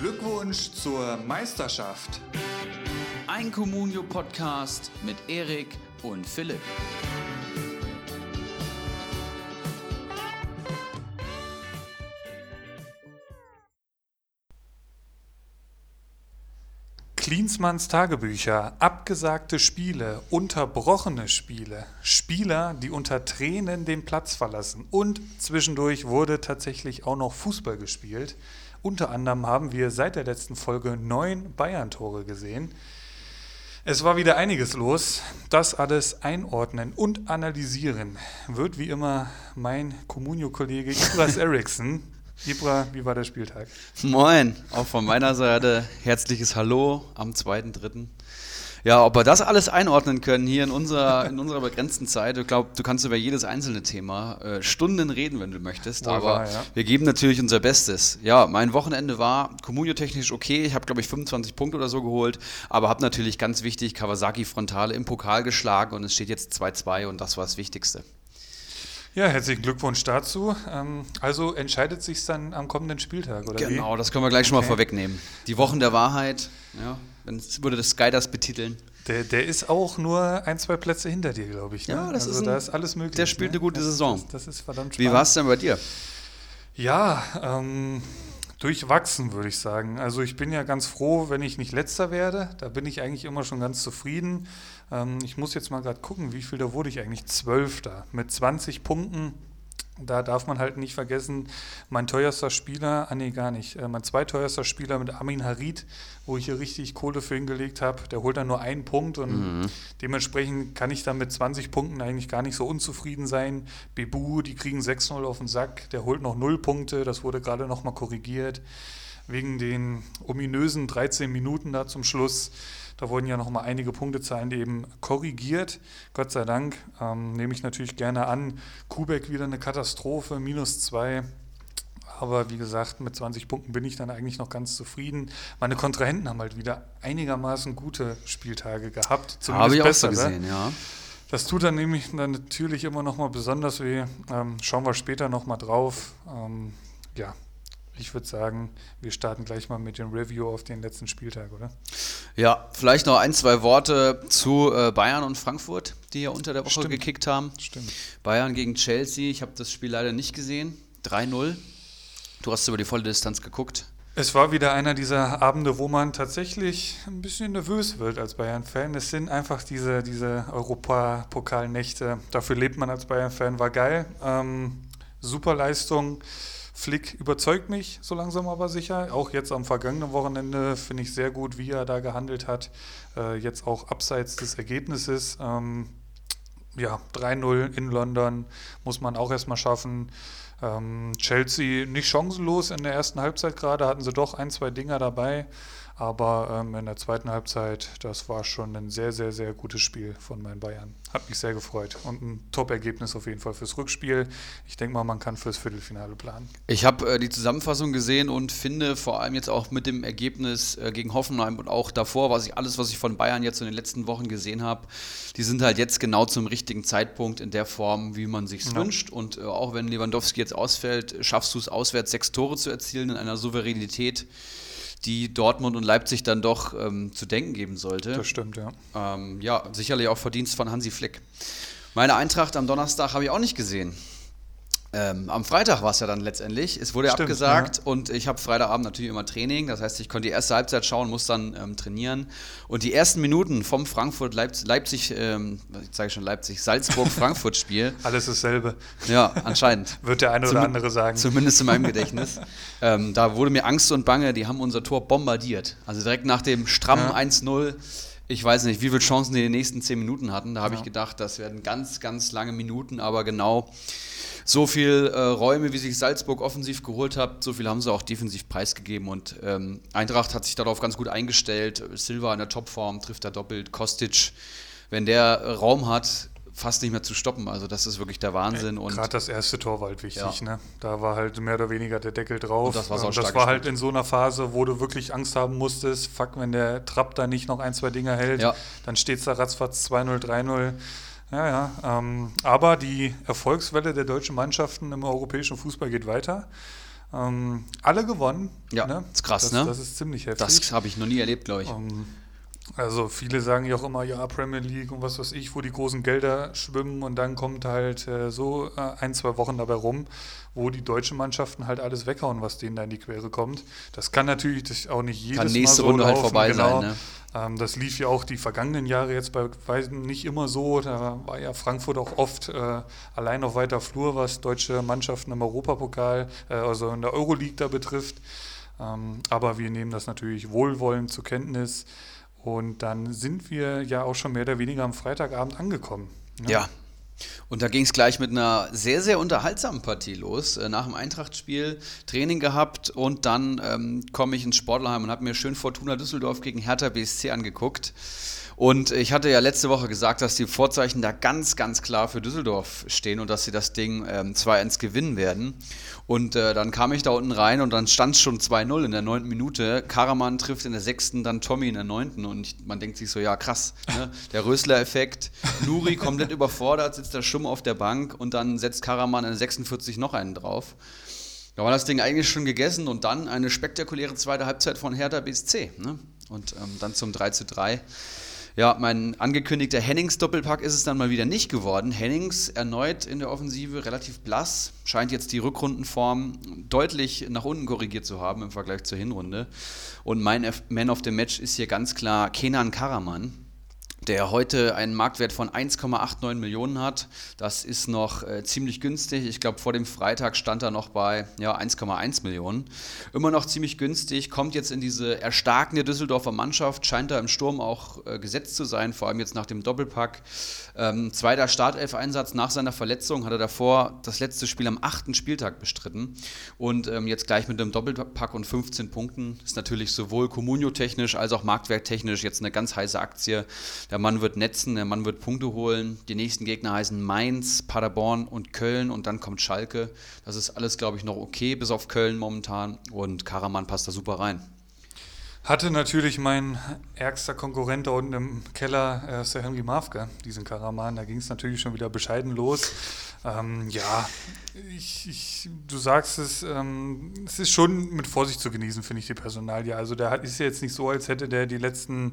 Glückwunsch zur Meisterschaft. Ein Communio-Podcast mit Erik und Philipp. Klinsmanns Tagebücher, abgesagte Spiele, unterbrochene Spiele, Spieler, die unter Tränen den Platz verlassen und zwischendurch wurde tatsächlich auch noch Fußball gespielt. Unter anderem haben wir seit der letzten Folge neun Bayern-Tore gesehen. Es war wieder einiges los. Das alles einordnen und analysieren wird wie immer mein Communio-Kollege Ibras Eriksson. Ibra, wie war der Spieltag? Moin, auch von meiner Seite herzliches Hallo am 2.3. Ja, ob wir das alles einordnen können hier in unserer, in unserer begrenzten Zeit, ich glaube, du kannst über jedes einzelne Thema äh, Stunden reden, wenn du möchtest, Wohl aber wahr, ja. wir geben natürlich unser Bestes. Ja, mein Wochenende war kommunio-technisch okay, ich habe, glaube ich, 25 Punkte oder so geholt, aber habe natürlich ganz wichtig Kawasaki Frontale im Pokal geschlagen und es steht jetzt 2-2 und das war das Wichtigste. Ja, herzlichen Glückwunsch dazu. Ähm, also entscheidet sich dann am kommenden Spieltag, oder Genau, das können wir gleich schon mal Okay. vorwegnehmen. Die Wochen der Wahrheit, ja, es würde das Sky das betiteln. wie? Der, der ist auch nur ein, zwei Plätze hinter dir, glaube ich. Ne? Ja, das also ist da ein- ist alles möglich. der spielt ne? eine gute das, Saison. Das, das ist verdammt Wie spannend. war es denn bei dir? Ja, ähm, durchwachsen, würde ich sagen. Also ich bin ja ganz froh, wenn ich nicht letzter werde. Da bin ich eigentlich immer schon ganz zufrieden. Ähm, ich muss jetzt mal gerade gucken, wie viel da wurde ich eigentlich? Zwölfter mit 20 Punkten. Da darf man halt nicht vergessen, mein teuerster Spieler, ah nee, gar nicht, äh, mein zweiteuerster Spieler mit Amin Harid, wo ich hier richtig Kohle für hingelegt habe, der holt dann nur einen Punkt und dementsprechend kann ich dann mit 20 Punkten eigentlich gar nicht so unzufrieden sein. Bebu, die kriegen 6-0 auf den Sack, der holt noch 0 Punkte, das wurde gerade nochmal korrigiert, wegen den ominösen 13 Minuten da zum Schluss. Da wurden ja nochmal einige Punktezahlen eben korrigiert. Gott sei Dank. Ähm, nehme ich natürlich gerne an. Kubek wieder eine Katastrophe, minus zwei. Aber wie gesagt, mit 20 Punkten bin ich dann eigentlich noch ganz zufrieden. Meine Kontrahenten haben halt wieder einigermaßen gute Spieltage gehabt. Zumindest Habe ich auch so gesehen, ja. Das tut dann nämlich dann natürlich immer noch mal besonders weh. Ähm, schauen wir später noch mal drauf. Ähm, ja, ich würde sagen, wir starten gleich mal mit dem Review auf den letzten Spieltag, oder? Ja, vielleicht noch ein, zwei Worte zu äh, Bayern und Frankfurt, die ja unter der Woche Stimmt. gekickt haben. Stimmt. Bayern gegen Chelsea, ich habe das Spiel leider nicht gesehen. 3-0. Du hast über die volle Distanz geguckt. Es war wieder einer dieser Abende, wo man tatsächlich ein bisschen nervös wird als Bayern-Fan. Es sind einfach diese, diese Europapokalnächte. Dafür lebt man als Bayern-Fan. War geil. Ähm, super Leistung. Flick überzeugt mich so langsam aber sicher. Auch jetzt am vergangenen Wochenende finde ich sehr gut, wie er da gehandelt hat. Äh, jetzt auch abseits des Ergebnisses. Ähm, ja, 3-0 in London muss man auch erstmal schaffen. Ähm, Chelsea nicht chancenlos in der ersten Halbzeit gerade, hatten sie doch ein, zwei Dinger dabei. Aber ähm, in der zweiten Halbzeit, das war schon ein sehr, sehr, sehr gutes Spiel von meinen Bayern. Hat mich sehr gefreut. Und ein Top-Ergebnis auf jeden Fall fürs Rückspiel. Ich denke mal, man kann fürs Viertelfinale planen. Ich habe äh, die Zusammenfassung gesehen und finde vor allem jetzt auch mit dem Ergebnis äh, gegen Hoffenheim und auch davor, was ich alles, was ich von Bayern jetzt in den letzten Wochen gesehen habe, die sind halt jetzt genau zum richtigen Zeitpunkt in der Form, wie man sich Ja. wünscht. Und äh, auch wenn Lewandowski jetzt ausfällt, schaffst du es auswärts sechs Tore zu erzielen in einer Souveränität, die Dortmund und Leipzig dann doch ähm, zu denken geben sollte. Das stimmt, ja. Ähm, ja, sicherlich auch Verdienst von Hansi Flick. Meine Eintracht am Donnerstag habe ich auch nicht gesehen. Ähm, am Freitag war es ja dann letztendlich. Es wurde ja Stimmt, abgesagt und ich habe Freitagabend natürlich immer Training. Das heißt, ich konnte die erste Halbzeit schauen, muss dann ähm, trainieren. Und die ersten Minuten vom Frankfurt-Leipzig, Leipzig, ähm, ich sage schon Leipzig, Salzburg-Frankfurt-Spiel. Alles dasselbe, Ja, anscheinend. wird der eine oder Zumin- andere sagen. Zumindest in meinem Gedächtnis. ähm, da wurde mir Angst und Bange, die haben unser Tor bombardiert. Also direkt nach dem strammen Ja. 1-0. Ich weiß nicht, wie viele Chancen die in den nächsten 10 Minuten hatten. Da habe Ja. ich gedacht, das werden ganz, ganz lange Minuten, aber genau so viel äh, Räume, wie sich Salzburg offensiv geholt hat, so viel haben sie auch defensiv preisgegeben. Und ähm, Eintracht hat sich darauf ganz gut eingestellt. Silva in der Topform, trifft da doppelt. Kostic, wenn der Raum hat, fast nicht mehr zu stoppen. Also das ist wirklich der Wahnsinn. Und Gerade das erste Tor war halt wichtig. Ja. Ne? Da war halt mehr oder weniger der Deckel drauf. Und das war Ähm, saustark das war halt in so einer Phase, wo du wirklich Angst haben musstest, fuck, wenn der Trapp da nicht noch ein, zwei Dinger hält, Ja. dann steht es da ratzfatz 2-0, 3-0. Ja, ja. Ähm, aber die Erfolgswelle der deutschen Mannschaften im europäischen Fußball geht weiter. Ähm, alle gewonnen. Ja, ne? ist krass, das, ne? Das ist ziemlich heftig. Das habe ich noch nie erlebt, glaube ich. Ähm, also viele sagen ja auch immer, ja, Premier League und was weiß ich, wo die großen Gelder schwimmen und dann kommt halt äh, so äh, ein, zwei Wochen dabei rum, wo die deutschen Mannschaften halt alles weghauen, was denen da in die Quere kommt. Das kann natürlich auch nicht jedes Kann nächste Mal so Runde halt laufen, vorbei genau. sein, ne? Ähm, das lief ja auch die vergangenen Jahre jetzt bei weitem nicht immer so. Da war ja Frankfurt auch oft äh, allein auf weiter Flur, was deutsche Mannschaften im Europapokal, äh, also in der Euroleague da betrifft. Ähm, aber wir nehmen das natürlich wohlwollend zur Kenntnis. Und dann sind wir ja auch schon mehr oder weniger am Freitagabend angekommen. ne? Ja. Und da ging es gleich mit einer sehr, sehr unterhaltsamen Partie los. Äh, Nach dem Eintracht-Spiel Training gehabt und dann ähm, komme ich ins Sportlerheim und habe mir schön Fortuna Düsseldorf gegen Hertha BSC angeguckt. Und ich hatte ja letzte Woche gesagt, dass die Vorzeichen da ganz, ganz klar für Düsseldorf stehen und dass sie das Ding ähm, 2-1 gewinnen werden. Und äh, dann kam ich da unten rein und dann stand es schon 2-0 in der neunten Minute. Karaman trifft in der sechsten, dann Tommy in der neunten. Und ich, man denkt sich so, ja krass, ne? der Rösler-Effekt. Nuri komplett überfordert, sitzt da stumm auf der Bank und dann setzt Karaman in der 46 noch einen drauf. Da war das Ding eigentlich schon gegessen und dann eine spektakuläre zweite Halbzeit von Hertha BSC. Ne? Und ähm, dann zum 3 zu 3. Ja, mein angekündigter Hennings-Doppelpack ist es dann mal wieder nicht geworden. Hennings erneut in der Offensive relativ blass, scheint jetzt die Rückrundenform deutlich nach unten korrigiert zu haben im Vergleich zur Hinrunde. Und mein Man of the Match ist hier ganz klar Kenan Karaman der heute einen Marktwert von 1,89 Millionen hat. Das ist noch äh, ziemlich günstig. Ich glaube, vor dem Freitag stand er noch bei ja, 1,1 Millionen. Immer noch ziemlich günstig, kommt jetzt in diese erstarkende Düsseldorfer Mannschaft, scheint da im Sturm auch äh, gesetzt zu sein, vor allem jetzt nach dem Doppelpack. Ähm, zweiter Startelf-Einsatz nach seiner Verletzung hat er davor das letzte Spiel am achten Spieltag bestritten. Und ähm, jetzt gleich mit einem Doppelpack und 15 Punkten ist natürlich sowohl Comunio-technisch als auch marktwerttechnisch jetzt eine ganz heiße Aktie. Der Mann wird netzen, der Mann wird Punkte holen. Die nächsten Gegner heißen Mainz, Paderborn und Köln und dann kommt Schalke. Das ist alles, glaube ich, noch okay, bis auf Köln momentan. Und Karaman passt da super rein. Hatte natürlich mein ärgster Konkurrent da unten im Keller, äh, Sir Henry Mafka, diesen Karaman. Da ging es natürlich schon wieder bescheiden los. Ähm, ja, ich, ich, du sagst es, ähm, es ist schon mit Vorsicht zu genießen, finde ich, die Personalie. Also hat, ist ja jetzt nicht so, als hätte der die letzten,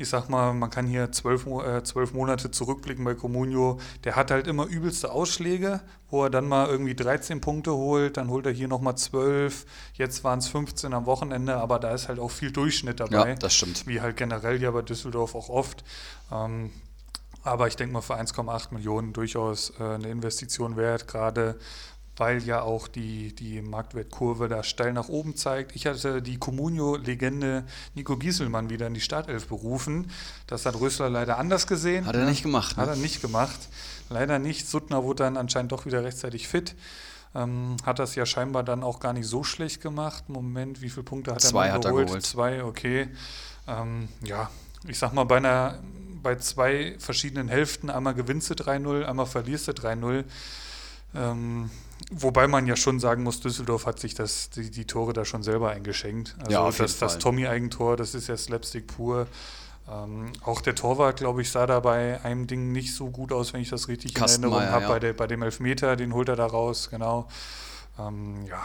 ich sag mal, man kann hier zwölf, äh, zwölf Monate zurückblicken bei Comunio. Der hat halt immer übelste Ausschläge, wo er dann mal irgendwie 13 Punkte holt, dann holt er hier nochmal 12, jetzt waren es 15 am Wochenende, aber da ist halt auch viel Durchschnitt dabei. Ja, das stimmt. Wie halt generell ja bei Düsseldorf auch oft. Ähm, aber ich denke mal für 1,8 Millionen durchaus äh, eine Investition wert, gerade weil ja auch die, die Marktwertkurve da steil nach oben zeigt. Ich hatte die Comunio-Legende Nico Gieselmann wieder in die Startelf berufen. Das hat Rösler leider anders gesehen. Hat er nicht gemacht, ne? Hat er nicht gemacht. Leider nicht. Suttner wurde dann anscheinend doch wieder rechtzeitig fit. Ähm, hat das ja scheinbar dann auch gar nicht so schlecht gemacht. Moment, wie viele Punkte hat Zwei er hat er geholt? geholt. Zwei, okay. Ähm, ja, ich sag mal, bei einer bei zwei verschiedenen Hälften, einmal gewinnst du 3-0, einmal verlierst du 3-0. Ähm, wobei man ja schon sagen muss, Düsseldorf hat sich das, die, die Tore da schon selber eingeschenkt. Also Ja, das, das. Tommy-Eigentor, das ist ja Slapstick pur. Ähm, auch der Torwart, glaube ich, sah da bei einem Ding nicht so gut aus, wenn ich das richtig in Erinnerung habe. ja. Bei, der, bei dem Elfmeter, den holt er da raus, genau. Ähm, ja.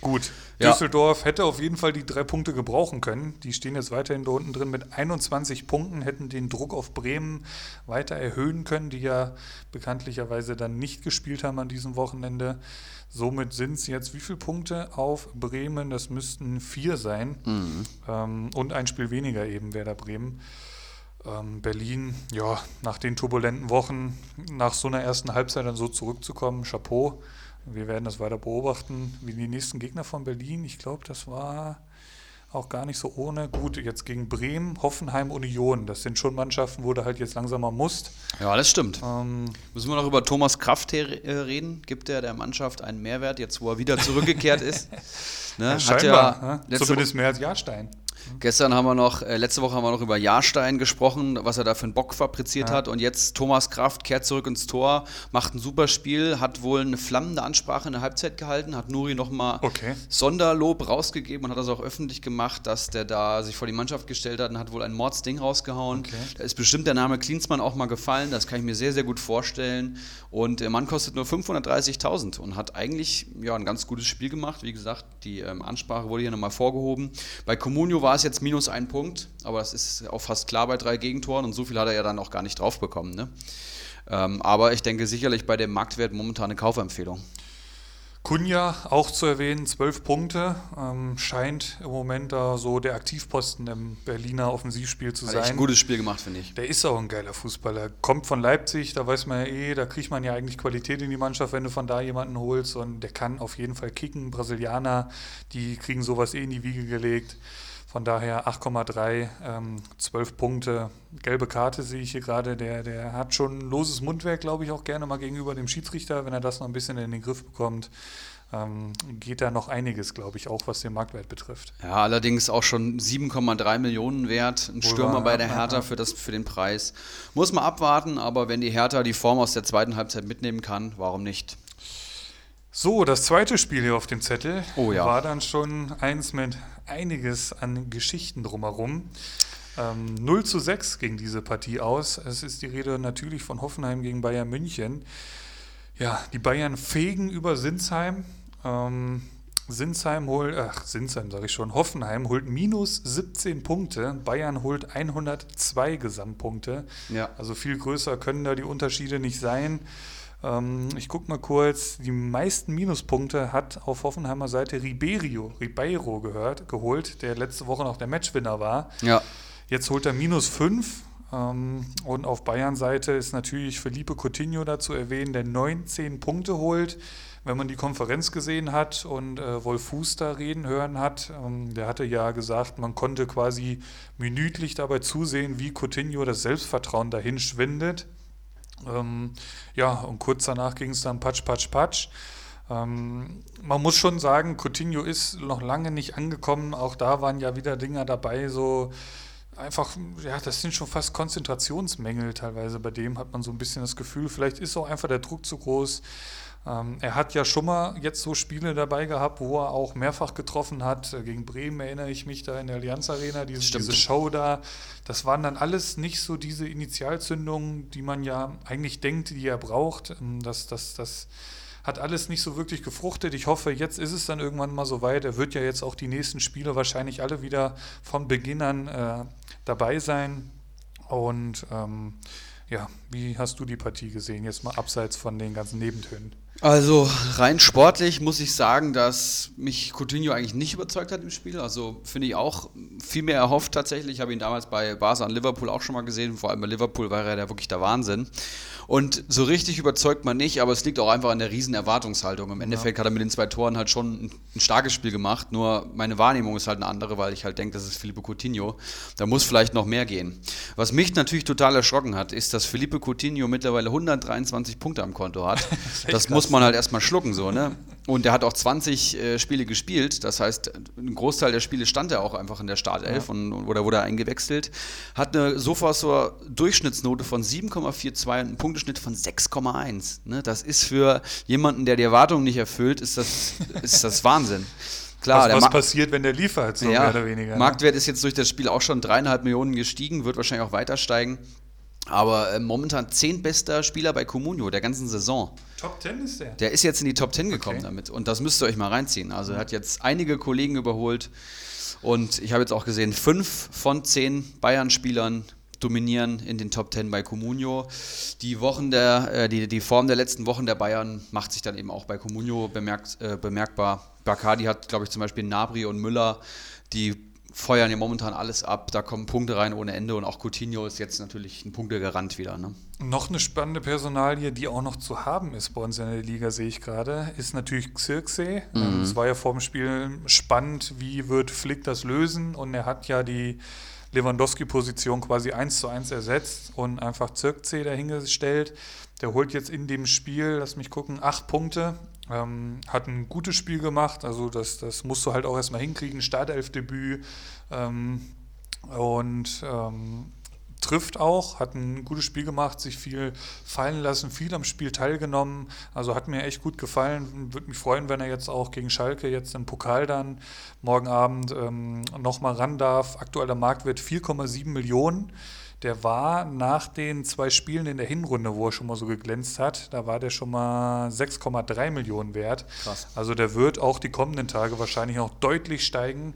Gut, Ja. Düsseldorf hätte auf jeden Fall die drei Punkte gebrauchen können. Die stehen jetzt weiterhin da unten drin mit 21 Punkten, hätten den Druck auf Bremen weiter erhöhen können, die ja bekanntlicherweise dann nicht gespielt haben an diesem Wochenende. Somit sind es jetzt wie viele Punkte auf Bremen? Das müssten vier sein. Mhm. Ähm, und ein Spiel weniger eben Werder Bremen. Ähm, Berlin, ja, nach den turbulenten Wochen, nach so einer ersten Halbzeit dann so zurückzukommen, Chapeau. Wir werden das weiter beobachten, wie die nächsten Gegner von Berlin. Ich glaube, das war auch gar nicht so ohne. Gut, jetzt gegen Bremen, Hoffenheim, Union. Das sind schon Mannschaften, wo du halt jetzt langsam mal musst. Ja, das stimmt. Ähm, Müssen wir noch über Thomas Kraft äh, reden? Gibt er der Mannschaft einen Mehrwert, jetzt wo er wieder zurückgekehrt ist? Ne? ja, scheinbar, ja ne? zumindest mehr als Jahrstein. Gestern haben wir noch, äh, letzte Woche haben wir noch über Jahrstein gesprochen, was er da für einen Bock fabriziert ja. hat. Und jetzt Thomas Kraft kehrt zurück ins Tor, macht ein super Spiel, hat wohl eine flammende Ansprache in der Halbzeit gehalten, hat Nuri nochmal okay. Sonderlob rausgegeben und hat das auch öffentlich gemacht, dass der da sich vor die Mannschaft gestellt hat und hat wohl ein Mordsding rausgehauen. Okay. Da ist bestimmt der Name Klinsmann auch mal gefallen, das kann ich mir sehr, sehr gut vorstellen. Und der Mann kostet nur 530.000 und hat eigentlich ja, ein ganz gutes Spiel gemacht. Wie gesagt, die ähm, Ansprache wurde hier nochmal vorgehoben. Bei Comunio war es jetzt minus ein Punkt, aber das ist auch fast klar bei drei Gegentoren und so viel hat er ja dann auch gar nicht drauf bekommen. Ne? Ähm, aber ich denke sicherlich bei dem Marktwert momentan eine Kaufempfehlung. Kunja auch zu erwähnen, zwölf Punkte, ähm, scheint im Moment da so der Aktivposten im Berliner Offensivspiel zu Hat sein. Hat ein gutes Spiel gemacht, finde ich. Der ist auch ein geiler Fußballer. Kommt von Leipzig, da weiß man ja eh, da kriegt man ja eigentlich Qualität in die Mannschaft, wenn du von da jemanden holst und der kann auf jeden Fall kicken. Brasilianer, die kriegen sowas eh in die Wiege gelegt. Von daher 8,3, ähm, 12 Punkte. Gelbe Karte sehe ich hier gerade. Der, der hat schon ein loses Mundwerk, glaube ich, auch gerne mal gegenüber dem Schiedsrichter, wenn er das noch ein bisschen in den Griff bekommt. Ähm, geht da noch einiges, glaube ich, auch was den Marktwert betrifft. Ja, allerdings auch schon 7,3 Millionen wert. Ein Stürmer bei der Hertha für, das, für den Preis. Muss man abwarten, aber wenn die Hertha die Form aus der zweiten Halbzeit mitnehmen kann, warum nicht? So, das zweite Spiel hier auf dem Zettel oh, ja. war dann schon eins mit einiges an Geschichten drumherum. Ähm, 0 zu 6 ging diese Partie aus. Es ist die Rede natürlich von Hoffenheim gegen Bayern München. Ja, die Bayern fegen über Sinsheim. Ähm, Sinsheim holt, ach, Sinsheim sage ich schon, Hoffenheim holt minus 17 Punkte, Bayern holt 102 Gesamtpunkte. Ja. Also viel größer können da die Unterschiede nicht sein. Ähm, ich gucke mal kurz, die meisten Minuspunkte hat auf Hoffenheimer Seite Ribeiro, Ribeiro gehört, geholt, der letzte Woche noch der Matchwinner war. Ja. Jetzt holt er minus 5. Ähm, und auf Bayern-Seite ist natürlich Felipe Coutinho dazu erwähnen, der 19 Punkte holt. Wenn man die Konferenz gesehen hat und äh, Wolf Fuß da reden hören hat, ähm, der hatte ja gesagt, man konnte quasi minütlich dabei zusehen, wie Coutinho das Selbstvertrauen dahin schwindet. Ähm, ja, und kurz danach ging es dann patsch, patsch, patsch. Ähm, man muss schon sagen, Coutinho ist noch lange nicht angekommen. Auch da waren ja wieder Dinger dabei, so einfach, ja, das sind schon fast Konzentrationsmängel teilweise bei dem, hat man so ein bisschen das Gefühl. Vielleicht ist auch einfach der Druck zu groß. Ähm, er hat ja schon mal jetzt so Spiele dabei gehabt, wo er auch mehrfach getroffen hat. Äh, gegen Bremen erinnere ich mich da in der Allianz Arena, diese, diese Show da. Das waren dann alles nicht so diese Initialzündungen, die man ja eigentlich denkt, die er braucht. Ähm, das, das, das hat alles nicht so wirklich gefruchtet. Ich hoffe, jetzt ist es dann irgendwann mal so weit. Er wird ja jetzt auch die nächsten Spiele wahrscheinlich alle wieder von Beginn an äh, dabei sein. Und ähm, ja, wie hast du die Partie gesehen? Jetzt mal abseits von den ganzen Nebentönen. Also rein sportlich muss ich sagen, dass mich Coutinho eigentlich nicht überzeugt hat im Spiel. Also finde ich auch viel mehr erhofft tatsächlich. Ich habe ihn damals bei Barca und Liverpool auch schon mal gesehen. Vor allem bei Liverpool war er ja wirklich der Wahnsinn. Und so richtig überzeugt man nicht, aber es liegt auch einfach an der riesen Erwartungshaltung. Im Endeffekt ja. hat er mit den zwei Toren halt schon ein starkes Spiel gemacht, nur meine Wahrnehmung ist halt eine andere, weil ich halt denke, das ist Felipe Coutinho. Da muss vielleicht noch mehr gehen. Was mich natürlich total erschrocken hat, ist, dass Felipe Coutinho mittlerweile 123 Punkte am Konto hat. das muss man halt erstmal schlucken, so, ne? Und er hat auch 20 äh, Spiele gespielt. Das heißt, ein Großteil der Spiele stand er auch einfach in der Startelf ja. und, oder wurde eingewechselt. Hat eine Sofasor-Durchschnittsnote von 7,42 und einen Punkteschnitt von 6,1. Ne? Das ist für jemanden, der die Erwartungen nicht erfüllt, ist das, ist das Wahnsinn. Klar, was, was passiert, wenn der liefert, so ja, mehr oder weniger. Ne? Marktwert ist jetzt durch das Spiel auch schon dreieinhalb Millionen gestiegen, wird wahrscheinlich auch weiter steigen. Aber äh, momentan zehn bester Spieler bei Comunio der ganzen Saison. Top 10 ist der? Der ist jetzt in die Top 10 gekommen okay. damit. Und das müsst ihr euch mal reinziehen. Also er hat jetzt einige Kollegen überholt. Und ich habe jetzt auch gesehen, fünf von zehn Bayern-Spielern dominieren in den Top 10 bei Comunio. Die, Wochen der, äh, die, die Form der letzten Wochen der Bayern macht sich dann eben auch bei Comunio bemerkt, äh, bemerkbar. Bacardi hat, glaube ich, zum Beispiel Nabri und Müller, die feuern ja momentan alles ab. Da kommen Punkte rein ohne Ende und auch Coutinho ist jetzt natürlich ein Punktegarant wieder. Ne? Noch eine spannende Personalie, die auch noch zu haben ist bei uns in der Liga, sehe ich gerade, ist natürlich Xirkse. Mhm. Es war ja vor dem Spiel spannend, wie wird Flick das lösen und er hat ja die Lewandowski-Position quasi eins zu eins ersetzt und einfach Zirkzee dahingestellt. Der holt jetzt in dem Spiel, lass mich gucken, acht Punkte. Ähm, hat ein gutes Spiel gemacht, also das, das musst du halt auch erstmal hinkriegen. Startelfdebüt ähm, und ähm, trifft auch, hat ein gutes Spiel gemacht, sich viel fallen lassen, viel am Spiel teilgenommen. Also hat mir echt gut gefallen. Würde mich freuen, wenn er jetzt auch gegen Schalke jetzt im Pokal dann morgen Abend ähm, nochmal ran darf. Aktueller Marktwert 4,7 Millionen. Der war nach den zwei Spielen in der Hinrunde, wo er schon mal so geglänzt hat, da war der schon mal 6,3 Millionen wert. Krass. Also der wird auch die kommenden Tage wahrscheinlich noch deutlich steigen.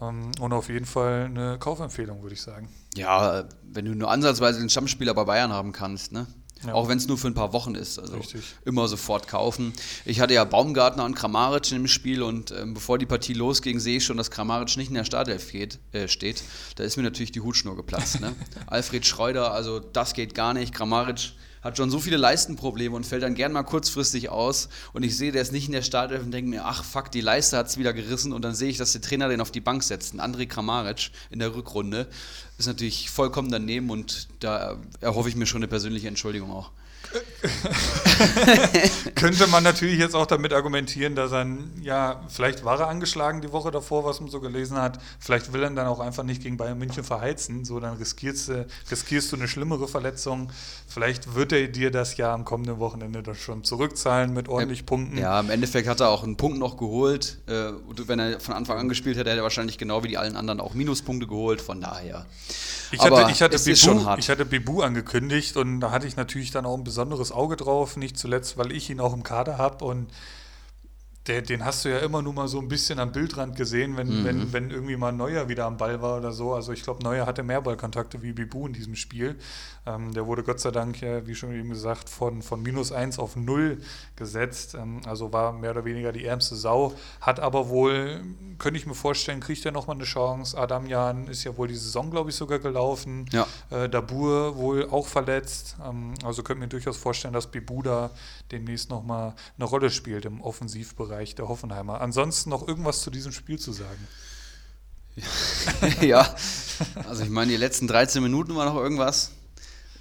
Ähm, und auf jeden Fall eine Kaufempfehlung, würde ich sagen. Ja, wenn du nur ansatzweise den Stammspieler bei Bayern haben kannst, ne? Ja. Auch wenn es nur für ein paar Wochen ist. Also Richtig. immer sofort kaufen. Ich hatte ja Baumgartner und Kramaric im Spiel und ähm, bevor die Partie losging, sehe ich schon, dass Kramaric nicht in der Startelf geht, äh, steht. Da ist mir natürlich die Hutschnur geplatzt. Ne? Alfred Schreuder, also das geht gar nicht. Kramaric hat schon so viele Leistenprobleme und fällt dann gern mal kurzfristig aus. Und ich sehe, der ist nicht in der Startelf und denke mir, ach fuck, die Leiste hat es wieder gerissen. Und dann sehe ich, dass der Trainer den auf die Bank setzt, André Kramaric in der Rückrunde. Ist natürlich vollkommen daneben und da erhoffe ich mir schon eine persönliche Entschuldigung auch. Könnte man natürlich jetzt auch damit argumentieren, dass er, ja, vielleicht war er angeschlagen die Woche davor, was man so gelesen hat. Vielleicht will er dann auch einfach nicht gegen Bayern München verheizen. So, dann riskierst du, riskierst du eine schlimmere Verletzung. Vielleicht wird er dir das ja am kommenden Wochenende dann schon zurückzahlen mit ordentlich Punkten. Ja, im Endeffekt hat er auch einen Punkt noch geholt. Äh, wenn er von Anfang an gespielt hätte, hätte er wahrscheinlich genau wie die allen anderen auch Minuspunkte geholt. Von daher. Ich hatte, ich, hatte Bibu, ich hatte Bibu angekündigt und da hatte ich natürlich dann auch ein besonderes Auge drauf, nicht zuletzt, weil ich ihn auch im Kader habe und der, den hast du ja immer nur mal so ein bisschen am Bildrand gesehen, wenn, mhm. wenn, wenn irgendwie mal Neuer wieder am Ball war oder so. Also ich glaube, Neuer hatte mehr Ballkontakte wie Bibu in diesem Spiel. Ähm, der wurde Gott sei Dank ja, wie schon eben gesagt, von, von minus eins auf null gesetzt. Ähm, also war mehr oder weniger die ärmste Sau. Hat aber wohl, könnte ich mir vorstellen, kriegt er nochmal eine Chance. Adam Jan ist ja wohl die Saison, glaube ich, sogar gelaufen. Ja. Äh, Dabur wohl auch verletzt. Ähm, also könnte mir durchaus vorstellen, dass Bibu da demnächst nochmal eine Rolle spielt im Offensivbereich. Bereich der Hoffenheimer. Ansonsten noch irgendwas zu diesem Spiel zu sagen? ja, also ich meine, die letzten 13 Minuten war noch irgendwas,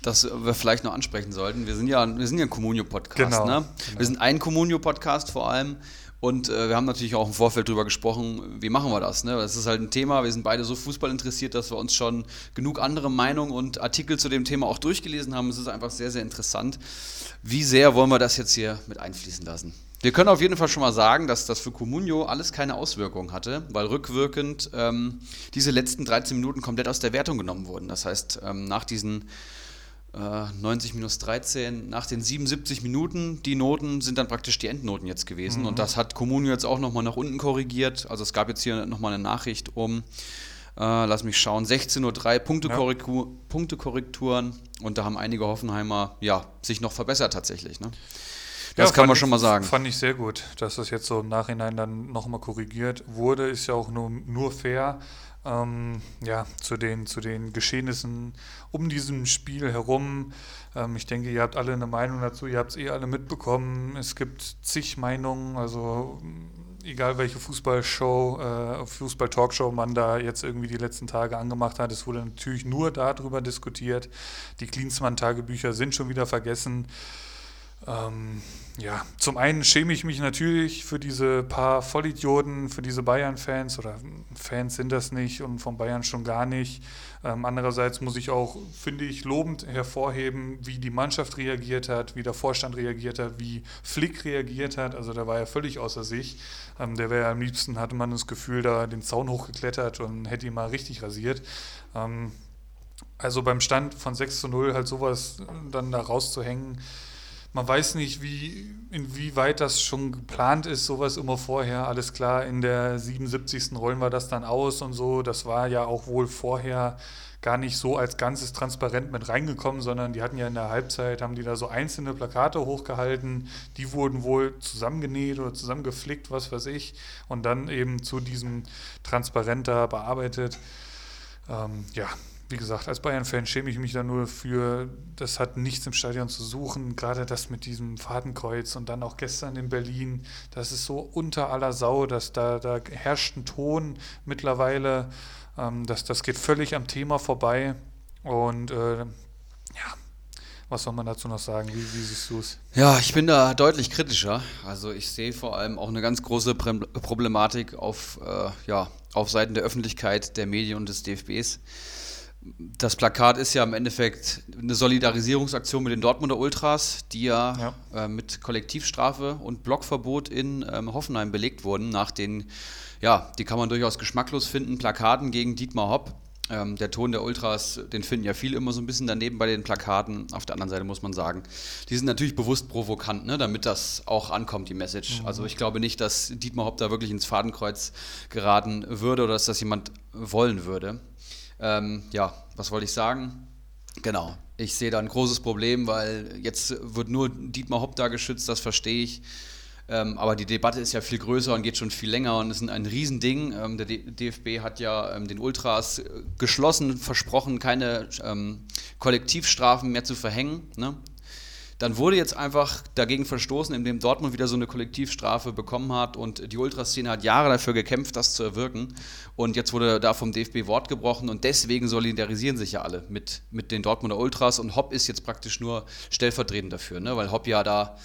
das wir vielleicht noch ansprechen sollten. Wir sind ja, wir sind ja ein Communio-Podcast, genau, ne? Genau. Wir sind ein Communio-Podcast vor allem. Und äh, wir haben natürlich auch im Vorfeld darüber gesprochen, wie machen wir das? Ne? Das ist halt ein Thema, wir sind beide so Fußball interessiert, dass wir uns schon genug andere Meinungen und Artikel zu dem Thema auch durchgelesen haben. Es ist einfach sehr, sehr interessant. Wie sehr wollen wir das jetzt hier mit einfließen lassen? Wir können auf jeden Fall schon mal sagen, dass das für Comunio alles keine Auswirkungen hatte, weil rückwirkend ähm, diese letzten 13 Minuten komplett aus der Wertung genommen wurden. Das heißt, ähm, nach diesen 90 minus 13, nach den 77 Minuten, die Noten sind dann praktisch die Endnoten jetzt gewesen. Mhm. Und das hat Comunio jetzt auch nochmal nach unten korrigiert. Also es gab jetzt hier nochmal eine Nachricht um, äh, lass mich schauen, 16.03 Uhr Punktekorrektur, ja. Punktekorrekturen. Und da haben einige Hoffenheimer ja, sich noch verbessert tatsächlich. Ne? Das ja, kann man schon mal sagen. Fand ich sehr gut, dass das jetzt so im Nachhinein dann nochmal korrigiert wurde. Ist ja auch nur, nur fair. Ähm, ja, zu den, zu den Geschehnissen um diesem Spiel herum. Ähm, ich denke, ihr habt alle eine Meinung dazu, ihr habt es eh alle mitbekommen. Es gibt zig Meinungen, also egal welche Fußballshow, äh, Fußball-Talkshow man da jetzt irgendwie die letzten Tage angemacht hat, es wurde natürlich nur darüber diskutiert. Die Klinsmann-Tagebücher sind schon wieder vergessen. Ähm, ja, zum einen schäme ich mich natürlich für diese paar Vollidioten, für diese Bayern-Fans oder Fans sind das nicht und von Bayern schon gar nicht. Ähm, andererseits muss ich auch, finde ich, lobend hervorheben, wie die Mannschaft reagiert hat, wie der Vorstand reagiert hat, wie Flick reagiert hat. Also da war er völlig außer sich. Ähm, der wäre am liebsten, hatte man das Gefühl, da den Zaun hochgeklettert und hätte ihn mal richtig rasiert. Ähm, also beim Stand von 6 zu 0 halt sowas dann da rauszuhängen, man weiß nicht, wie, inwieweit das schon geplant ist, sowas immer vorher. Alles klar, in der 77. rollen wir das dann aus und so. Das war ja auch wohl vorher gar nicht so als ganzes transparent mit reingekommen, sondern die hatten ja in der Halbzeit, haben die da so einzelne Plakate hochgehalten, die wurden wohl zusammengenäht oder zusammengeflickt, was weiß ich, und dann eben zu diesem Transparenter bearbeitet. Ähm, ja, wie gesagt, als Bayern-Fan schäme ich mich da nur für, das hat nichts im Stadion zu suchen. Gerade das mit diesem Fadenkreuz und dann auch gestern in Berlin, das ist so unter aller Sau, dass da, da herrscht ein Ton mittlerweile, ähm, das, das geht völlig am Thema vorbei. Und äh, ja, Was soll man dazu noch sagen? Wie, wie siehst du es? Ja, ich bin da deutlich kritischer. Also ich sehe vor allem auch eine ganz große Problematik auf, äh, ja, auf Seiten der Öffentlichkeit, der Medien und des DFBs. Das Plakat ist ja im Endeffekt eine Solidarisierungsaktion mit den Dortmunder Ultras, die ja, ja. Äh, mit Kollektivstrafe und Blockverbot in ähm, Hoffenheim belegt wurden, nach den, ja, die kann man durchaus geschmacklos finden, Plakaten gegen Dietmar Hopp ähm, der Ton der Ultras, den finden ja viele immer so ein bisschen daneben bei den Plakaten. Auf der anderen Seite muss man sagen, die sind natürlich bewusst provokant, ne, damit das auch ankommt, die Message. Mhm. Also ich glaube nicht, dass Dietmar Hopp da wirklich ins Fadenkreuz geraten würde oder dass das jemand wollen würde. Ähm, ja, was wollte ich sagen? Genau, ich sehe da ein großes Problem, weil jetzt wird nur Dietmar Hopp da geschützt, das verstehe ich. Ähm, aber die Debatte ist ja viel größer und geht schon viel länger und ist ein, ein Riesending. Ähm, der DFB hat ja ähm, den Ultras äh, geschlossen versprochen, keine ähm, Kollektivstrafen mehr zu verhängen. Ne? Dann wurde jetzt einfach dagegen verstoßen, indem Dortmund wieder so eine Kollektivstrafe bekommen hat und die Ultraszene hat Jahre dafür gekämpft, das zu erwirken. Und jetzt wurde da vom DFB Wort gebrochen und deswegen solidarisieren sich ja alle mit, mit den Dortmunder Ultras und Hopp ist jetzt praktisch nur stellvertretend dafür, ne? weil Hopp ja da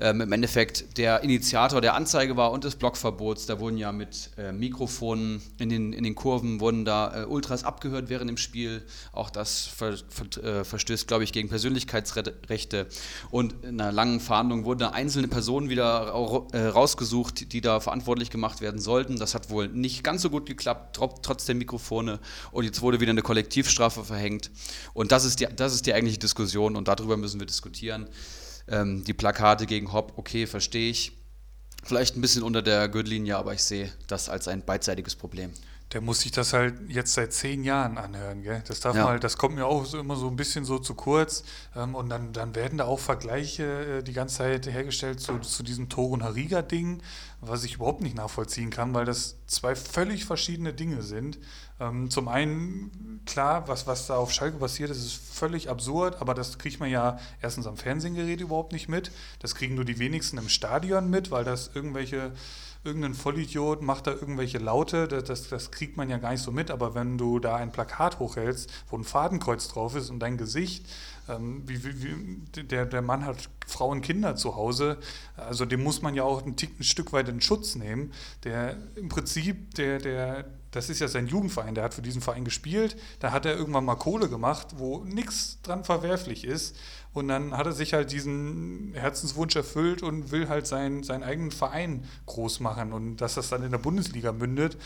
ähm, im Endeffekt der Initiator der Anzeige war und des Blockverbots. Da wurden ja mit äh, Mikrofonen in den, in den Kurven wurden da äh, Ultras abgehört während dem Spiel. Auch das ver, ver, äh, verstößt, glaube ich, gegen Persönlichkeitsrechte. Und in einer langen Fahndung wurden einzelne Personen wieder äh, rausgesucht, die da verantwortlich gemacht werden sollten. Das hat wohl nicht ganz so gut geklappt, trotz der Mikrofone. Und jetzt wurde wieder eine Kollektivstrafe verhängt. Und das ist die, das ist die eigentliche Diskussion und darüber müssen wir diskutieren. Ähm, die Plakate gegen Hopp, okay, verstehe ich. Vielleicht ein bisschen unter der Gürtellinie, aber ich sehe das als ein beidseitiges Problem. Der muss sich das halt jetzt seit zehn Jahren anhören, gell? Das darf ja. mal, das kommt mir auch so immer so ein bisschen so zu kurz. Ähm, und dann, dann werden da auch Vergleiche äh, die ganze Zeit hergestellt zu, zu diesem Torun Hariga-Ding, was ich überhaupt nicht nachvollziehen kann, weil das zwei völlig verschiedene Dinge sind. Ähm, zum einen, klar, was, was da auf Schalke passiert ist, ist völlig absurd, aber das kriegt man ja erstens am Fernsehgerät überhaupt nicht mit. Das kriegen nur die wenigsten im Stadion mit, weil das irgendwelche irgendein Vollidiot macht da irgendwelche Laute, das, das, das, kriegt man ja gar nicht so mit, aber wenn du da ein Plakat hochhältst, wo ein Fadenkreuz drauf ist und dein Gesicht, ähm, wie, wie, der, der Mann hat Frauen, Kinder zu Hause, also dem muss man ja auch ein, Tick, ein Stück weit in Schutz nehmen, der im Prinzip, der, der, das ist ja sein Jugendverein, der hat für diesen Verein gespielt, da hat er irgendwann mal Kohle gemacht, wo nichts dran verwerflich ist. Und dann hat er sich halt diesen Herzenswunsch erfüllt und will halt sein, seinen eigenen Verein groß machen. Und dass das dann in der Bundesliga mündet,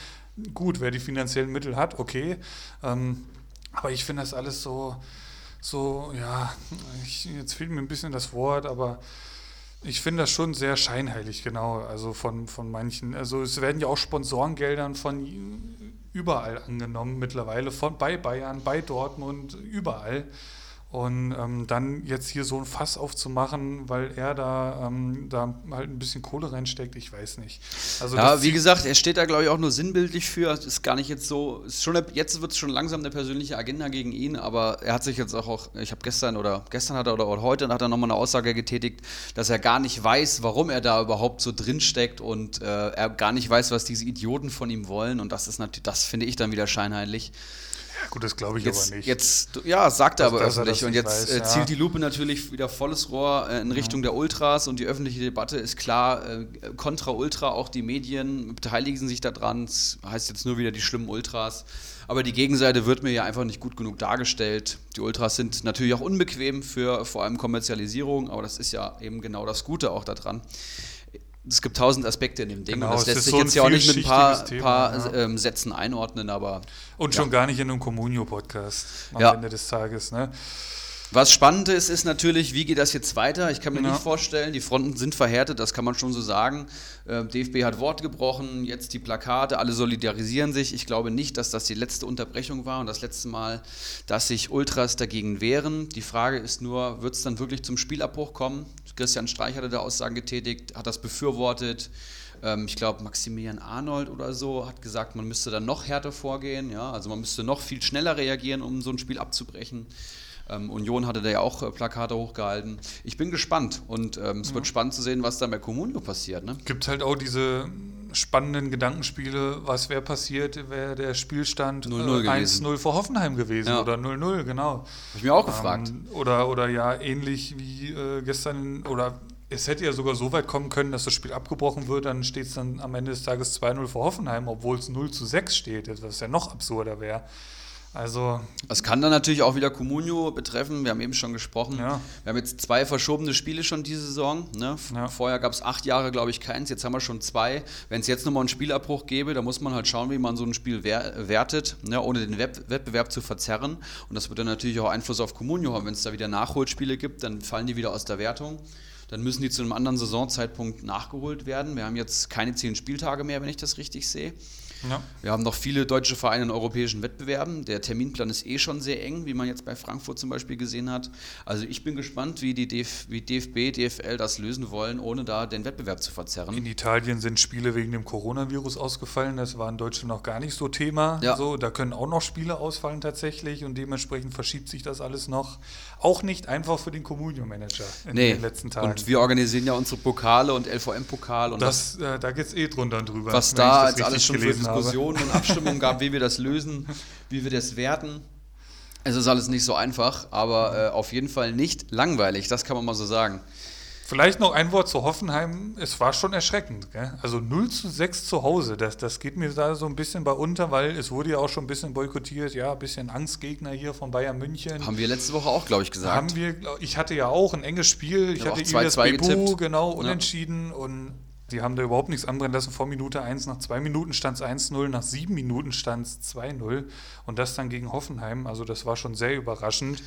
gut, wer die finanziellen Mittel hat, okay. Ähm, aber ich finde das alles so, so, ja, ich, jetzt fehlt mir ein bisschen das Wort, aber ich finde das schon sehr scheinheilig, genau. Also von, von manchen. Also es werden ja auch Sponsorengeldern von überall angenommen mittlerweile, von bei Bayern, bei Dortmund, überall. Und ähm, dann jetzt hier so ein Fass aufzumachen, weil er da, ähm, da halt ein bisschen Kohle reinsteckt, ich weiß nicht. Also ja, wie gesagt, er steht da, glaube ich, auch nur sinnbildlich für. Es ist gar nicht jetzt so, ist schon eine, jetzt wird es schon langsam eine persönliche Agenda gegen ihn, aber er hat sich jetzt auch, auch ich habe gestern oder gestern hat er oder, oder heute hat er nochmal eine Aussage getätigt, dass er gar nicht weiß, warum er da überhaupt so drinsteckt und äh, er gar nicht weiß, was diese Idioten von ihm wollen. Und das ist natürlich, das finde ich dann wieder scheinheilig. Gut, das glaube ich jetzt, aber nicht. Jetzt, ja, sagt er aber öffentlich. Und jetzt weiß, äh, zielt ja. die Lupe natürlich wieder volles Rohr äh, in Richtung ja. der Ultras und die öffentliche Debatte ist klar, äh, kontra Ultra, auch die Medien beteiligen sich daran. Das heißt jetzt nur wieder die schlimmen Ultras. Aber die Gegenseite wird mir ja einfach nicht gut genug dargestellt. Die Ultras sind natürlich auch unbequem für vor allem Kommerzialisierung, aber das ist ja eben genau das Gute auch daran es gibt tausend Aspekte in dem Ding. Genau, und das lässt sich so jetzt ja auch nicht mit ein paar, Thema, paar ja. ähm, Sätzen einordnen, aber. Und schon gar nicht in einem Communio-Podcast am ja. Ende des Tages, ne? Was spannend ist, ist natürlich, wie geht das jetzt weiter? Ich kann mir ja. nicht vorstellen, die Fronten sind verhärtet, das kann man schon so sagen. Äh, DFB hat Wort gebrochen, jetzt die Plakate, alle solidarisieren sich. Ich glaube nicht, dass das die letzte Unterbrechung war und das letzte Mal, dass sich Ultras dagegen wehren. Die Frage ist nur, wird es dann wirklich zum Spielabbruch kommen? Christian Streich hatte da Aussagen getätigt, hat das befürwortet. Ähm, ich glaube, Maximilian Arnold oder so hat gesagt, man müsste dann noch härter vorgehen. Ja? Also man müsste noch viel schneller reagieren, um so ein Spiel abzubrechen. Ähm, Union hatte da ja auch äh, Plakate hochgehalten. Ich bin gespannt und ähm, es ja. wird spannend zu sehen, was da bei Comunio passiert. Ne? Gibt halt auch diese spannenden Gedankenspiele, was wäre passiert, wäre der Spielstand 0-0 äh, 1-0 für Hoffenheim gewesen Ja. oder 0-0, genau. Habe ich mir auch gefragt. Ähm, oder, oder ja, ähnlich wie äh, gestern, oder es hätte ja sogar so weit kommen können, dass das Spiel abgebrochen wird, dann steht es dann am Ende des Tages 2-0 für Hoffenheim, obwohl es 0 zu 6 steht, was ja noch absurder wäre. Also, Das kann dann natürlich auch wieder Comunio betreffen. Wir haben eben schon gesprochen. Ja. Wir haben jetzt zwei verschobene Spiele schon diese Saison. Ne? Ja. Vorher gab es acht Jahre, glaube ich, keins. Jetzt haben wir schon zwei. Wenn es jetzt nochmal einen Spielabbruch gäbe, dann muss man halt schauen, wie man so ein Spiel wer wertet, ne? ohne den Web Wettbewerb zu verzerren. Und das wird dann natürlich auch Einfluss auf Comunio haben. Wenn es da wieder Nachholspiele gibt, dann fallen die wieder aus der Wertung. Dann müssen die zu einem anderen Saisonzeitpunkt nachgeholt werden. Wir haben jetzt keine zehn Spieltage mehr, wenn ich das richtig sehe. Ja. Wir haben noch viele deutsche Vereine in europäischen Wettbewerben. Der Terminplan ist eh schon sehr eng, wie man jetzt bei Frankfurt zum Beispiel gesehen hat. Also ich bin gespannt, wie die DF wie DFB, DFL das lösen wollen, ohne da den Wettbewerb zu verzerren. In Italien sind Spiele wegen dem Coronavirus ausgefallen. Das war in Deutschland noch gar nicht so Thema. Ja. So, da können auch noch Spiele ausfallen tatsächlich und dementsprechend verschiebt sich das alles noch. Auch nicht einfach für den Communio-Manager in Nee, den letzten Tagen. und wir organisieren ja unsere Pokale und LVM-Pokal und das, äh, da geht es eh drunter und drüber. was da das als alles schon für gelesen habe. Diskussionen und Abstimmungen gab, wie wir das lösen, wie wir das werten. Es ist alles nicht so einfach, aber äh, auf jeden Fall nicht langweilig, das kann man mal so sagen. Vielleicht noch ein Wort zu Hoffenheim. Es war schon erschreckend. Gell? Also 0 zu 6 zu Hause. Das, das geht mir da so ein bisschen bei unter, weil es wurde ja auch schon ein bisschen boykottiert. Ja, ein bisschen Angstgegner hier von Bayern München. Haben wir letzte Woche auch, glaube ich, gesagt. Haben wir, ich hatte ja auch ein enges Spiel. Ich hatte auch 2-2 Ilias Bebu, getippt. genau, Ja. unentschieden. Und die haben da überhaupt nichts anbrennen lassen vor Minute 1. Nach zwei Minuten stand es 1-0, nach sieben Minuten stand es 2-0. Und das dann gegen Hoffenheim. Also das war schon sehr überraschend.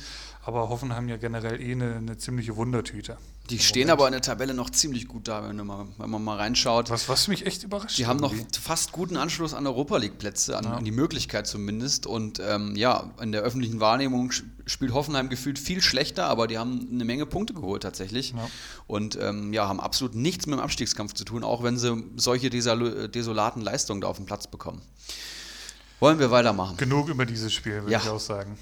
Aber Hoffenheim ja generell eh eine, eine ziemliche Wundertüte. Die stehen Moment. aber in der Tabelle noch ziemlich gut da, wenn, mal, wenn man mal reinschaut. Was, was mich echt überrascht Die haben noch irgendwie. fast guten Anschluss an Europa League-Plätze, an, Ja. an die Möglichkeit zumindest. Und ähm, ja, in der öffentlichen Wahrnehmung spielt Hoffenheim gefühlt viel schlechter, aber die haben eine Menge Punkte geholt tatsächlich. Ja. Und ähm, ja, haben absolut nichts mit dem Abstiegskampf zu tun, auch wenn sie solche desol desolaten Leistungen da auf dem Platz bekommen. Wollen wir weitermachen? Genug über dieses Spiel, würde Ja. ich auch sagen.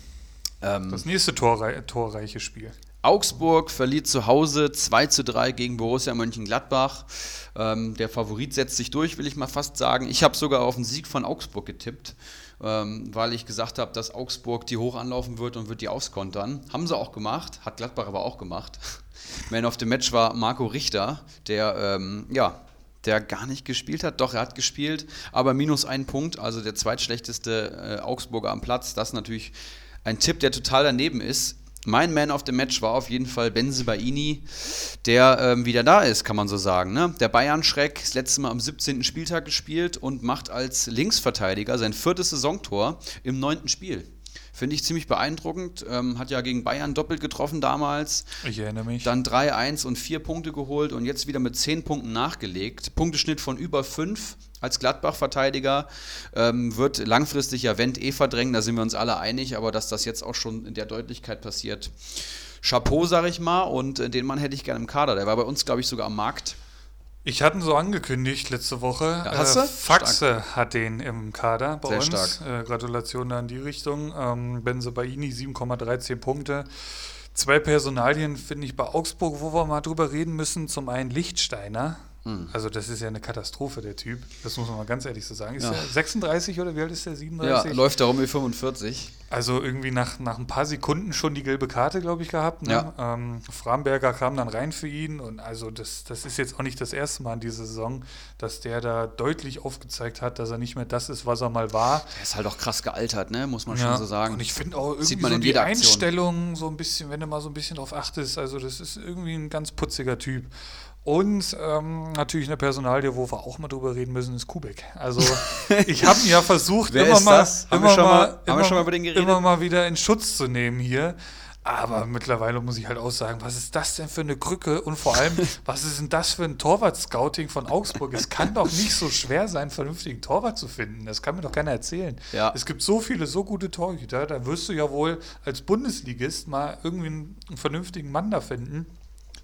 Ähm, Das nächste torrei torreiche Spiel. Augsburg verliert zu Hause 2 zu 3 gegen Borussia Mönchengladbach. Ähm, der Favorit setzt sich durch, will ich mal fast sagen. Ich habe sogar auf den Sieg von Augsburg getippt, ähm, weil ich gesagt habe, dass Augsburg die hoch anlaufen wird und wird die auskontern. Haben sie auch gemacht, hat Gladbach aber auch gemacht. Man of the Match war Marco Richter, der ähm, ja, der gar nicht gespielt hat. Doch, er hat gespielt, aber minus ein Punkt, also der zweitschlechteste äh, Augsburger am Platz. Das natürlich ein Tipp, der total daneben ist. Mein Man of the Match war auf jeden Fall Benze Baini, der ähm, wieder da ist, kann man so sagen. Ne? Der Bayern-Schreck, das letzte Mal am 17. Spieltag gespielt und macht als Linksverteidiger sein viertes Saisontor im neunten Spiel. Finde ich ziemlich beeindruckend. Ähm, hat ja gegen Bayern doppelt getroffen damals. Ich erinnere mich. Dann 3-1 und 4 Punkte geholt und jetzt wieder mit 10 Punkten nachgelegt. Punkteschnitt von über 5 als Gladbach-Verteidiger. Ähm, wird langfristig ja Wendt eh verdrängen, da sind wir uns alle einig, aber dass das jetzt auch schon in der Deutlichkeit passiert. Chapeau, sag ich mal, und äh, den Mann hätte ich gerne im Kader. Der war bei uns, glaube ich, sogar am Markt. Ich hatte ihn so angekündigt letzte Woche. Ja, hast du? Faxe hat den im Kader bei Sehr uns. stark. Äh, Gratulation da in die Richtung. Ähm, Benze Baini 7,13 Punkte. Zwei Personalien finde ich bei Augsburg, wo wir mal drüber reden müssen. Zum einen Lichtsteiner. Hm. Also das ist ja eine Katastrophe, der Typ. Das muss man mal ganz ehrlich so sagen. Ist Ja. der 36 oder wie alt ist der? Ja, 37? läuft darum wie 45. Also irgendwie nach, nach ein paar Sekunden schon die gelbe Karte, glaube ich, gehabt. Ne? Ja. Ähm, Framberger kam dann rein für ihn und also das, das ist jetzt auch nicht das erste Mal in dieser Saison, dass der da deutlich aufgezeigt hat, dass er nicht mehr das ist, was er mal war. Der ist halt auch krass gealtert, ne? muss man Ja. schon so sagen. Und ich finde auch irgendwie Sieht man so in die. Einstellung so ein bisschen, wenn du mal so ein bisschen drauf achtest, also das ist irgendwie ein ganz putziger Typ. Und ähm, natürlich eine Personalie, wo wir auch mal drüber reden müssen, ist Kubek. Also ich habe ihn ja versucht, immer mal, immer mal- immer, immer wieder in Schutz zu nehmen hier. Aber mittlerweile muss ich halt auch sagen, was ist das denn für eine Krücke und vor allem, was ist denn das für ein Torwart-Scouting von Augsburg? Es kann doch nicht so schwer sein, einen vernünftigen Torwart zu finden. Das kann mir doch keiner erzählen. Ja. Es gibt so viele, so gute Torhüter, da wirst du ja wohl als Bundesligist mal irgendwie einen vernünftigen Mann da finden.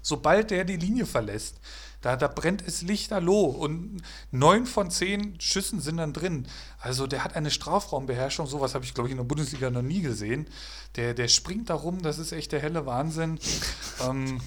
Sobald der die Linie verlässt, da, da brennt es lichterloh und neun von zehn Schüssen sind dann drin. Also der hat eine Strafraumbeherrschung, sowas habe ich, glaube ich, in der Bundesliga noch nie gesehen. Der, der springt da rum, das ist echt der helle Wahnsinn. ähm,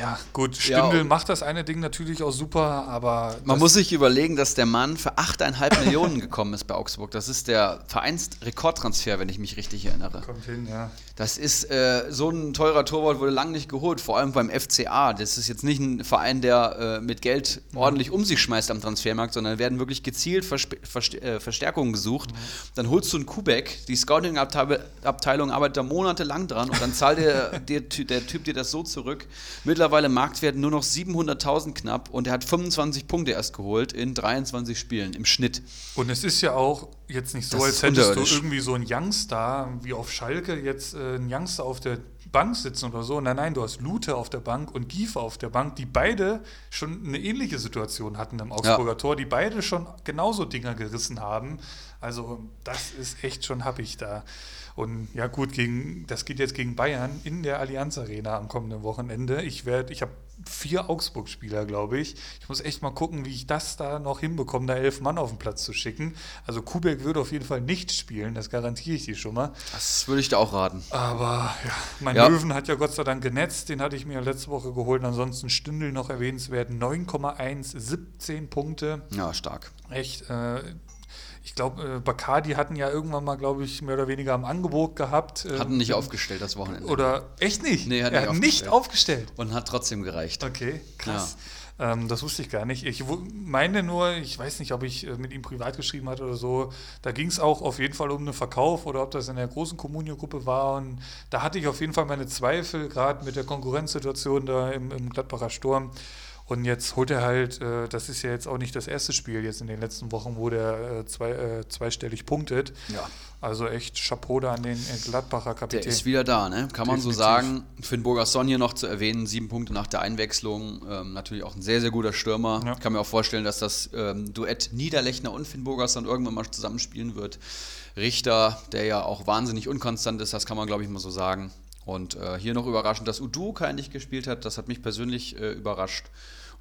Ja, gut, Stindl ja, macht das eine Ding natürlich auch super, aber. Man muss sich überlegen, dass der Mann für 8,5 Millionen gekommen ist bei Augsburg. Das ist der Vereinsrekordtransfer, wenn ich mich richtig erinnere. Kommt hin, ja. Das ist äh, so ein teurer Torwart, wurde lange nicht geholt, vor allem beim FCA. Das ist jetzt nicht ein Verein, der äh, mit Geld ordentlich um sich schmeißt am Transfermarkt, sondern werden wirklich gezielt Versp Verst äh, Verstärkungen gesucht. Mhm. Dann holst du einen Kubek, die Scouting-Abteilung arbeitet da monatelang dran und dann zahlt der, der, der Typ dir das so zurück. Mittlerweile Marktwert nur noch 700.000 knapp und er hat 25 Punkte erst geholt in 23 Spielen im Schnitt. Und es ist ja auch jetzt nicht so, das als hättest du irgendwie so einen Youngster, wie auf Schalke, jetzt äh, einen Youngster auf der Bank sitzen oder so. Nein, nein, du hast Lute auf der Bank und Giefer auf der Bank, die beide schon eine ähnliche Situation hatten im Augsburger ja. Tor, die beide schon genauso Dinger gerissen haben. Also das ist echt schon happig da. Und ja gut, gegen, das geht jetzt gegen Bayern in der Allianz Arena am kommenden Wochenende. Ich werde, ich habe vier Augsburg-Spieler, glaube ich. Ich muss echt mal gucken, wie ich das da noch hinbekomme, da elf Mann auf den Platz zu schicken. Also Kubek würde auf jeden Fall nicht spielen, das garantiere ich dir schon mal. Das würde ich dir auch raten. Aber ja, mein ja. Löwen hat ja Gott sei Dank genetzt, den hatte ich mir letzte Woche geholt. Ansonsten Stündel noch erwähnenswert, 9,1, 17 Punkte. Ja, stark. Echt, äh, ich glaube, äh, Bacardi hatten ja irgendwann mal, glaube ich, mehr oder weniger am Angebot gehabt. Äh, hatten nicht aufgestellt das Wochenende. Oder echt nicht? Nee, hat er hat nicht aufgestellt. Und hat trotzdem gereicht. Okay, krass. Ja. Ähm, das wusste ich gar nicht. Ich meine nur, ich weiß nicht, ob ich äh, mit ihm privat geschrieben hatte oder so. Da ging es auch auf jeden Fall um einen Verkauf oder ob das in der großen Kommunio-Gruppe war. Und da hatte ich auf jeden Fall meine Zweifel, gerade mit der Konkurrenzsituation da im, im Gladbacher Sturm. Und jetzt holt er halt, äh, das ist ja jetzt auch nicht das erste Spiel jetzt in den letzten Wochen, wo der äh, zwei, äh, zweistellig punktet. Ja. Also echt Chapeau da an den Gladbacher Kapitän. Der ist wieder da, ne? Kann man Definitiv. so sagen. Finn Burgerson hier noch zu erwähnen, sieben Punkte nach der Einwechslung. Ähm, natürlich auch ein sehr, sehr guter Stürmer. Ja. Ich kann mir auch vorstellen, dass das ähm, Duett Niederlechner und Finn Burgerson irgendwann mal zusammenspielen wird. Richter, der ja auch wahnsinnig unkonstant ist, das kann man, glaube ich, mal so sagen. Und äh, hier noch überraschend, dass Uduka endlich gespielt hat. Das hat mich persönlich äh, überrascht.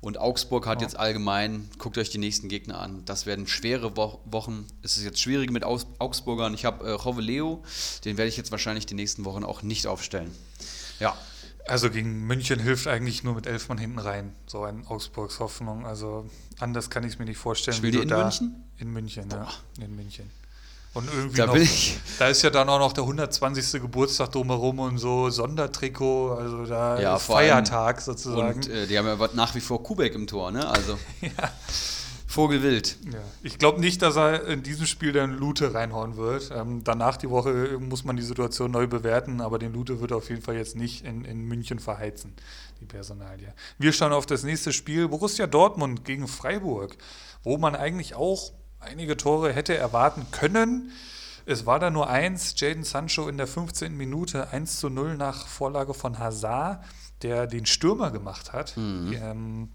Und Augsburg hat ja. jetzt allgemein, guckt euch die nächsten Gegner an. Das werden schwere Wo Wochen. Es ist jetzt schwierig mit Aus Augsburgern. Ich habe äh, Roveleo, den werde ich jetzt wahrscheinlich die nächsten Wochen auch nicht aufstellen. Ja. Also gegen München hilft eigentlich nur mit elf Mann hinten rein. So ein Augsburgs Hoffnung. Also anders kann ich es mir nicht vorstellen. Spielt ihr in München? In München, Boah. ja. In München. Und irgendwie da, noch, da ist ja dann auch noch der 120. Geburtstag drumherum und so Sondertrikot, also da ja, Feiertag allem, sozusagen. Und äh, die haben ja nach wie vor Kubek im Tor, ne? Also ja. Vogelwild. Ja. Ich glaube nicht, dass er in diesem Spiel dann Lute reinhauen wird. Ähm, danach die Woche muss man die Situation neu bewerten, aber den Lute wird er auf jeden Fall jetzt nicht in, in München verheizen, die Personalie. Wir schauen auf das nächste Spiel, Borussia Dortmund gegen Freiburg, wo man eigentlich auch einige Tore hätte erwarten können. Es war da nur eins, Jaden Sancho in der 15. Minute 1 zu 0 nach Vorlage von Hazard, der den Stürmer gemacht hat. Mhm. Ähm,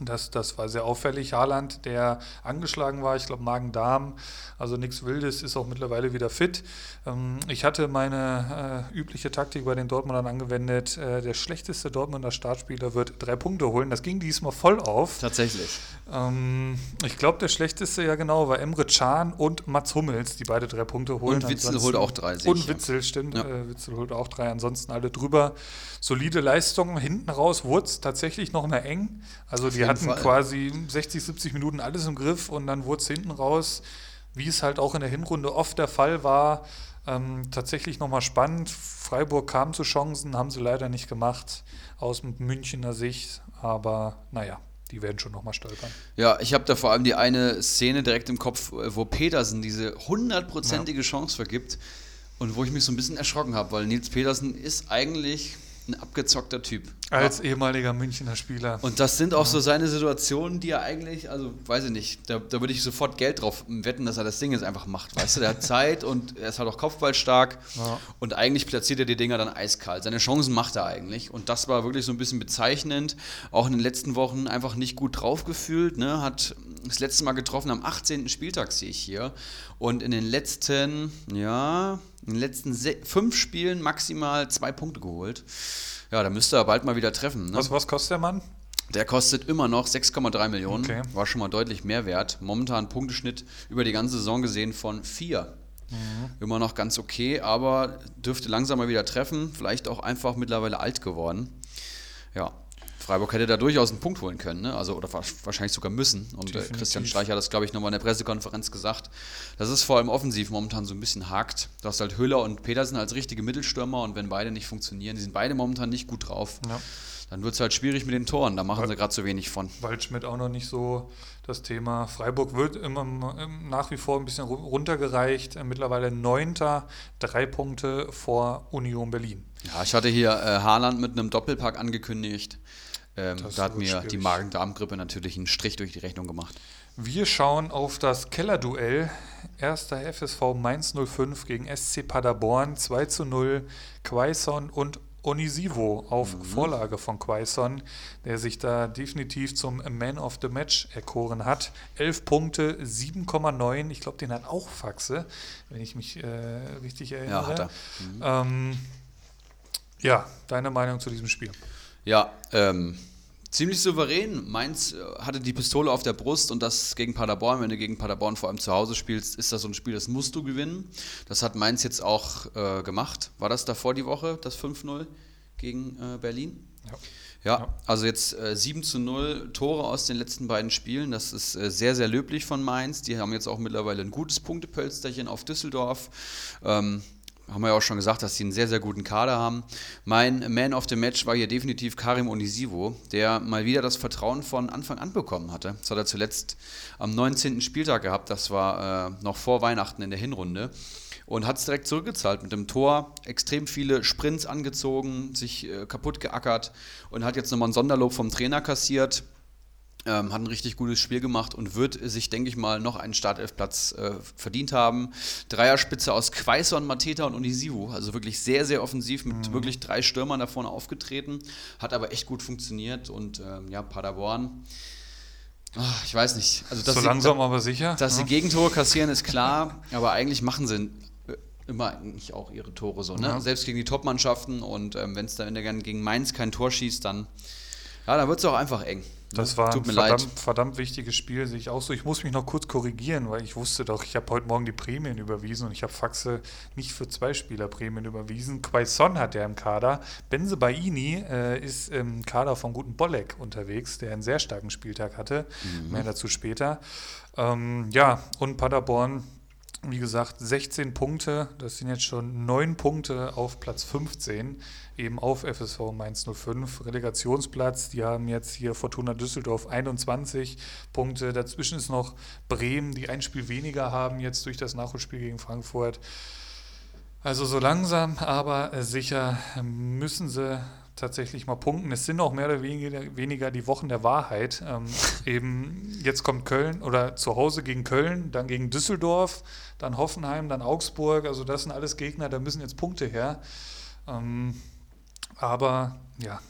das, das war sehr auffällig. Haaland, der angeschlagen war, ich glaube Magen-Darm, also nichts Wildes, ist auch mittlerweile wieder fit. Ähm, ich hatte meine äh, übliche Taktik bei den Dortmundern angewendet. Äh, der schlechteste Dortmunder Startspieler wird drei Punkte holen. Das ging diesmal voll auf. Tatsächlich. Ähm, ich glaube, der schlechteste ja genau war Emre Can und Mats Hummels, die beide drei Punkte holen. Und Witzel holt auch drei. Und Witzel, stimmt. Ja. Äh, Witzel holt auch drei. Ansonsten alle drüber. Solide Leistungen. Hinten raus wurde es tatsächlich noch mehr eng. Also die hatten Fall. quasi 60, 70 Minuten alles im Griff und dann wurde es hinten raus, wie es halt auch in der Hinrunde oft der Fall war, ähm, tatsächlich nochmal spannend. Freiburg kam zu Chancen, haben sie leider nicht gemacht aus Münchner Sicht. Aber naja, die werden schon nochmal stolpern. Ja, ich habe da vor allem die eine Szene direkt im Kopf, wo Petersen diese hundertprozentige ja. Chance vergibt und wo ich mich so ein bisschen erschrocken habe, weil Nils Petersen ist eigentlich ein abgezockter Typ. Als ja. ehemaliger Münchner Spieler. Und das sind auch ja. so seine Situationen, die er eigentlich, also weiß ich nicht, da, da würde ich sofort Geld drauf wetten, dass er das Ding jetzt einfach macht. Weißt du, der hat Zeit und er ist halt auch kopfballstark ja. und eigentlich platziert er die Dinger dann eiskalt. Seine Chancen macht er eigentlich und das war wirklich so ein bisschen bezeichnend. Auch in den letzten Wochen einfach nicht gut drauf gefühlt, ne? hat das letzte Mal getroffen am 18. Spieltag, sehe ich hier. Und in den letzten, ja, in den letzten fünf Spielen maximal zwei Punkte geholt. Ja, da müsste er bald mal wieder treffen. Ne? Was, was kostet der Mann? Der kostet immer noch 6,3 Millionen. Okay. War schon mal deutlich mehr wert. Momentan Punkteschnitt über die ganze Saison gesehen von 4. Mhm. Immer noch ganz okay, aber dürfte langsam mal wieder treffen. Vielleicht auch einfach mittlerweile alt geworden. Ja. Freiburg hätte da durchaus einen Punkt holen können, ne? also oder wahrscheinlich sogar müssen. Und äh. Christian Streich hat das, glaube ich, nochmal in der Pressekonferenz gesagt, dass es vor allem offensiv momentan so ein bisschen hakt. Du hast halt Höller und Petersen als richtige Mittelstürmer und wenn beide nicht funktionieren, die sind beide momentan nicht gut drauf, Ja. dann wird es halt schwierig mit den Toren. Da machen sie gerade zu wenig von. Waldschmidt auch noch nicht so das Thema. Freiburg wird immer nach wie vor ein bisschen ru- runtergereicht. Äh, Mittlerweile Neunter, drei Punkte vor Union Berlin. Ja, ich hatte hier äh, Haaland mit einem Doppelpack angekündigt. Ähm, da hat mir schwierig. die Magen-Darm-Grippe natürlich einen Strich durch die Rechnung gemacht. Wir schauen auf das Kellerduell. Erster FSV Mainz 05 gegen SC Paderborn 2 zu 0. Quaison und Onisivo auf Vorlage von Quaison, der sich da definitiv zum Man of the Match erkoren hat. 11 Punkte, 7,9. Ich glaube, den hat auch Faxe, wenn ich mich äh, richtig erinnere. Ja, hat er. Ähm, ja, deine Meinung zu diesem Spiel? Ja, ähm, ziemlich souverän. Mainz äh, hatte die Pistole auf der Brust und das gegen Paderborn. Wenn du gegen Paderborn vor allem zu Hause spielst, ist das so ein Spiel, das musst du gewinnen. Das hat Mainz jetzt auch äh, gemacht. War das davor die Woche, das 5-0 gegen äh, Berlin? Ja. Ja, Ja. also jetzt äh, 7 zu 0 Tore aus den letzten beiden Spielen. Das ist äh, sehr, sehr löblich von Mainz. Die haben jetzt auch mittlerweile ein gutes Punktepölsterchen auf Düsseldorf. Ähm, haben wir ja auch schon gesagt, dass sie einen sehr, sehr guten Kader haben. Mein Man of the Match war hier definitiv Karim Onisivo, der mal wieder das Vertrauen von Anfang an bekommen hatte. Das hat er zuletzt am 19. Spieltag gehabt. Das war äh, noch vor Weihnachten in der Hinrunde und hat es direkt zurückgezahlt mit dem Tor. Extrem viele Sprints angezogen, sich äh, kaputt geackert und hat jetzt nochmal ein Sonderlob vom Trainer kassiert. Ähm, hat ein richtig gutes Spiel gemacht und wird sich, denke ich mal, noch einen Startelfplatz äh, verdient haben. Dreierspitze aus Quaison, Mateta und Unisivu. Also wirklich sehr, sehr offensiv mit wirklich drei Stürmern da vorne aufgetreten. Hat aber echt gut funktioniert und ähm, ja, Paderborn. Ah, ich weiß nicht. Also, dass so sie- langsam aber sicher. dass sie ne? Gegentore kassieren, ist klar, aber eigentlich machen sie äh, immer eigentlich auch ihre Tore so, ne? Ja. Selbst gegen die Top-Mannschaften und ähm, wenn es dann gegen Mainz kein Tor schießt, dann, ja, dann wird es auch einfach eng. Ne? Das war Tut ein verdammt, verdammt wichtiges Spiel, sehe ich auch so. Ich muss mich noch kurz korrigieren, weil ich wusste doch, ich habe heute Morgen die Prämien überwiesen und ich habe Faxe nicht für zwei Spieler Prämien überwiesen. Quaison hat er im Kader. Benze Baini äh, ist im Kader vom guten Bolek unterwegs, der einen sehr starken Spieltag hatte. Mhm. Mehr dazu später. Ähm, ja, und Paderborn, wie gesagt, 16 Punkte. Das sind jetzt schon 9 Punkte auf Platz 15, eben auf FSV Mainz 05. Relegationsplatz, die haben jetzt hier Fortuna Düsseldorf 21 Punkte. Dazwischen ist noch Bremen, die ein Spiel weniger haben jetzt durch das Nachholspiel gegen Frankfurt. Also so langsam, aber sicher müssen sie tatsächlich mal punkten. Es sind auch mehr oder weniger, weniger die Wochen der Wahrheit. Ähm, eben jetzt kommt Köln oder zu Hause gegen Köln, dann gegen Düsseldorf, dann Hoffenheim, dann Augsburg. Also das sind alles Gegner, da müssen jetzt Punkte her. Ähm, aber ja,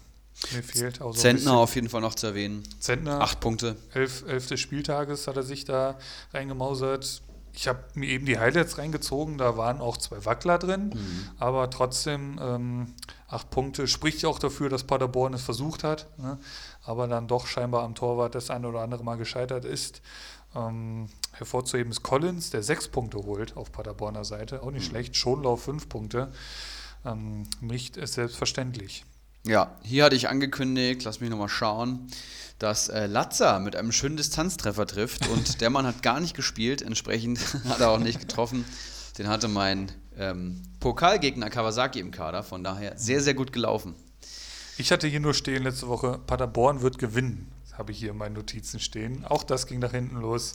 mir fehlt auch so Zentner auf jeden Fall noch zu erwähnen. Zentner, Acht Punkte. elf, elf des Spieltages hat er sich da reingemausert. Ich habe mir eben die Highlights reingezogen, da waren auch zwei Wackler drin, aber trotzdem ähm, acht Punkte spricht ja auch dafür, dass Paderborn es versucht hat, ne? aber dann doch scheinbar am Torwart das eine oder andere Mal gescheitert ist. Ähm, hervorzuheben ist Collins, der sechs Punkte holt auf Paderborner Seite, auch nicht schlecht. Schonlauf fünf Punkte, ähm, nicht äh, selbstverständlich. Ja, hier hatte ich angekündigt, lass mich nochmal schauen, dass äh, Latza mit einem schönen Distanztreffer trifft und der Mann hat gar nicht gespielt, entsprechend hat er auch nicht getroffen. Den hatte mein ähm, Pokalgegner Kawasaki im Kader, von daher sehr, sehr gut gelaufen. Ich hatte hier nur stehen letzte Woche, Paderborn wird gewinnen. Habe ich hier in meinen Notizen stehen. Auch das ging nach hinten los.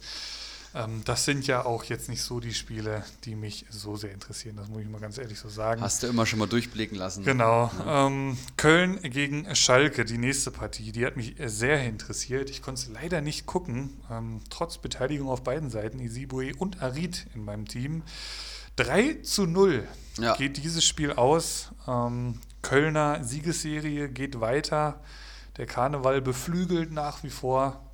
Ähm, das sind ja auch jetzt nicht so die Spiele, die mich so sehr interessieren. Das muss ich mal ganz ehrlich so sagen. Hast du immer schon mal durchblicken lassen. Genau. Ähm, Köln gegen Schalke, die nächste Partie, die hat mich sehr interessiert. Ich konnte es leider nicht gucken, ähm, trotz Beteiligung auf beiden Seiten, Isibue und Arid in meinem Team. 3 zu 0 Ja. geht dieses Spiel aus. Kölner Siegesserie geht weiter. Der Karneval beflügelt nach wie vor.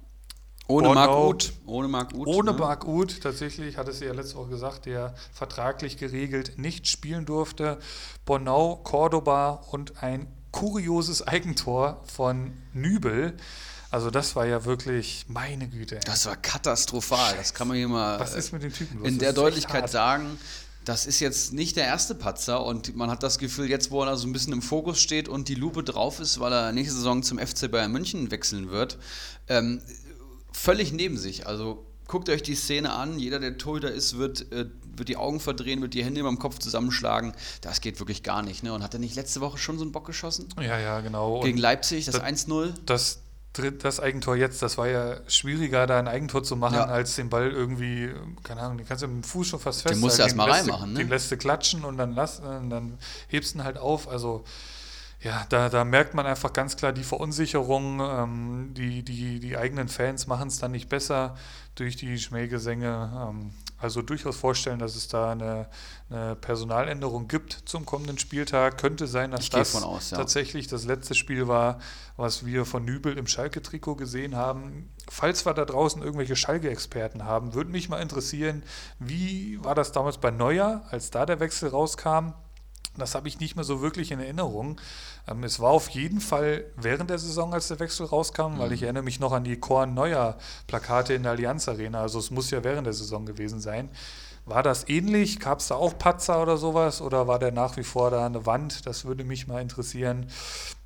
Ohne Marc Bornau. Uth. Ohne Marc Uth. Ohne ne? Marc Uth, tatsächlich, hat es ja letzte Woche gesagt, der vertraglich geregelt nicht spielen durfte. Bornau, Cordoba und ein kurioses Eigentor von Nübel. Also das war ja wirklich, meine Güte. ey. Das war katastrophal. Das kann man hier mal Was ist mit dem Typen los? in der Deutlichkeit sagen. das ist jetzt nicht der erste Patzer und man hat das Gefühl, jetzt wo er so ein bisschen im Fokus steht und die Lupe drauf ist, weil er nächste Saison zum FC Bayern München wechseln wird, ähm, völlig neben sich. Also guckt euch die Szene an, jeder, der Torhüter ist, wird, äh, wird die Augen verdrehen, wird die Hände über dem Kopf zusammenschlagen. Das geht wirklich gar nicht. Ne? Und hat er nicht letzte Woche schon so einen Bock geschossen? Ja, ja, genau. Gegen Leipzig, das, das 1-0? Das, das Eigentor jetzt, das war ja schwieriger, da ein Eigentor zu machen, ja. als den Ball irgendwie, keine Ahnung, den kannst du mit dem Fuß schon fast festhalten. Den musst du erstmal reinmachen, ne? Den lässt du klatschen und dann, lass, und dann hebst du ihn halt auf. Also ja, da, da merkt man einfach ganz klar die Verunsicherung. Ähm, die, die, die eigenen Fans machen es dann nicht besser durch die Schmähgesänge. Ähm, also durchaus vorstellen, dass es da eine, eine, Personaländerung gibt zum kommenden Spieltag. Könnte sein, dass das aus, ja. tatsächlich das letzte Spiel war, was wir von Nübel im Schalke-Trikot gesehen haben. Falls wir da draußen irgendwelche Schalke-Experten haben, würde mich mal interessieren, wie war das damals bei Neuer, als da der Wechsel rauskam? Das habe ich nicht mehr so wirklich in Erinnerung. Ähm, es war auf jeden Fall während der Saison, als der Wechsel rauskam, mhm. weil ich erinnere mich noch an die Korn Neuer Plakate in der Allianz Arena. Also es muss ja während der Saison gewesen sein. War das ähnlich? Gab es da auch Patzer oder sowas? Oder war der nach wie vor da eine Wand? Das würde mich mal interessieren.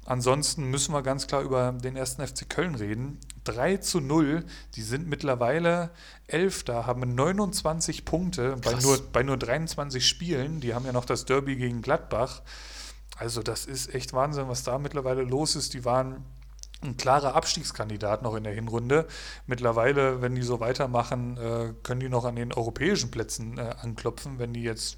Ansonsten müssen wir ganz klar über den ersten FC Köln reden. 3 zu 0, die sind mittlerweile Elfter, haben 29 Punkte bei nur, bei nur 23 Spielen. Die haben ja noch das Derby gegen Gladbach. Also das ist echt Wahnsinn, was da mittlerweile los ist. Die waren ein klarer Abstiegskandidat noch in der Hinrunde. Mittlerweile, wenn die so weitermachen, äh, können die noch an den europäischen Plätzen äh, anklopfen, wenn die jetzt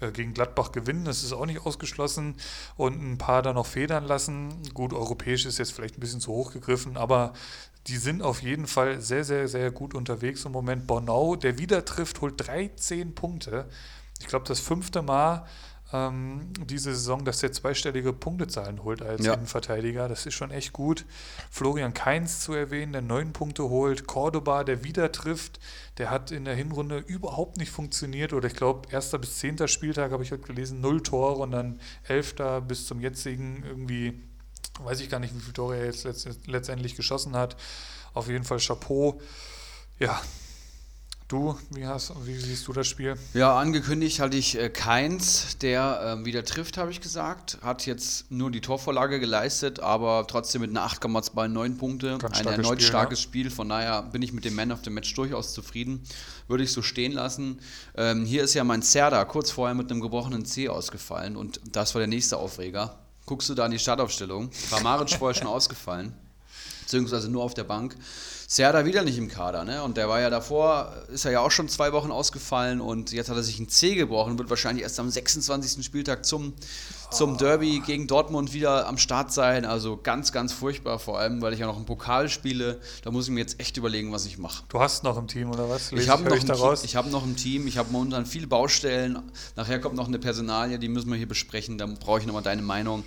äh, gegen Gladbach gewinnen, das ist auch nicht ausgeschlossen und ein paar da noch federn lassen. Gut, europäisch ist jetzt vielleicht ein bisschen zu hoch gegriffen, aber die sind auf jeden Fall sehr, sehr, sehr gut unterwegs im Moment. Bornau, der wieder trifft, holt 13 Punkte. Ich glaube, das fünfte Mal ähm, diese Saison, dass er zweistellige Punktezahlen holt als ja. Innenverteidiger. Das ist schon echt gut. Florian Keins zu erwähnen, der neun Punkte holt. Cordoba, der wieder trifft. Der hat in der Hinrunde überhaupt nicht funktioniert. Oder ich glaube, erster bis zehnter Spieltag habe ich heute gelesen, null Tore und dann elfter bis zum jetzigen irgendwie, weiß ich gar nicht, wie viele Tore er jetzt letztendlich geschossen hat. Auf jeden Fall Chapeau. Ja, Du, wie, hast, wie siehst du das Spiel? Ja, angekündigt hatte ich äh, Keins, der äh, wieder trifft, habe ich gesagt. Hat jetzt nur die Torvorlage geleistet, aber trotzdem mit einer 8,29 Punkte. Ganz Ein erneut Spiel, starkes ja. Spiel. Von daher bin ich mit dem Man of the Match durchaus zufrieden. Würde ich so stehen lassen. Ähm, hier ist ja mein Zerda kurz vorher mit einem gebrochenen C ausgefallen und das war der nächste Aufreger. Guckst du da in die Startaufstellung? War Maric vorher schon ausgefallen, beziehungsweise nur auf der Bank. Serda wieder nicht im Kader, ne? Und der war ja davor, ist er ja auch schon zwei Wochen ausgefallen und jetzt hat er sich ein C gebrochen, wird wahrscheinlich erst am 26. Spieltag zum, zum Derby gegen Dortmund wieder am Start sein. Also ganz, ganz furchtbar, vor allem, weil ich ja noch einen Pokal spiele. Da muss ich mir jetzt echt überlegen, was ich mache. Du hast noch ein Team oder was? ich habe noch, ich hab noch ein Team, ich habe momentan viele Baustellen. Nachher kommt noch eine Personalie, die müssen wir hier besprechen. Da brauche ich nochmal deine Meinung.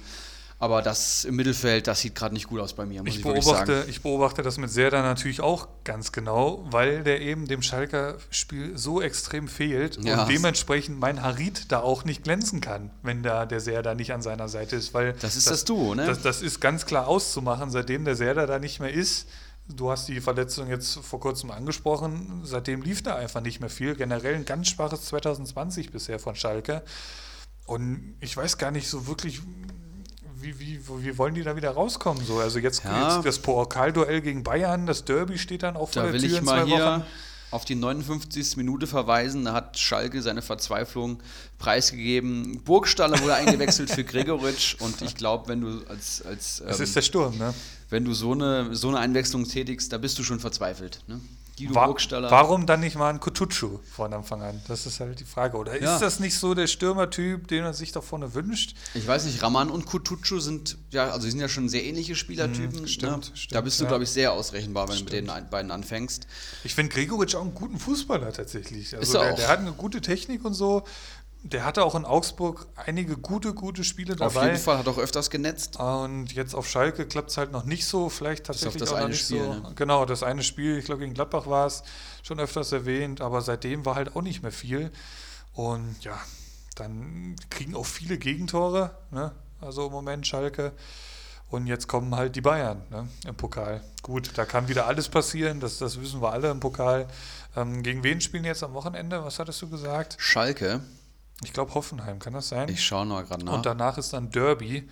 Aber das im Mittelfeld, das sieht gerade nicht gut aus bei mir, muss ich, ich beobachte, sagen. Ich beobachte das mit Serda natürlich auch ganz genau, weil der eben dem Schalker Spiel so extrem fehlt ja. und dementsprechend mein Harit da auch nicht glänzen kann, wenn da der Serda nicht an seiner Seite ist. Weil das ist das, das Duo, ne? Das, das, ist ganz klar auszumachen, seitdem der Serda da nicht mehr ist. Du hast die Verletzung jetzt vor kurzem angesprochen. Seitdem lief da einfach nicht mehr viel. Generell ein ganz schwaches 2020 bisher von Schalke. Und ich weiß gar nicht so wirklich, wie, wie, wie wollen die da wieder rauskommen? So? Also jetzt, ja. jetzt das Pokalduell gegen Bayern, das Derby steht dann auch vor da der Tür in zwei Wochen. Auf die 59. Minute verweisen, da hat Schalke seine Verzweiflung preisgegeben. Burgstaller wurde eingewechselt für Gregoritsch und ich glaube, wenn du als. als ähm, es ist der Sturm, ne? Wenn du so eine, so eine Einwechslung tätigst, da bist du schon verzweifelt. Ne? Guido War, Burgstaller. Warum dann nicht mal ein Kutucu von Anfang an? Das ist halt die Frage. Oder ja. ist das nicht so der Stürmertyp, den er sich da vorne wünscht? Ich weiß nicht, Raman und Kutucu sind ja, also sind ja schon sehr ähnliche Spielertypen. Hm, stimmt, ne? stimmt, Da bist du, ja. glaube ich, sehr ausrechenbar, wenn stimmt. du mit den beiden anfängst. Ich finde Gregoritsch auch einen guten Fußballer tatsächlich. Also ist er der, auch. der hat eine gute Technik und so der hatte auch in Augsburg einige gute, gute Spiele dabei. Auf jeden Fall, hat auch öfters genetzt. Und jetzt auf Schalke klappt es halt noch nicht so, vielleicht tatsächlich das auch noch nicht Spiel, so. Ne? Genau, das eine Spiel, ich glaube gegen Gladbach war es, schon öfters erwähnt, aber seitdem war halt auch nicht mehr viel. Und ja, dann kriegen auch viele Gegentore, ne? also im Moment Schalke. Und jetzt kommen halt die Bayern ne, im Pokal. Gut, da kann wieder alles passieren, das, das wissen wir alle im Pokal. Ähm, gegen wen spielen jetzt am Wochenende? Was hattest du gesagt? Schalke Ich glaube Hoffenheim, kann das sein? Ich schaue noch gerade nach. Und danach ist dann Derby.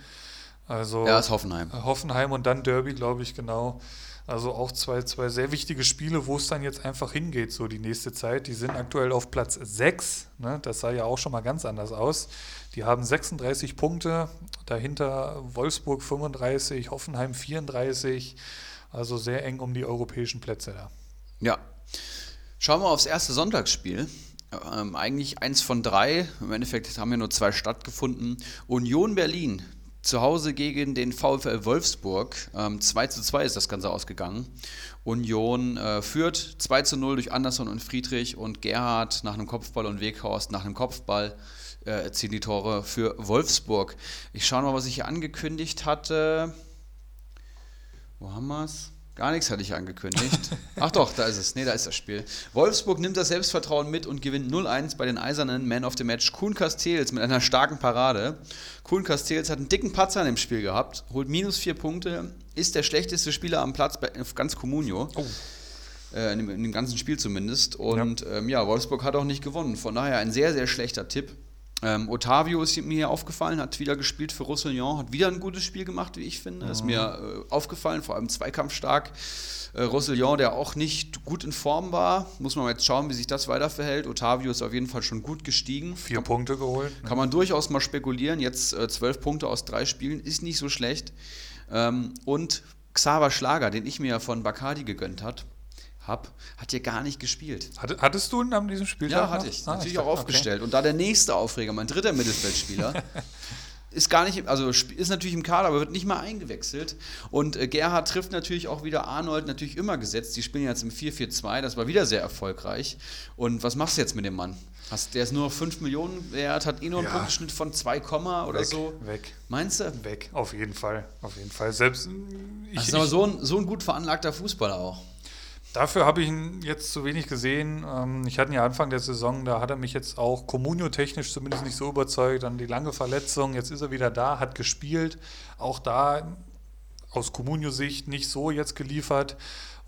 Also ja, ist Hoffenheim. Hoffenheim und dann Derby, glaube ich, genau. Also auch zwei, zwei sehr wichtige Spiele, wo es dann jetzt einfach hingeht, so die nächste Zeit. Die sind aktuell auf Platz 6. Ne? Das sah ja auch schon mal ganz anders aus. Die haben 36 Punkte, dahinter Wolfsburg 35, Hoffenheim 34. Also sehr eng um die europäischen Plätze da. Ja. Schauen wir aufs erste Sonntagsspiel. Ähm, eigentlich eins von drei. Im Endeffekt haben ja nur zwei stattgefunden. Union Berlin zu Hause gegen den VfL Wolfsburg. Ähm, 2 zu 2 ist das Ganze ausgegangen. Union äh, führt 2 zu 0 durch Anderson und Friedrich und Gerhard nach einem Kopfball und Weghorst nach einem Kopfball äh, erzielen die Tore für Wolfsburg. Ich schaue mal, was ich hier angekündigt hatte. Wo haben wir es? Gar nichts hatte ich angekündigt. Ach doch, da ist es. Nee, da ist das Spiel. Wolfsburg nimmt das Selbstvertrauen mit und gewinnt 0-1 bei den Eisernen Man of the Match Kuhn Castells mit einer starken Parade. Kuhn Castells hat einen dicken Patzer in dem Spiel gehabt, holt minus vier Punkte, ist der schlechteste Spieler am Platz bei ganz Comunio. Oh. Äh, in, dem, in, dem, ganzen Spiel zumindest. Und ja. Ähm, ja, Wolfsburg hat auch nicht gewonnen. Von daher ein sehr, sehr schlechter Tipp. Ähm, Otavio ist mir hier aufgefallen, hat wieder gespielt für Roussillon, hat wieder ein gutes Spiel gemacht, wie ich finde. Mhm. Ist mir äh, aufgefallen, vor allem zweikampfstark. Äh, Roussillon, der auch nicht gut in Form war, muss man jetzt schauen, wie sich das weiter verhält. Otavio ist auf jeden Fall schon gut gestiegen. Vier kann, Punkte geholt. Ne? Kann man durchaus mal spekulieren. Jetzt äh, zwölf Punkte aus drei Spielen, ist nicht so schlecht. Ähm, und Xaver Schlager, den ich mir von Bacardi gegönnt hat, habe, hat hier gar nicht gespielt. Hattest du ihn an diesem Spiel? Ja, hatte ich. Ah, natürlich ich auch aufgestellt. Okay. Und da der nächste Aufreger, mein dritter Mittelfeldspieler, ist gar nicht, also ist natürlich im Kader, aber wird nicht mal eingewechselt. Und äh, Gerhard trifft natürlich auch wieder Arnold natürlich immer gesetzt. Die spielen jetzt im 4-4-2, das war wieder sehr erfolgreich. Und was machst du jetzt mit dem Mann? Hast, der ist nur 5 Millionen wert, hat eh nur einen ja. Punkteschnitt von 2, oder weg, so. Weg. Meinst du? Weg, auf jeden Fall. Auf jeden Fall. Selbst. Ich, das ist aber so ein, so ein gut veranlagter Fußballer auch. Dafür habe ich ihn jetzt zu wenig gesehen. Ähm, ich hatte ihn ja Anfang der Saison, da hat er mich jetzt auch kommunio-technisch zumindest nicht so überzeugt. Dann die lange Verletzung, jetzt ist er wieder da, hat gespielt. Auch da aus Comunio-Sicht nicht so jetzt geliefert.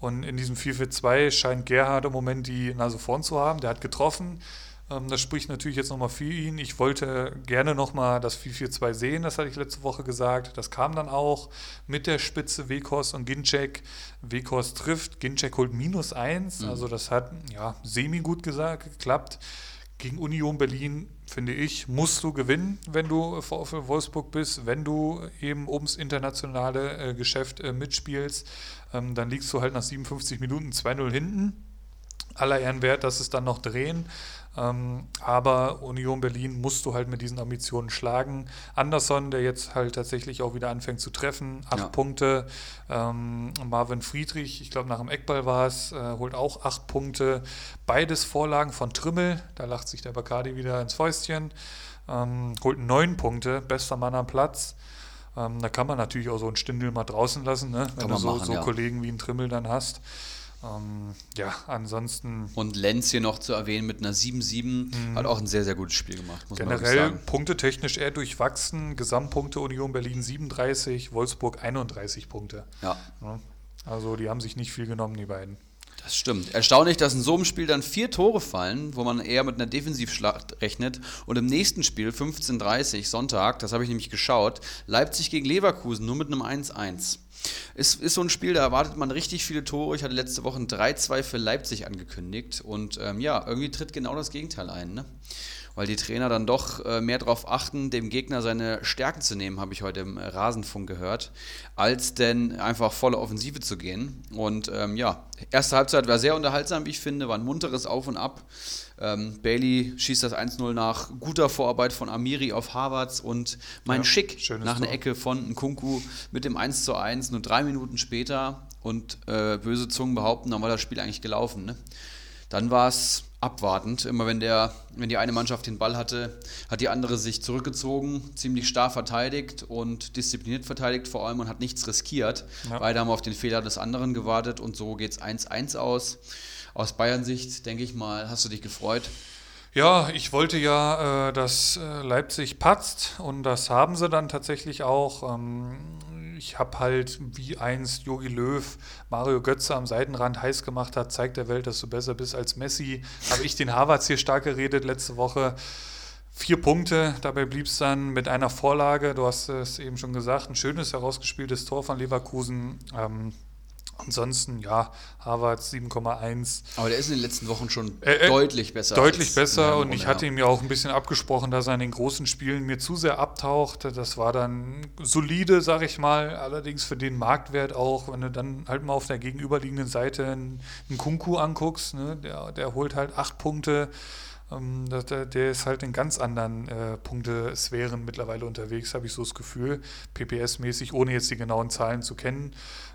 Und in diesem 4-4-2 scheint Gerhard im Moment die Nase vorn zu haben. Der hat getroffen. Ähm, das spricht natürlich jetzt nochmal für ihn. Ich wollte gerne nochmal das 4-4-2 sehen, das hatte ich letzte Woche gesagt. Das kam dann auch mit der Spitze Wekos und Ginczek. Wekos trifft, Ginczek holt minus eins. Mhm. Also das hat ja semi gut gesagt, geklappt. Gegen Union Berlin, finde ich, musst du gewinnen, wenn du VfL Wolfsburg bist, wenn du eben ums internationale äh, Geschäft äh, mitspielst. Ähm, dann liegst du halt nach 57 Minuten 2-0 hinten aller Ehren wert, dass es dann noch drehen. Ähm, aber Union Berlin musst du halt mit diesen Ambitionen schlagen. Anderson, der jetzt halt tatsächlich auch wieder anfängt zu treffen, acht ja. Punkte. Ähm, Marvin Friedrich, ich glaube nach dem Eckball war es, äh, holt auch acht Punkte. Beides Vorlagen von Trümmel, da lacht sich der Bacardi wieder ins Fäustchen. Ähm, holt neun Punkte, bester Mann am Platz. Ähm, da kann man natürlich auch so einen Stindel mal draußen lassen, ne? wenn du so, machen, so ja. Kollegen wie einen Trimmel dann hast. Ähm, ja, ansonsten. Und Lenz hier noch zu erwähnen mit einer 7-7 mhm. hat auch ein sehr, sehr gutes Spiel gemacht. Generell punktetechnisch eher durchwachsen. Gesamtpunkte Union Berlin 37, Wolfsburg 31 Punkte. Ja. ja. Also die haben sich nicht viel genommen, die beiden. Das stimmt. Erstaunlich, dass in so einem Spiel dann vier Tore fallen, wo man eher mit einer Defensivschlacht rechnet. Und im nächsten Spiel, 15.30 Sonntag, das habe ich nämlich geschaut, Leipzig gegen Leverkusen nur mit einem 1-1. Es ist so ein Spiel, da erwartet man richtig viele Tore. Ich hatte letzte Woche ein 3-2 für Leipzig angekündigt. Und ähm, ja, irgendwie tritt genau das Gegenteil ein. Ne? weil die Trainer dann doch äh, mehr darauf achten, dem Gegner seine Stärken zu nehmen, habe ich heute im Rasenfunk gehört, als denn einfach volle Offensive zu gehen. Und ähm, ja, erste Halbzeit war sehr unterhaltsam, wie ich finde, war ein munteres Auf und Ab. Ähm, Bailey schießt das 1-0 nach guter Vorarbeit von Amiri auf Harvards und mein ja, Schick nach einer Ecke von Nkunku mit dem 1-1 nur drei Minuten später und äh, böse Zungen behaupten, dann war das Spiel eigentlich gelaufen. Ne? Dann war es abwartend. Immer wenn, der, wenn die eine Mannschaft den Ball hatte, hat die andere sich zurückgezogen, ziemlich starr verteidigt und diszipliniert verteidigt vor allem und hat nichts riskiert. Ja. Beide haben auf den Fehler des anderen gewartet und so geht es 1-1 aus. Aus Bayern-Sicht, denke ich mal, hast du dich gefreut? Ja, ich wollte ja, äh, dass äh, Leipzig patzt und das haben sie dann tatsächlich auch. Ähm, ich habe halt, wie einst Jogi Löw Mario Götze am Seitenrand heiß gemacht hat, zeigt der Welt, dass du besser bist als Messi. Habe ich den Harvards hier stark geredet letzte Woche. Vier Punkte, dabei blieb es dann mit einer Vorlage. Du hast es eben schon gesagt, ein schönes herausgespieltes Tor von Leverkusen. Ähm, Ansonsten, ja, Harvard 7,1. Aber der ist in den letzten Wochen schon äh, äh, deutlich besser. Deutlich besser und ich hatte ihm ja auch ein bisschen abgesprochen, dass er in den großen Spielen mir zu sehr abtaucht. Das war dann solide, sag ich mal, allerdings für den Marktwert auch, wenn du dann halt mal auf der gegenüberliegenden Seite einen, einen Kunku anguckst, ne, der, der holt halt acht Punkte. Ähm, der, der, ist halt in ganz anderen äh, Punktesphären mittlerweile unterwegs, habe ich so das Gefühl, PPS-mäßig, ohne jetzt die genauen Zahlen zu kennen.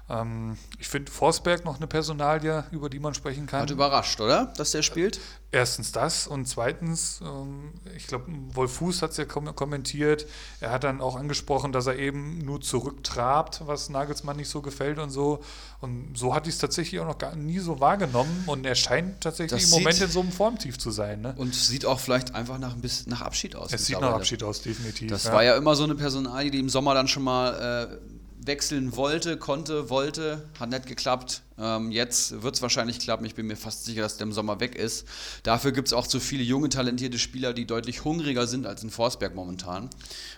Ähm, ich finde Forsberg noch eine Personalie, über die man sprechen kann. Hat überrascht, oder, dass der spielt? Erstens das und zweitens, ähm, ich glaube, Wolf Fuß hat es ja kom kommentiert. Er hat dann auch angesprochen, dass er eben nur zurücktrabt, was Nagelsmann nicht so gefällt und so. Und so hatte ich es tatsächlich auch noch gar nie so wahrgenommen. Und er scheint tatsächlich das im Moment in so einem Formtief zu sein. Ne? Und sieht auch vielleicht einfach nach ein bisschen nach Abschied aus. Es sieht nach Abschied aus, definitiv. Das ja. war ja immer so eine Personalie, die im Sommer dann schon mal äh, wechseln wollte, konnte, wollte, hat nicht geklappt. Ähm, jetzt wird es wahrscheinlich klappen. Ich bin mir fast sicher, dass der im Sommer weg ist. Dafür gibt es auch zu viele junge, talentierte Spieler, die deutlich hungriger sind als in Forsberg momentan.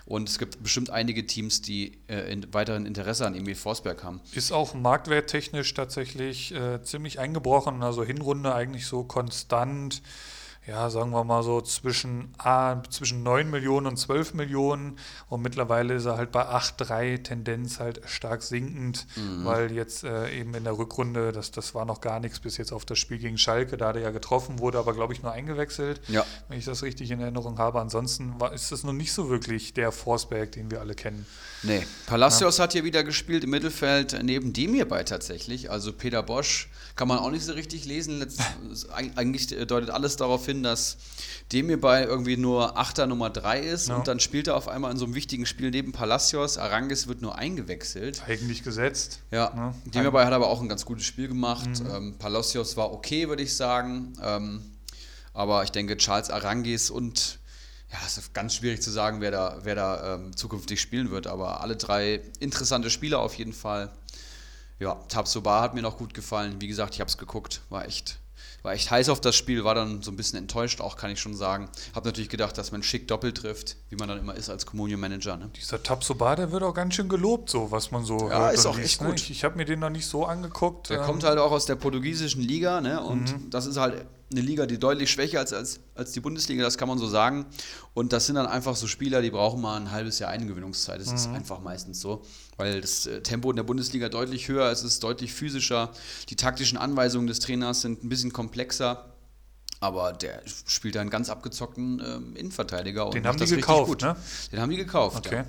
Und es gibt bestimmt einige Teams, die äh, in, weiterhin Interesse an Emil Forsberg haben. Ist auch marktwerttechnisch tatsächlich äh, ziemlich eingebrochen. Also Hinrunde eigentlich so konstant ja, sagen wir mal so zwischen, ah, zwischen 9 Millionen und 12 Millionen und mittlerweile ist er halt bei 8,3 Tendenz halt stark sinkend, mhm. weil jetzt äh, eben in der Rückrunde, das, das war noch gar nichts bis jetzt auf das Spiel gegen Schalke, da hat er ja getroffen, wurde aber glaube ich nur eingewechselt, ja. wenn ich das richtig in Erinnerung habe. Ansonsten war, ist das noch nicht so wirklich der Forsberg, den wir alle kennen. Nee, Palacios ja. hat hier wieder gespielt im Mittelfeld, neben dem hierbei tatsächlich, also Peter Bosch kann man auch nicht so richtig lesen. Eigentlich deutet alles darauf hin, dass dem hierbei irgendwie nur Achter Nummer 3 ist ja. und dann spielt er auf einmal in so einem wichtigen Spiel neben Palacios. Arangis wird nur eingewechselt. Eigentlich gesetzt. Ja, ja. dem hierbei hat aber auch ein ganz gutes Spiel gemacht. Mhm. Ähm, Palacios war okay, würde ich sagen. Ähm, aber ich denke, Charles Arangis und ja, es ist ganz schwierig zu sagen, wer da, wer da ähm, zukünftig spielen wird, aber alle drei interessante Spieler auf jeden Fall. Ja, Tabsoba hat mir noch gut gefallen. Wie gesagt, ich habe es geguckt, war echt, war echt heiß auf das Spiel, war dann so ein bisschen enttäuscht, auch kann ich schon sagen. Habe natürlich gedacht, dass man schick doppelt trifft, wie man dann immer ist als Communion-Manager. Ne? Dieser Tabsoba, der wird auch ganz schön gelobt, so was man so ja, hört ist auch liest, echt ne? gut. Ich, ich habe mir den noch nicht so angeguckt. Der ähm. kommt halt auch aus der portugiesischen Liga, ne? Und mhm. das ist halt eine Liga, die deutlich schwächer ist als, als die Bundesliga, das kann man so sagen. Und das sind dann einfach so Spieler, die brauchen mal ein halbes Jahr Eingewöhnungszeit. Das mhm. ist einfach meistens so, weil das äh, Tempo in der Bundesliga deutlich höher ist, es ist deutlich physischer. Die taktischen Anweisungen des Trainers sind ein bisschen komplexer. Aber der spielt einen ganz abgezockten ähm, Innenverteidiger. Den haben die gekauft, ne? Den haben die gekauft, okay. ja.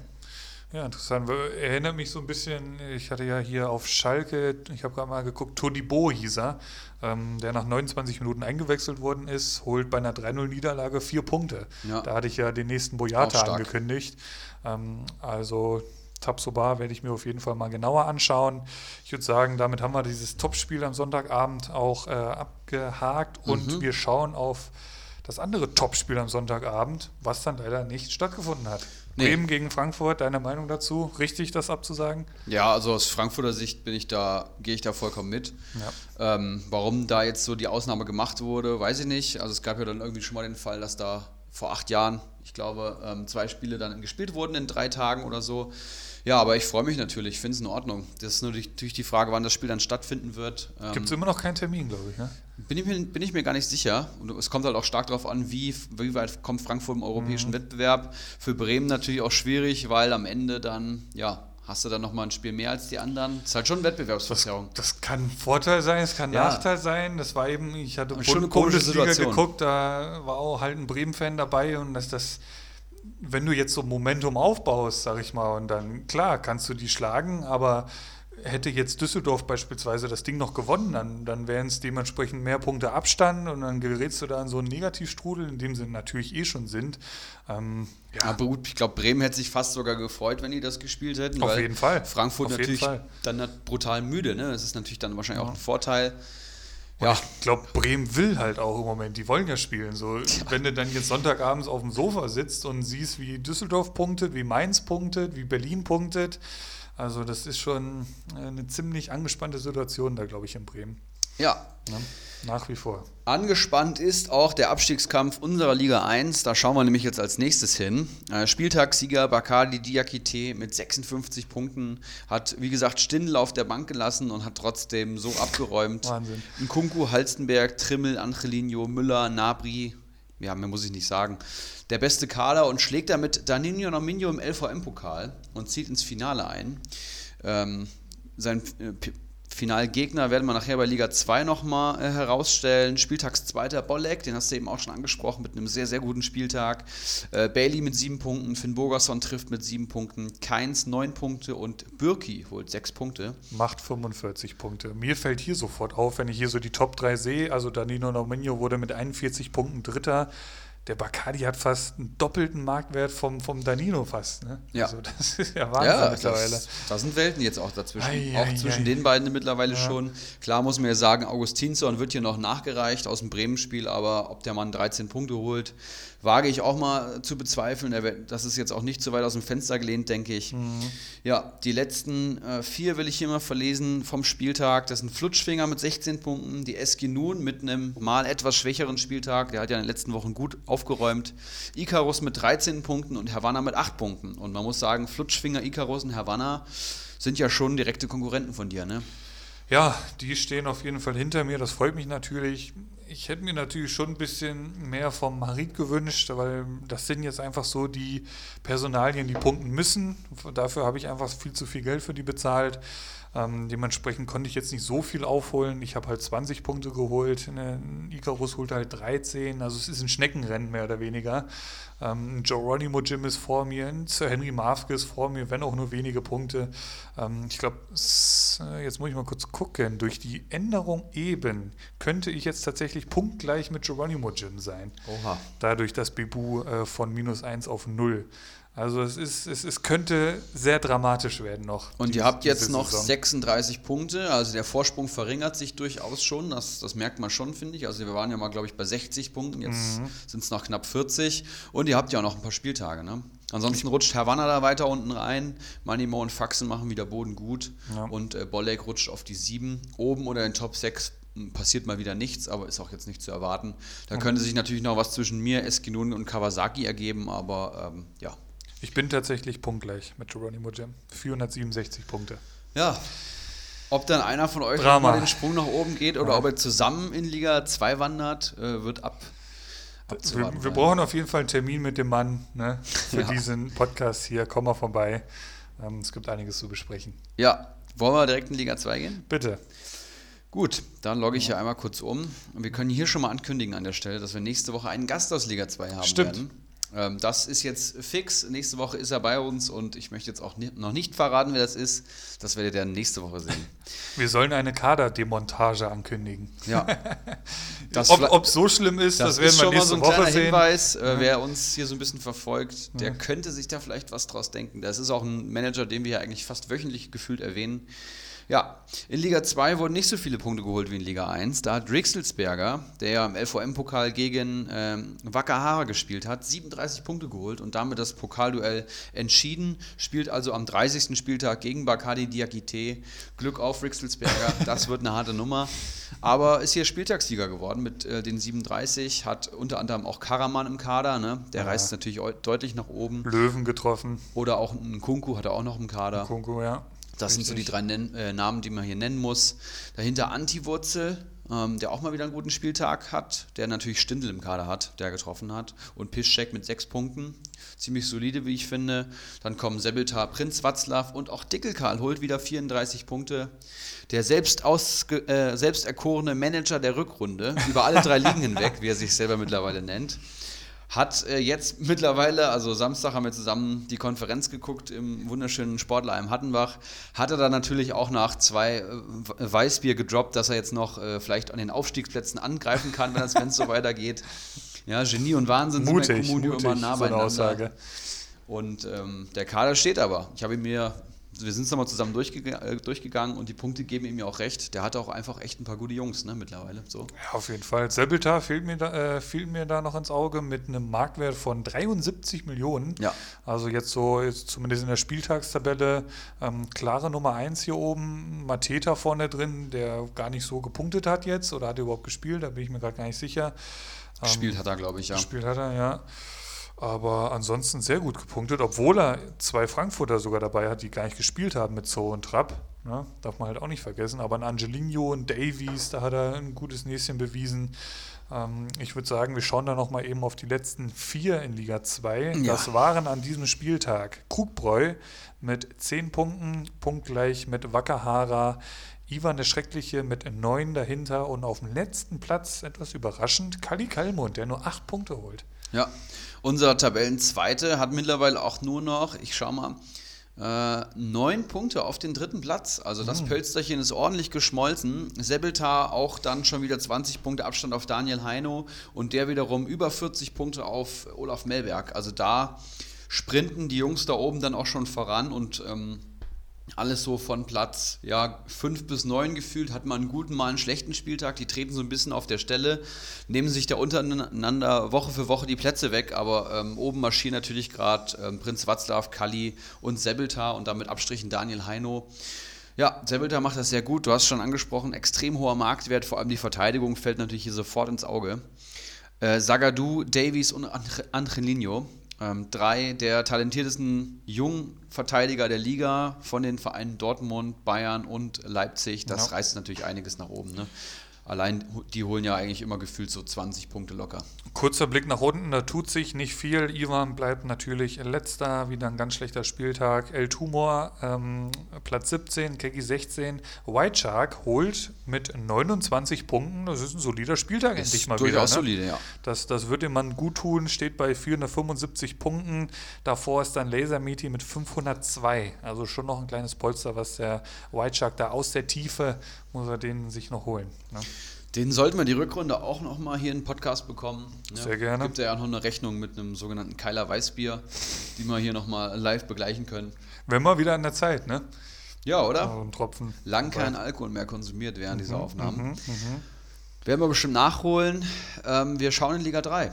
Ja, interessant. Erinnert mich so ein bisschen, ich hatte ja hier auf Schalke, ich habe gerade mal geguckt, Todibo hieß er, ähm, der nach 29 Minuten eingewechselt worden ist, holt bei einer 3-0-Niederlage vier Punkte. Ja. Da hatte ich ja den nächsten Boyata angekündigt. Ähm, also Tabsoba werde ich mir auf jeden Fall mal genauer anschauen. Ich würde sagen, damit haben wir dieses Topspiel am Sonntagabend auch äh, abgehakt und mhm. wir schauen auf das andere Topspiel am Sonntagabend, was dann leider nicht stattgefunden hat. Nee. Bremen gegen Frankfurt, deine Meinung dazu? Richtig, das abzusagen? Ja, also aus Frankfurter Sicht bin ich da, gehe ich da vollkommen mit. Ja. Ähm, warum da jetzt so die Ausnahme gemacht wurde, weiß ich nicht. Also es gab ja dann irgendwie schon mal den Fall, dass da vor acht Jahren, ich glaube, ähm, zwei Spiele dann gespielt wurden in drei Tagen oder so. Ja, aber ich freue mich natürlich, ich finde es in Ordnung. Das ist natürlich die Frage, wann das Spiel dann stattfinden wird. Gibt es immer noch keinen Termin, glaube ich, ne? Bin ich, mir, bin ich mir gar nicht sicher. Und es kommt halt auch stark darauf an, wie, wie weit kommt Frankfurt im europäischen mhm. Wettbewerb. Für Bremen natürlich auch schwierig, weil am Ende dann, ja, hast du dann nochmal ein Spiel mehr als die anderen. Das ist halt schon Wettbewerbsverzerrung. Das, das kann Vorteil sein, es kann ja. Nachteil sein. Das war eben, ich hatte schon eine Bundesliga geguckt, da war auch halt ein Bremen-Fan dabei und dass das wenn du jetzt so Momentum aufbaust, sag ich mal, und dann, klar, kannst du die schlagen, aber hätte jetzt Düsseldorf beispielsweise das Ding noch gewonnen, dann, dann wären es dementsprechend mehr Punkte Abstand und dann gerätst du da in so einen Negativstrudel, in dem sie natürlich eh schon sind. Ähm, ja. Aber gut, ich glaube, Bremen hätte sich fast sogar gefreut, wenn die das gespielt hätten. Auf jeden Fall. Frankfurt Auf natürlich dann brutal müde. Ne? Das ist natürlich dann wahrscheinlich ja. auch ein Vorteil. Ja. ich glaube, Bremen will halt auch im Moment, die wollen ja spielen. So, ja. Wenn du dann jetzt Sonntagabends auf dem Sofa sitzt und siehst, wie Düsseldorf punktet, wie Mainz punktet, wie Berlin punktet, also das ist schon eine ziemlich angespannte Situation da, glaube ich, in Bremen. Ja. Ne? Nach wie vor. Angespannt ist auch der Abstiegskampf unserer Liga 1. Da schauen wir nämlich jetzt als nächstes hin. Äh, Spieltagssieger Bakali Diakite mit 56 Punkten hat, wie gesagt, Stindl auf der Bank gelassen und hat trotzdem so abgeräumt. Wahnsinn. Nkunku, Halstenberg, Trimmel, Angelino, Müller, Nabri, ja, mehr muss ich nicht sagen. Der beste Kader und schlägt damit Danilo Nominio im LVM-Pokal und zieht ins Finale ein. Ähm, sein äh, Finalgegner werden wir nachher bei Liga 2 nochmal äh, herausstellen. Spieltagszweiter Bolleck, den hast du eben auch schon angesprochen, mit einem sehr, sehr guten Spieltag. Äh, Bailey mit sieben Punkten, Finn Bogerson trifft mit sieben Punkten, Keins neun Punkte und Birki holt sechs Punkte. Macht 45 Punkte. Mir fällt hier sofort auf, wenn ich hier so die Top 3 sehe, also Danilo Nominio wurde mit 41 Punkten Dritter der Bacardi hat fast einen doppelten Marktwert vom, vom Danilo fast. Ne? Ja. Also das ist ja Wahnsinn Ja, mittlerweile. das, da sind Welten jetzt auch dazwischen. Ei, auch ei, zwischen ei. den beiden mittlerweile Ja. schon. Klar muss man ja sagen, Augustinsson wird hier noch nachgereicht aus dem Bremen-Spiel, aber ob der Mann 13 Punkte holt, wage ich auch mal zu bezweifeln. Er wird- Das ist jetzt auch nicht so weit aus dem Fenster gelehnt, denke ich. Mhm. Ja, die letzten äh, vier will ich hier mal verlesen vom Spieltag. Das sind Flutschfinger mit 16 Punkten, die Eskinun mit einem mal etwas schwächeren Spieltag. Der hat ja in den letzten Wochen gut aufgeräumt. Icarus mit 13 Punkten und Havanna mit 8 Punkten. Und man muss sagen, Flutschfinger, Icarus und Havanna sind ja schon direkte Konkurrenten von dir, ne? Ja, die stehen auf jeden Fall hinter mir. Das freut mich natürlich. Ich hätte mir natürlich schon ein bisschen mehr vom Marit gewünscht, weil das sind jetzt einfach so die Personalien, die punkten müssen. Dafür habe ich einfach viel zu viel Geld für die bezahlt. Ähm, dementsprechend konnte ich jetzt nicht so viel aufholen. Ich habe halt 20 Punkte geholt. Ne, Icarus holt halt 13. Also es ist ein Schneckenrennen mehr oder weniger. Ähm, Geronimo Jim ist vor mir, Sir Henry Mafke ist vor mir, wenn auch nur wenige Punkte. Ähm, ich glaube, jetzt muss ich mal kurz gucken. Durch die Änderung eben könnte ich jetzt tatsächlich punktgleich mit Geronimo Jim sein. Oha. Dadurch, dass Bibu äh, von minus 1 auf 0. Also es ist, es, es könnte sehr dramatisch werden noch. Und diese- ihr habt jetzt noch Saison. 36 Punkte, also der Vorsprung verringert sich durchaus schon, das, das merkt man schon, finde ich. Also wir waren ja mal, glaube ich, bei 60 Punkten, jetzt Mhm. sind es noch knapp 40 und ihr habt ja auch noch ein paar Spieltage. Ne? Ansonsten rutscht Havanna da weiter unten rein, Manimo und Faxen machen wieder Boden gut Ja. und äh, Bolek rutscht auf die 7. Oben oder in Top 6 passiert mal wieder nichts, aber ist auch jetzt nicht zu erwarten. Da könnte sich natürlich noch was zwischen mir, Eskinun und Kawasaki ergeben, aber ähm, ja. Ich bin tatsächlich punktgleich mit Geronimo Jim. 467 Punkte. Ja. Ob dann einer von euch Drama. mal den Sprung nach oben geht oder Ja. ob er zusammen in Liga 2 wandert, äh, wird ab. Wir, wir brauchen auf jeden Fall einen Termin mit dem Mann ne, für Ja. diesen Podcast hier. Komm mal vorbei. Ähm, es gibt einiges zu besprechen. Ja, wollen wir direkt in Liga 2 gehen? Bitte. Gut, dann logge ich hier einmal kurz um. Und wir können hier schon mal ankündigen an der Stelle, dass wir nächste Woche einen Gast aus Liga 2 haben Stimmt. werden. Ähm, das ist jetzt fix. Nächste Woche ist er bei uns und ich möchte jetzt auch ni noch nicht verraten, wer das ist. Das werdet ihr dann nächste Woche sehen. Wir sollen eine Kaderdemontage ankündigen. Ja. Das Ob es so schlimm ist, das, Das, werden ist wir schon mal nächste so ein Woche kleiner sehen. Hinweis. Äh, Ja. Wer uns hier so ein bisschen verfolgt, der könnte sich da vielleicht was draus denken. Das ist auch ein Manager, den wir ja eigentlich fast wöchentlich gefühlt erwähnen. Ja, in Liga 2 wurden nicht so viele Punkte geholt wie in Liga 1. Da hat Drixelsberger, der ja im LVM-Pokal gegen ähm, Wakahara gespielt hat, 37 Punkte geholt und damit das Pokalduell entschieden. Spielt also am 30. Spieltag gegen Bacardi Diakite. Glück auf Drixelsberger, das wird eine harte Nummer. Aber ist hier Spieltagssieger geworden mit äh, den 37, hat unter anderem auch Karaman im Kader, ne? der Ja. reißt natürlich eu- deutlich nach oben. Löwen getroffen. Oder auch ein Kunku hat er auch noch im Kader. Kunku, ja. Das sind so die drei Nen äh, Namen, die man hier nennen muss. Dahinter Antiwurzel, ähm, der auch mal wieder einen guten Spieltag hat, der natürlich Stindl im Kader hat, der getroffen hat. Und Piszczek mit sechs Punkten. Ziemlich solide, wie ich finde. Dann kommen Sebeltar, Prinz Watzlaw und auch Dickelkarl holt wieder 34 Punkte. Der selbst, ausge, äh, selbst erkorene Manager der Rückrunde, über alle drei Ligen hinweg, wie er sich selber mittlerweile nennt. Hat äh, jetzt mittlerweile, also Samstag haben wir zusammen die Konferenz geguckt im wunderschönen Sportlerheim Hattenbach. Hat er dann natürlich auch nach zwei äh, Weißbier gedroppt, dass er jetzt noch äh, vielleicht an den Aufstiegsplätzen angreifen kann, wenn es so weitergeht. Ja, Genie und Wahnsinn sind bei Mutig, Comunio mutig, immer nah so eine beieinander. Aussage. Und ähm, der Kader steht aber. Ich habe ihn mir wir sind es nochmal zusammen durchgeg äh, durchgegangen und die Punkte geben ihm ja auch recht. Der hat auch einfach echt ein paar gute Jungs ne, mittlerweile. So. Ja, auf jeden Fall. Sebelta fiel mir, da, äh, fiel mir da noch ins Auge mit einem Marktwert von 73 Millionen. Ja. Also jetzt so, jetzt zumindest in der Spieltagstabelle, ähm, klare Nummer 1 hier oben. Mateta vorne drin, der gar nicht so gepunktet hat jetzt oder hat er überhaupt gespielt, da bin ich mir gerade gar nicht sicher. Gespielt ähm, hat er, glaube ich, ja. Gespielt hat er, ja. Aber ansonsten sehr gut gepunktet, obwohl er zwei Frankfurter sogar dabei hat, die gar nicht gespielt haben mit Zo und Trapp. Ne? Darf man halt auch nicht vergessen. Aber ein Angelino und Davies, da hat er ein gutes Näschen bewiesen. Ähm, ich würde sagen, wir schauen da nochmal eben auf die letzten vier in Liga 2. Ja. Das waren an diesem Spieltag Krugbräu mit zehn Punkten, punktgleich mit Wackerhara. Ivan der Schreckliche mit neun dahinter und auf dem letzten Platz, etwas überraschend, Kali Kalmund, der nur acht Punkte holt. Ja, unser Tabellenzweite hat mittlerweile auch nur noch, ich schau mal, äh, neun Punkte auf den dritten Platz. Also das mhm. Pölsterchen ist ordentlich geschmolzen. Sebeltar auch dann schon wieder 20 Punkte Abstand auf Daniel Heino und der wiederum über 40 Punkte auf Olaf Melberg. Also da sprinten die Jungs da oben dann auch schon voran und ähm, alles so von Platz ja, 5 bis 9 gefühlt, hat man einen guten, mal einen schlechten Spieltag. Die treten so ein bisschen auf der Stelle, nehmen sich da untereinander Woche für Woche die Plätze weg, aber ähm, oben marschieren natürlich gerade ähm, Prinz Watzlaw, Kalli und Sebeltar und damit Abstrichen Daniel Heino. Ja, Sebeltar macht das sehr gut. Du hast schon angesprochen, extrem hoher Marktwert, vor allem die Verteidigung fällt natürlich hier sofort ins Auge. Äh, Sagadu, Davies und Angelino ähm, drei der talentiertesten Jungverteidiger der Liga von den Vereinen Dortmund, Bayern und Leipzig. Das ja. reißt natürlich einiges nach oben. Ne? Allein die holen ja eigentlich immer gefühlt so 20 Punkte locker. Kurzer Blick nach unten, da tut sich nicht viel. Ivan bleibt natürlich letzter, wieder ein ganz schlechter Spieltag. El Tumor ähm, Platz 17, Keki 16. White Shark holt mit 29 Punkten, das ist ein solider Spieltag ist endlich mal durchaus wieder. Ne? solide, ja. Das, das wird dem Mann gut tun, steht bei 475 Punkten. Davor ist dann Laser Meaty mit 502. Also schon noch ein kleines Polster, was der White Shark da aus der Tiefe muss er den sich noch holen. Ne? Den sollten wir die Rückrunde auch noch mal hier in den Podcast bekommen. Ja, Sehr gerne. Gibt ja auch noch eine Rechnung mit einem sogenannten Keiler Weißbier, die wir hier noch mal live begleichen können. Wenn mal wieder an der Zeit, ne? Ja, oder? ein Tropfen. Lang kein Alkohol mehr konsumiert während mhm, dieser Aufnahmen. Mhm, mhm. Werden wir bestimmt nachholen. Ähm, wir schauen in Liga 3.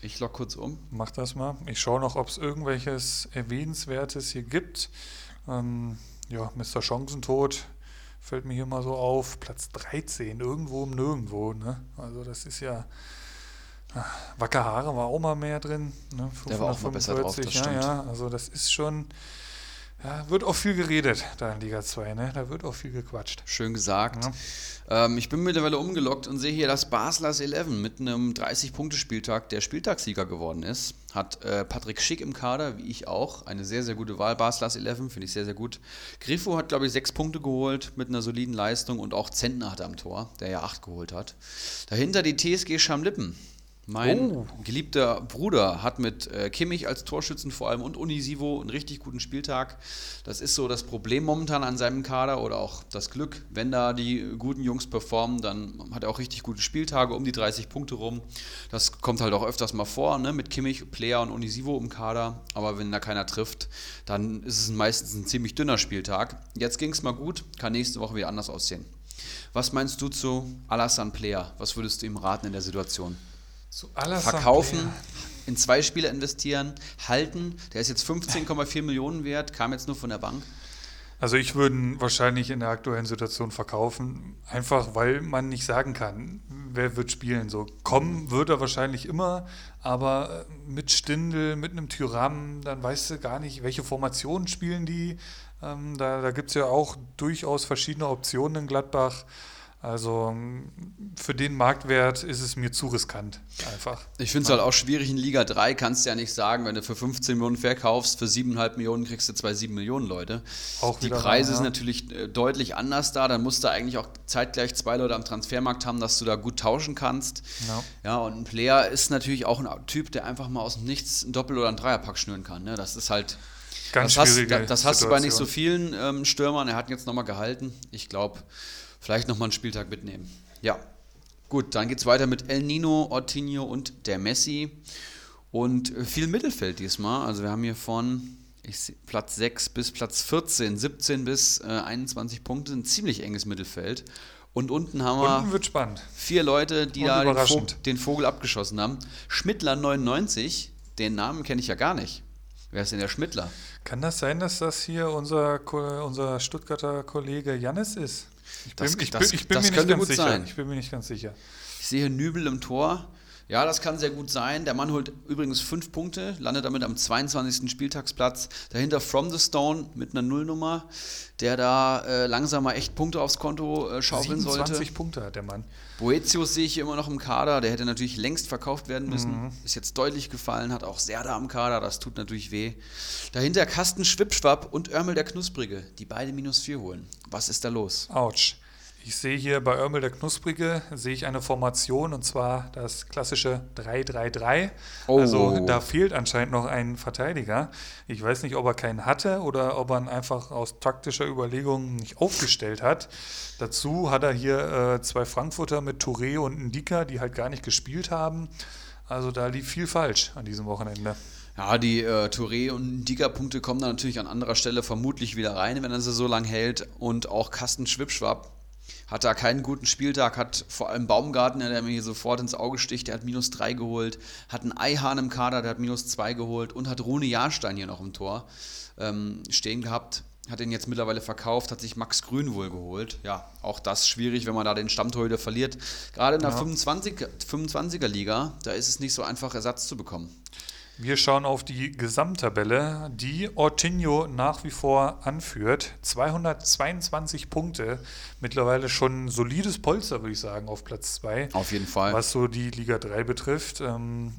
Ich lock kurz um. Mach das mal. Ich schaue noch, ob es irgendwelches Erwähnenswertes hier gibt. Ähm, ja, Mr. Chancentod fällt mir hier mal so auf, Platz 13, irgendwo im Nirgendwo. Ne? Also das ist ja, ah, Wacker Haare war auch mal mehr drin. Ne? Der war auch mal besser drauf, das ja, ja, also das ist schon, ja, wird auch viel geredet da in Liga 2, ne? Da wird auch viel gequatscht. Schön gesagt. Ja. Ähm, ich bin mittlerweile umgelockt und sehe hier, dass Baslers 11 mit einem 30-Punkte-Spieltag der Spieltagssieger geworden ist. Hat äh, Patrick Schick im Kader, wie ich auch. Eine sehr, sehr gute Wahl. Baslers 11 finde ich sehr, sehr gut. Griffo hat, glaube ich, sechs Punkte geholt mit einer soliden Leistung und auch Zentner hat am Tor, der ja acht geholt hat. Dahinter die TSG Schamlippen mein oh. geliebter Bruder hat mit äh, Kimmich als Torschützen vor allem und Unisivo einen richtig guten Spieltag. Das ist so das Problem momentan an seinem Kader oder auch das Glück. Wenn da die guten Jungs performen, dann hat er auch richtig gute Spieltage um die 30 Punkte rum. Das kommt halt auch öfters mal vor, ne? mit Kimmich, Player und Unisivo im Kader. Aber wenn da keiner trifft, dann ist es meistens ein ziemlich dünner Spieltag. Jetzt ging es mal gut, kann nächste Woche wieder anders aussehen. Was meinst du zu Alassane Player? Was würdest du ihm raten in der Situation? Verkaufen, in zwei Spiele investieren, halten. Der ist jetzt 15,4 Millionen wert, kam jetzt nur von der Bank. Also ich würde wahrscheinlich in der aktuellen Situation verkaufen, einfach weil man nicht sagen kann, wer wird spielen. So kommen wird er wahrscheinlich immer, aber mit Stindel, mit einem Tyram, dann weißt du gar nicht, welche Formationen spielen die. Ähm, da da gibt es ja auch durchaus verschiedene Optionen in Gladbach. Also für den Marktwert ist es mir zu riskant, einfach. Ich finde es halt auch schwierig in Liga 3, kannst du ja nicht sagen, wenn du für 15 Millionen verkaufst, für 7,5 Millionen kriegst du zwei 7 Millionen Leute. Auch Die Preise rein, ja. sind natürlich äh, deutlich anders da, dann musst du eigentlich auch zeitgleich zwei Leute am Transfermarkt haben, dass du da gut tauschen kannst. Ja, ja und ein Player ist natürlich auch ein Typ, der einfach mal aus dem Nichts ein Doppel- oder ein Dreierpack schnüren kann. Ne? Das ist halt... Ganz das hast, das hast du bei nicht so vielen ähm, Stürmern. Er hat ihn jetzt nochmal gehalten. Ich glaube, vielleicht nochmal einen Spieltag mitnehmen. Ja, gut, dann geht es weiter mit El Nino, Ortinho und der Messi. Und viel Mittelfeld diesmal. Also wir haben hier von Ich Platz 6 bis Platz 14, 17 bis äh, 21 Punkte, ein ziemlich enges Mittelfeld. Und unten haben wir unten vier Leute, die da den Vogel, den Vogel, abgeschossen haben. Schmittler 99, den Namen kenne ich ja gar nicht. Wer ist denn der Schmittler? Kann das sein, dass das hier unser, unser Stuttgarter Kollege Jannis ist? Ich bin, das, ich bin, ich bin das mir nicht ganz sicher. Sein. Ich bin mir nicht ganz sicher. Ich sehe Nübel im Tor. Ja, das kann sehr gut sein. Der Mann holt übrigens fünf Punkte, landet damit am 22. Spieltagsplatz. Dahinter From the Stone mit einer Nullnummer, der da äh, langsam mal echt Punkte aufs Konto äh, schaufeln 27 sollte. 20 Punkte hat der Mann. Boetius sehe ich hier immer noch im Kader. Der hätte natürlich längst verkauft werden müssen. Mhm. Ist jetzt deutlich gefallen, hat auch Serda am Kader. Das tut natürlich weh. Dahinter Kasten Schwipschwapp und Örmel der Knusprige, die beide minus vier holen. Was ist da los? Autsch. Ich sehe hier bei Örmel der Knusprige, sehe ich eine Formation und zwar das klassische 3-3-3. Oh. Also da fehlt anscheinend noch ein Verteidiger. Ich weiß nicht, ob er keinen hatte oder ob er ihn einfach aus taktischer Überlegung nicht aufgestellt hat. Dazu hat er hier äh, zwei Frankfurter mit Touré und Ndika, die halt gar nicht gespielt haben. Also da lief viel falsch an diesem Wochenende. Ja, die äh, Touré und Ndika-Punkte kommen dann natürlich an anderer Stelle vermutlich wieder rein, wenn er sie so lang hält. Und auch Kasten Schwipschwapp hat da keinen guten Spieltag, hat vor allem Baumgartner, der mir hier sofort ins Auge sticht, der hat minus drei geholt, hat einen Eihahn im Kader, der hat minus zwei geholt und hat Rune Jahrstein hier noch im Tor ähm, stehen gehabt. Hat ihn jetzt mittlerweile verkauft, hat sich Max Grün wohl geholt. Ja, auch das schwierig, wenn man da den Stammtorhüter verliert. Gerade in der ja. 25, 25er Liga, da ist es nicht so einfach, Ersatz zu bekommen. Wir schauen auf die Gesamttabelle, die Ortinho nach wie vor anführt. 222 Punkte, mittlerweile schon ein solides Polster, würde ich sagen, auf Platz 2. Auf jeden Fall. Was so die Liga 3 betrifft. Ähm,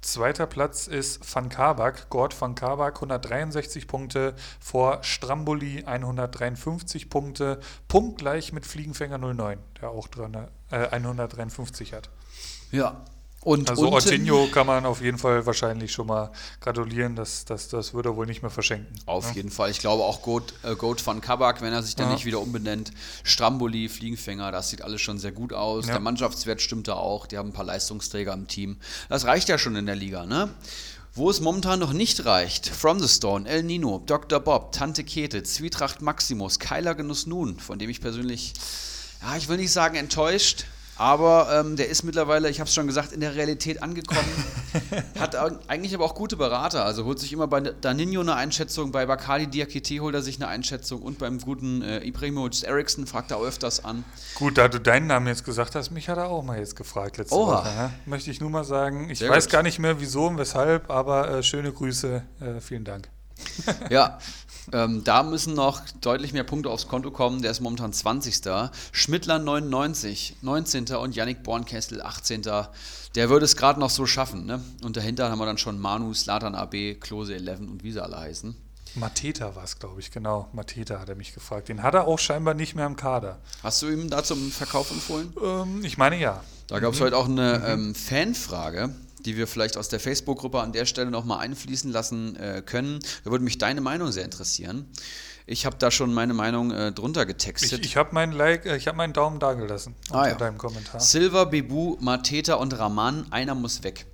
zweiter Platz ist Van Kabak, Gord Van Kabak, 163 Punkte, vor Stramboli 153 Punkte, punktgleich mit Fliegenfänger 09, der auch dran, äh, 153 hat. Ja, und also Ortinho kann man auf jeden Fall wahrscheinlich schon mal gratulieren, das, das, das würde er wohl nicht mehr verschenken. Auf ja? jeden Fall. Ich glaube auch Goat, äh, Goat van Kabak, wenn er sich dann ja. nicht wieder umbenennt. Stramboli, Fliegenfänger, das sieht alles schon sehr gut aus. Ja. Der Mannschaftswert stimmt da auch. Die haben ein paar Leistungsträger im Team. Das reicht ja schon in der Liga, ne? Wo es momentan noch nicht reicht, From the Stone, El Nino, Dr. Bob, Tante Kete, Zwietracht Maximus, Keiler Genuss Nun, von dem ich persönlich, ja, ich will nicht sagen enttäuscht, aber ähm, der ist mittlerweile, ich habe es schon gesagt, in der Realität angekommen. hat eigentlich aber auch gute Berater. Also holt sich immer bei Daninho eine Einschätzung, bei Bakali Diakite holt er sich eine Einschätzung und beim guten äh, Ibrahimovic Eriksson fragt er auch öfters an. Gut, da du deinen Namen jetzt gesagt hast, mich hat er auch mal jetzt gefragt letzte Oha. Woche. Ne? Möchte ich nur mal sagen. Ich Sehr weiß gut. gar nicht mehr wieso und weshalb, aber äh, schöne Grüße. Äh, vielen Dank. ja, ähm, da müssen noch deutlich mehr Punkte aufs Konto kommen. Der ist momentan 20. Schmidtler 99, 19. und Yannick Bornkessel 18. Der würde es gerade noch so schaffen. Ne? Und dahinter haben wir dann schon Manu, Slatan AB, Klose 11 und wie sie alle heißen. Mateta war es, glaube ich, genau. Mateta hat er mich gefragt. Den hat er auch scheinbar nicht mehr im Kader. Hast du ihm da zum Verkauf empfohlen? Ähm, ich meine ja. Da gab es mhm. heute auch eine mhm. ähm, Fanfrage die wir vielleicht aus der Facebook-Gruppe an der Stelle nochmal einfließen lassen äh, können. Da würde mich deine Meinung sehr interessieren. Ich habe da schon meine Meinung äh, drunter getextet. Ich, ich habe meinen like, äh, hab meinen Daumen dagelassen ah, unter ja. deinem Kommentar. Silver, Bebu, Mateta und Raman, einer muss weg.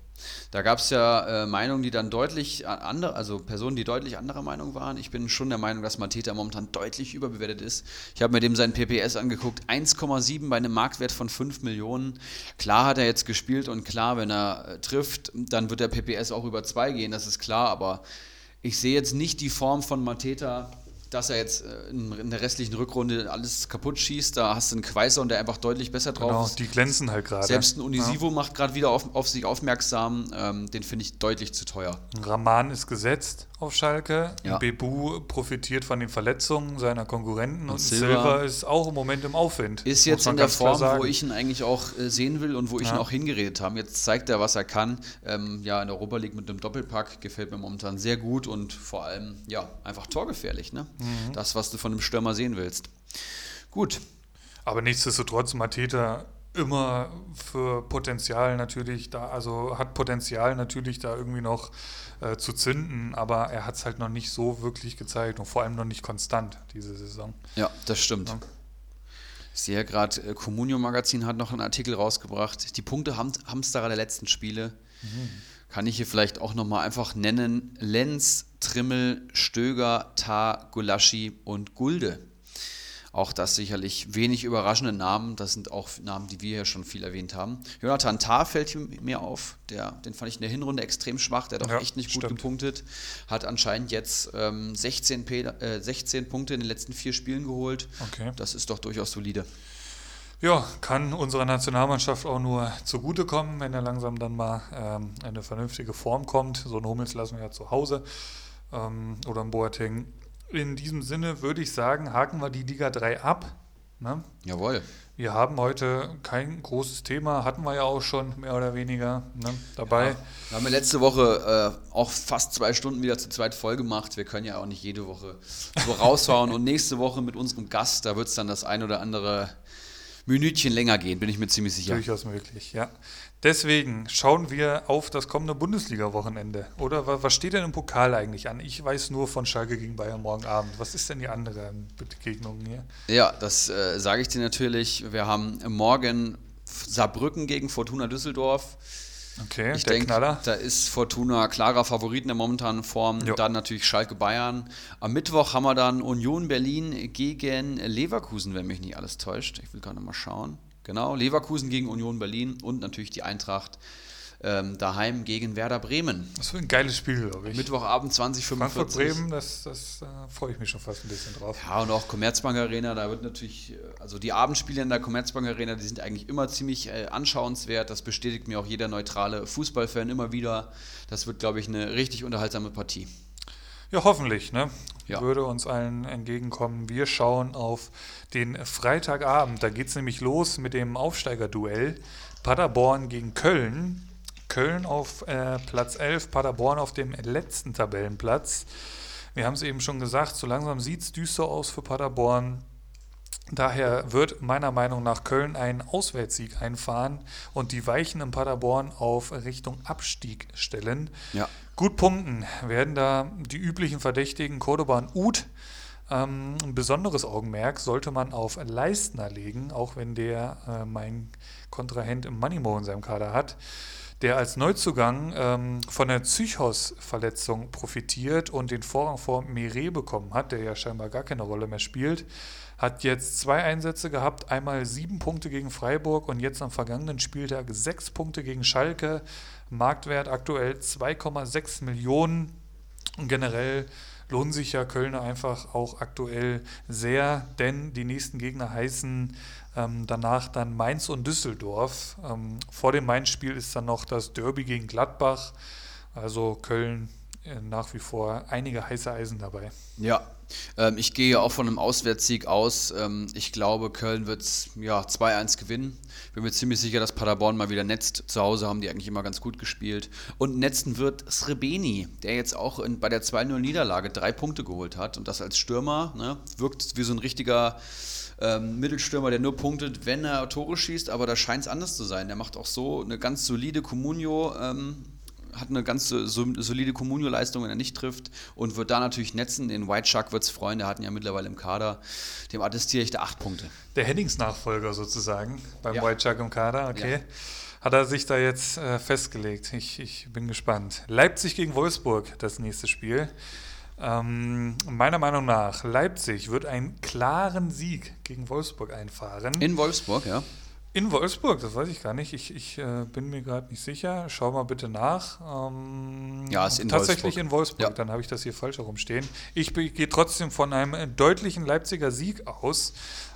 Da gab es ja äh, Meinungen, die dann deutlich andere, also Personen, die deutlich anderer Meinung waren. Ich bin schon der Meinung, dass Mateta momentan deutlich überbewertet ist. Ich habe mir dem seinen PPS angeguckt, 1,7 bei einem Marktwert von 5 Millionen. Klar hat er jetzt gespielt und klar, wenn er äh, trifft, dann wird der PPS auch über 2 gehen, das ist klar, aber ich sehe jetzt nicht die Form von Mateta dass er jetzt äh, in der restlichen Rückrunde alles kaputt schießt. Da hast du einen Quaiser und der einfach deutlich besser drauf genau, ist. Die glänzen halt gerade. Selbst ein Unisivo ja. macht gerade wieder auf, auf, sich aufmerksam. Ähm, den finde ich deutlich zu teuer. Raman ist gesetzt auf Schalke. Ja. Bebu profitiert von den Verletzungen seiner Konkurrenten und, und Silva, ist auch im Moment im Aufwind. Ist jetzt in der Form, wo ich ihn eigentlich auch äh, sehen will und wo ich ja. ihn auch hingeredet habe. Jetzt zeigt er, was er kann. Ähm, ja, in der Europa League mit einem Doppelpack gefällt mir momentan sehr gut und vor allem ja einfach torgefährlich. Ne? Mhm. Das, was du von einem Stürmer sehen willst. Gut. Aber nichtsdestotrotz, Mateta immer für Potenzial natürlich da, also hat Potenzial natürlich da irgendwie noch äh, zu zünden, aber er hat es halt noch nicht so wirklich gezeigt und vor allem noch nicht konstant diese Saison. Ja, das stimmt. Ja. Ich sehe ja gerade, äh, Communio Magazin hat noch einen Artikel rausgebracht. Die Punkte Hamsterer der letzten Spiele. Mhm. Kann ich hier vielleicht auch nochmal einfach nennen. Lenz, Trimmel, Stöger, Tar, Gulaschi und Gulde. Auch das sicherlich wenig überraschende Namen. Das sind auch Namen, die wir ja schon viel erwähnt haben. Jonathan Tah fällt mir auf. Der, den fand ich in der Hinrunde extrem schwach. Der hat auch ja, echt nicht gut stimmt. gepunktet. Hat anscheinend jetzt ähm, 16, äh, 16 Punkte in den letzten vier Spielen geholt. Okay. Das ist doch durchaus solide. Ja, kann unserer Nationalmannschaft auch nur zugutekommen, wenn er langsam dann mal ähm, eine vernünftige Form kommt. So einen Hummels lassen wir ja zu Hause ähm, oder ein Boateng in diesem Sinne würde ich sagen, haken wir die Liga 3 ab. Ne? Jawohl. Wir haben heute kein großes Thema, hatten wir ja auch schon mehr oder weniger ne, dabei. Ja, wir haben ja letzte Woche äh, auch fast zwei Stunden wieder zur zweiten Folge gemacht. Wir können ja auch nicht jede Woche so raushauen. Und nächste Woche mit unserem Gast, da wird es dann das ein oder andere Minütchen länger gehen, bin ich mir ziemlich sicher. Durchaus möglich, ja. Deswegen schauen wir auf das kommende Bundesliga-Wochenende. Oder was steht denn im Pokal eigentlich an? Ich weiß nur von Schalke gegen Bayern morgen Abend. Was ist denn die andere Begegnung hier? Ja, das äh, sage ich dir natürlich. Wir haben morgen Saarbrücken gegen Fortuna Düsseldorf. Okay, ich denke, da ist Fortuna klarer Favorit in der momentanen Form. Jo. Dann natürlich Schalke Bayern. Am Mittwoch haben wir dann Union Berlin gegen Leverkusen, wenn mich nicht alles täuscht. Ich will gerade mal schauen. Genau, Leverkusen gegen Union Berlin und natürlich die Eintracht ähm, daheim gegen Werder Bremen. Das wird ein geiles Spiel, glaube ich. Mittwochabend 2045. Frankfurt Bremen, das, das äh, freue ich mich schon fast ein bisschen drauf. Ja, und auch Commerzbank Arena, da wird natürlich, äh, also die Abendspiele in der Commerzbank Arena, die sind eigentlich immer ziemlich äh, anschauenswert. Das bestätigt mir auch jeder neutrale Fußballfan immer wieder. Das wird, glaube ich, eine richtig unterhaltsame Partie. Ja, hoffentlich, ne? Ja. Würde uns allen entgegenkommen. Wir schauen auf den Freitagabend. Da geht es nämlich los mit dem Aufsteigerduell. Paderborn gegen Köln. Köln auf äh, Platz 11, Paderborn auf dem letzten Tabellenplatz. Wir haben es eben schon gesagt, so langsam sieht es düster aus für Paderborn. Daher wird meiner Meinung nach Köln einen Auswärtssieg einfahren und die Weichen in Paderborn auf Richtung Abstieg stellen. Ja. Gut punkten werden da die üblichen Verdächtigen Cordoba und Uth. Ähm, ein besonderes Augenmerk sollte man auf Leistner legen, auch wenn der äh, mein Kontrahent im Moneymo in seinem Kader hat, der als Neuzugang ähm, von der Psychos-Verletzung profitiert und den Vorrang vor Mire bekommen hat, der ja scheinbar gar keine Rolle mehr spielt. Hat jetzt zwei Einsätze gehabt, einmal sieben Punkte gegen Freiburg und jetzt am vergangenen Spieltag sechs Punkte gegen Schalke. Marktwert aktuell 2,6 Millionen. Und generell lohnen sich ja Kölner einfach auch aktuell sehr, denn die nächsten Gegner heißen ähm, danach dann Mainz und Düsseldorf. Ähm, vor dem Mainz-Spiel ist dann noch das Derby gegen Gladbach. Also Köln nach wie vor einige heiße Eisen dabei. Ja, ähm, ich gehe auch von einem Auswärtssieg aus. Ähm, ich glaube, Köln wird ja, 2-1 gewinnen. Bin mir ziemlich sicher, dass Paderborn mal wieder netzt. Zu Hause haben die eigentlich immer ganz gut gespielt. Und netzen wird Srebeni, der jetzt auch in, bei der 2-0-Niederlage drei Punkte geholt hat. Und das als Stürmer ne, wirkt wie so ein richtiger ähm, Mittelstürmer, der nur punktet, wenn er Tore schießt. Aber da scheint es anders zu sein. Der macht auch so eine ganz solide Comunio. Ähm, hat eine ganz solide Communio-Leistung, wenn er nicht trifft und wird da natürlich netzen. Den White Shark wird es freuen, der hat ihn ja mittlerweile im Kader. Dem attestiere ich da acht Punkte. Der Headings-Nachfolger sozusagen beim ja. White Shark im Kader, okay. Ja. Hat er sich da jetzt äh, festgelegt? Ich, ich bin gespannt. Leipzig gegen Wolfsburg, das nächste Spiel. Ähm, meiner Meinung nach, Leipzig wird einen klaren Sieg gegen Wolfsburg einfahren. In Wolfsburg, ja. In Wolfsburg, das weiß ich gar nicht. Ich, ich äh, bin mir gerade nicht sicher. Schau mal bitte nach. Ähm, ja, ist in tatsächlich Wolfsburg. in Wolfsburg. Ja. Dann habe ich das hier falsch herumstehen. Ich gehe trotzdem von einem deutlichen Leipziger Sieg aus.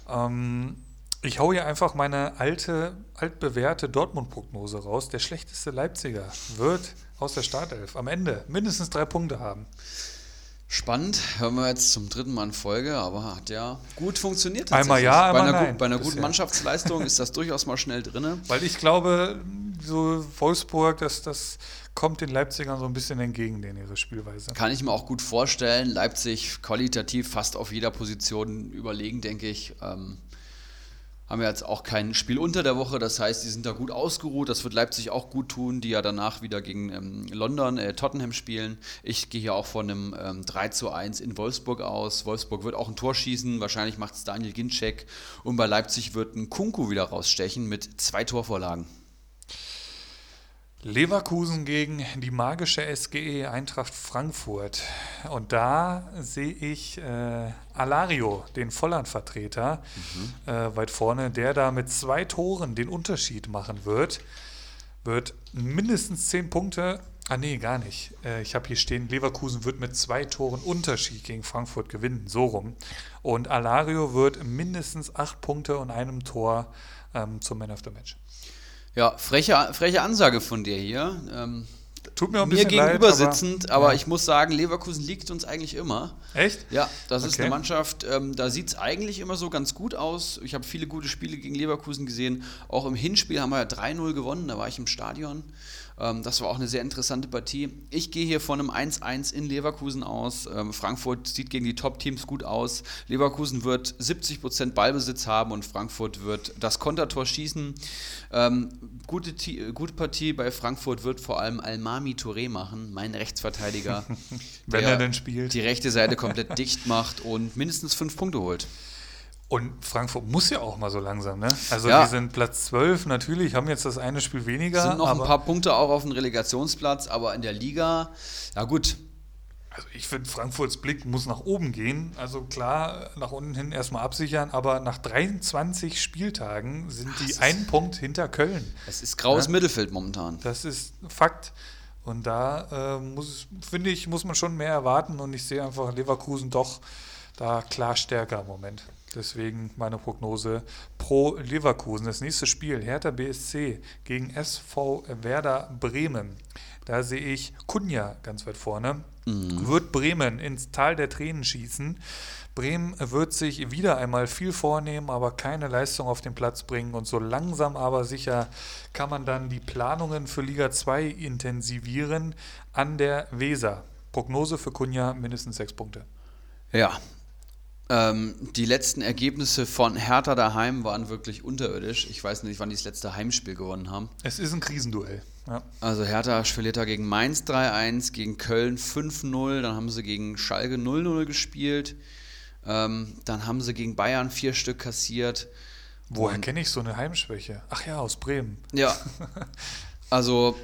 Ähm, ich haue hier einfach meine alte, altbewährte Dortmund-Prognose raus. Der schlechteste Leipziger wird aus der Startelf am Ende mindestens drei Punkte haben. Spannend, hören wir jetzt zum dritten Mal in Folge, aber hat ja gut funktioniert. Einmal ja, einmal bei einer, nein, bei einer guten Mannschaftsleistung ist das durchaus mal schnell drin. Weil ich glaube, so Wolfsburg, das, das kommt den Leipzigern so ein bisschen entgegen, in ihre Spielweise. Kann ich mir auch gut vorstellen. Leipzig qualitativ fast auf jeder Position überlegen, denke ich. Ähm, haben wir jetzt auch kein Spiel unter der Woche, das heißt, die sind da gut ausgeruht. Das wird Leipzig auch gut tun, die ja danach wieder gegen ähm, London, äh, Tottenham spielen. Ich gehe hier auch von einem ähm, 3 zu 1 in Wolfsburg aus. Wolfsburg wird auch ein Tor schießen, wahrscheinlich macht es Daniel Ginczek. Und bei Leipzig wird ein Kunku wieder rausstechen mit zwei Torvorlagen. Leverkusen gegen die magische SGE Eintracht Frankfurt. Und da sehe ich äh, Alario, den Volland-Vertreter, mhm. äh, weit vorne, der da mit zwei Toren den Unterschied machen wird. Wird mindestens zehn Punkte. Ah, nee, gar nicht. Äh, ich habe hier stehen, Leverkusen wird mit zwei Toren Unterschied gegen Frankfurt gewinnen. So rum. Und Alario wird mindestens acht Punkte und einem Tor ähm, zum Man of the Match. Ja, freche, freche Ansage von dir hier. Ähm, Tut mir, ein mir gegenüber leid, sitzend, aber, aber ja. ich muss sagen, Leverkusen liegt uns eigentlich immer. Echt? Ja, das okay. ist eine Mannschaft, ähm, da sieht es eigentlich immer so ganz gut aus. Ich habe viele gute Spiele gegen Leverkusen gesehen. Auch im Hinspiel haben wir ja 3-0 gewonnen, da war ich im Stadion. Ähm, das war auch eine sehr interessante Partie. Ich gehe hier von einem 1-1 in Leverkusen aus. Ähm, Frankfurt sieht gegen die Top-Teams gut aus. Leverkusen wird 70% Ballbesitz haben und Frankfurt wird das Kontertor schießen. Ähm, gute, gute Partie bei Frankfurt wird vor allem Almami Touré machen, mein Rechtsverteidiger. Wenn er denn spielt. Die rechte Seite komplett dicht macht und mindestens fünf Punkte holt. Und Frankfurt muss ja auch mal so langsam, ne? Also ja. die sind Platz 12 natürlich, haben jetzt das eine Spiel weniger. Sind noch ein paar Punkte auch auf dem Relegationsplatz, aber in der Liga, ja gut. Also ich finde, Frankfurts Blick muss nach oben gehen. Also klar, nach unten hin erstmal absichern, aber nach 23 Spieltagen sind Ach, die einen Punkt hinter Köln. Es ist graues ja? Mittelfeld momentan. Das ist Fakt. Und da äh, muss, finde ich, muss man schon mehr erwarten und ich sehe einfach Leverkusen doch da klar stärker im Moment. Deswegen meine Prognose pro Leverkusen. Das nächste Spiel, Hertha BSC gegen SV Werder Bremen. Da sehe ich Kunja ganz weit vorne. Mhm. Wird Bremen ins Tal der Tränen schießen. Bremen wird sich wieder einmal viel vornehmen, aber keine Leistung auf den Platz bringen. Und so langsam aber sicher kann man dann die Planungen für Liga 2 intensivieren an der Weser. Prognose für Kunja mindestens sechs Punkte. Ja, ähm, die letzten Ergebnisse von Hertha daheim waren wirklich unterirdisch. Ich weiß nicht, wann die das letzte Heimspiel gewonnen haben. Es ist ein Krisenduell. Ja. Also Hertha verliert da gegen Mainz 3-1, gegen Köln 5-0, dann haben sie gegen Schalke 0-0 gespielt, ähm, dann haben sie gegen Bayern vier Stück kassiert. Woher kenne ich so eine Heimschwäche? Ach ja, aus Bremen. Ja. Also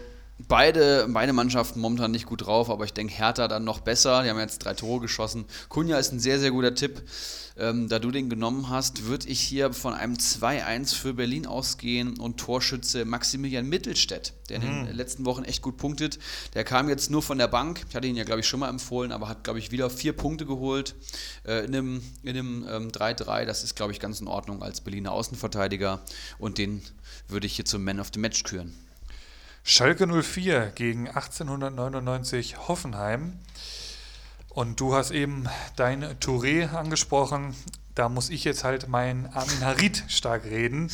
beide, beide Mannschaften momentan nicht gut drauf, aber ich denke Hertha dann noch besser. Die haben jetzt drei Tore geschossen. Kunja ist ein sehr, sehr guter Tipp. Ähm, da du den genommen hast, würde ich hier von einem 2-1 für Berlin ausgehen und Torschütze Maximilian Mittelstädt, der in mhm. den letzten Wochen echt gut punktet. Der kam jetzt nur von der Bank. Ich hatte ihn ja, glaube ich, schon mal empfohlen, aber hat, glaube ich, wieder vier Punkte geholt äh, in einem, in einem ähm, 3-3. Das ist, glaube ich, ganz in Ordnung als Berliner Außenverteidiger und den würde ich hier zum Man of the Match küren. Schalke 04 gegen 1899 Hoffenheim. Und du hast eben dein Touré angesprochen. Da muss ich jetzt halt mein Armin Harit stark reden.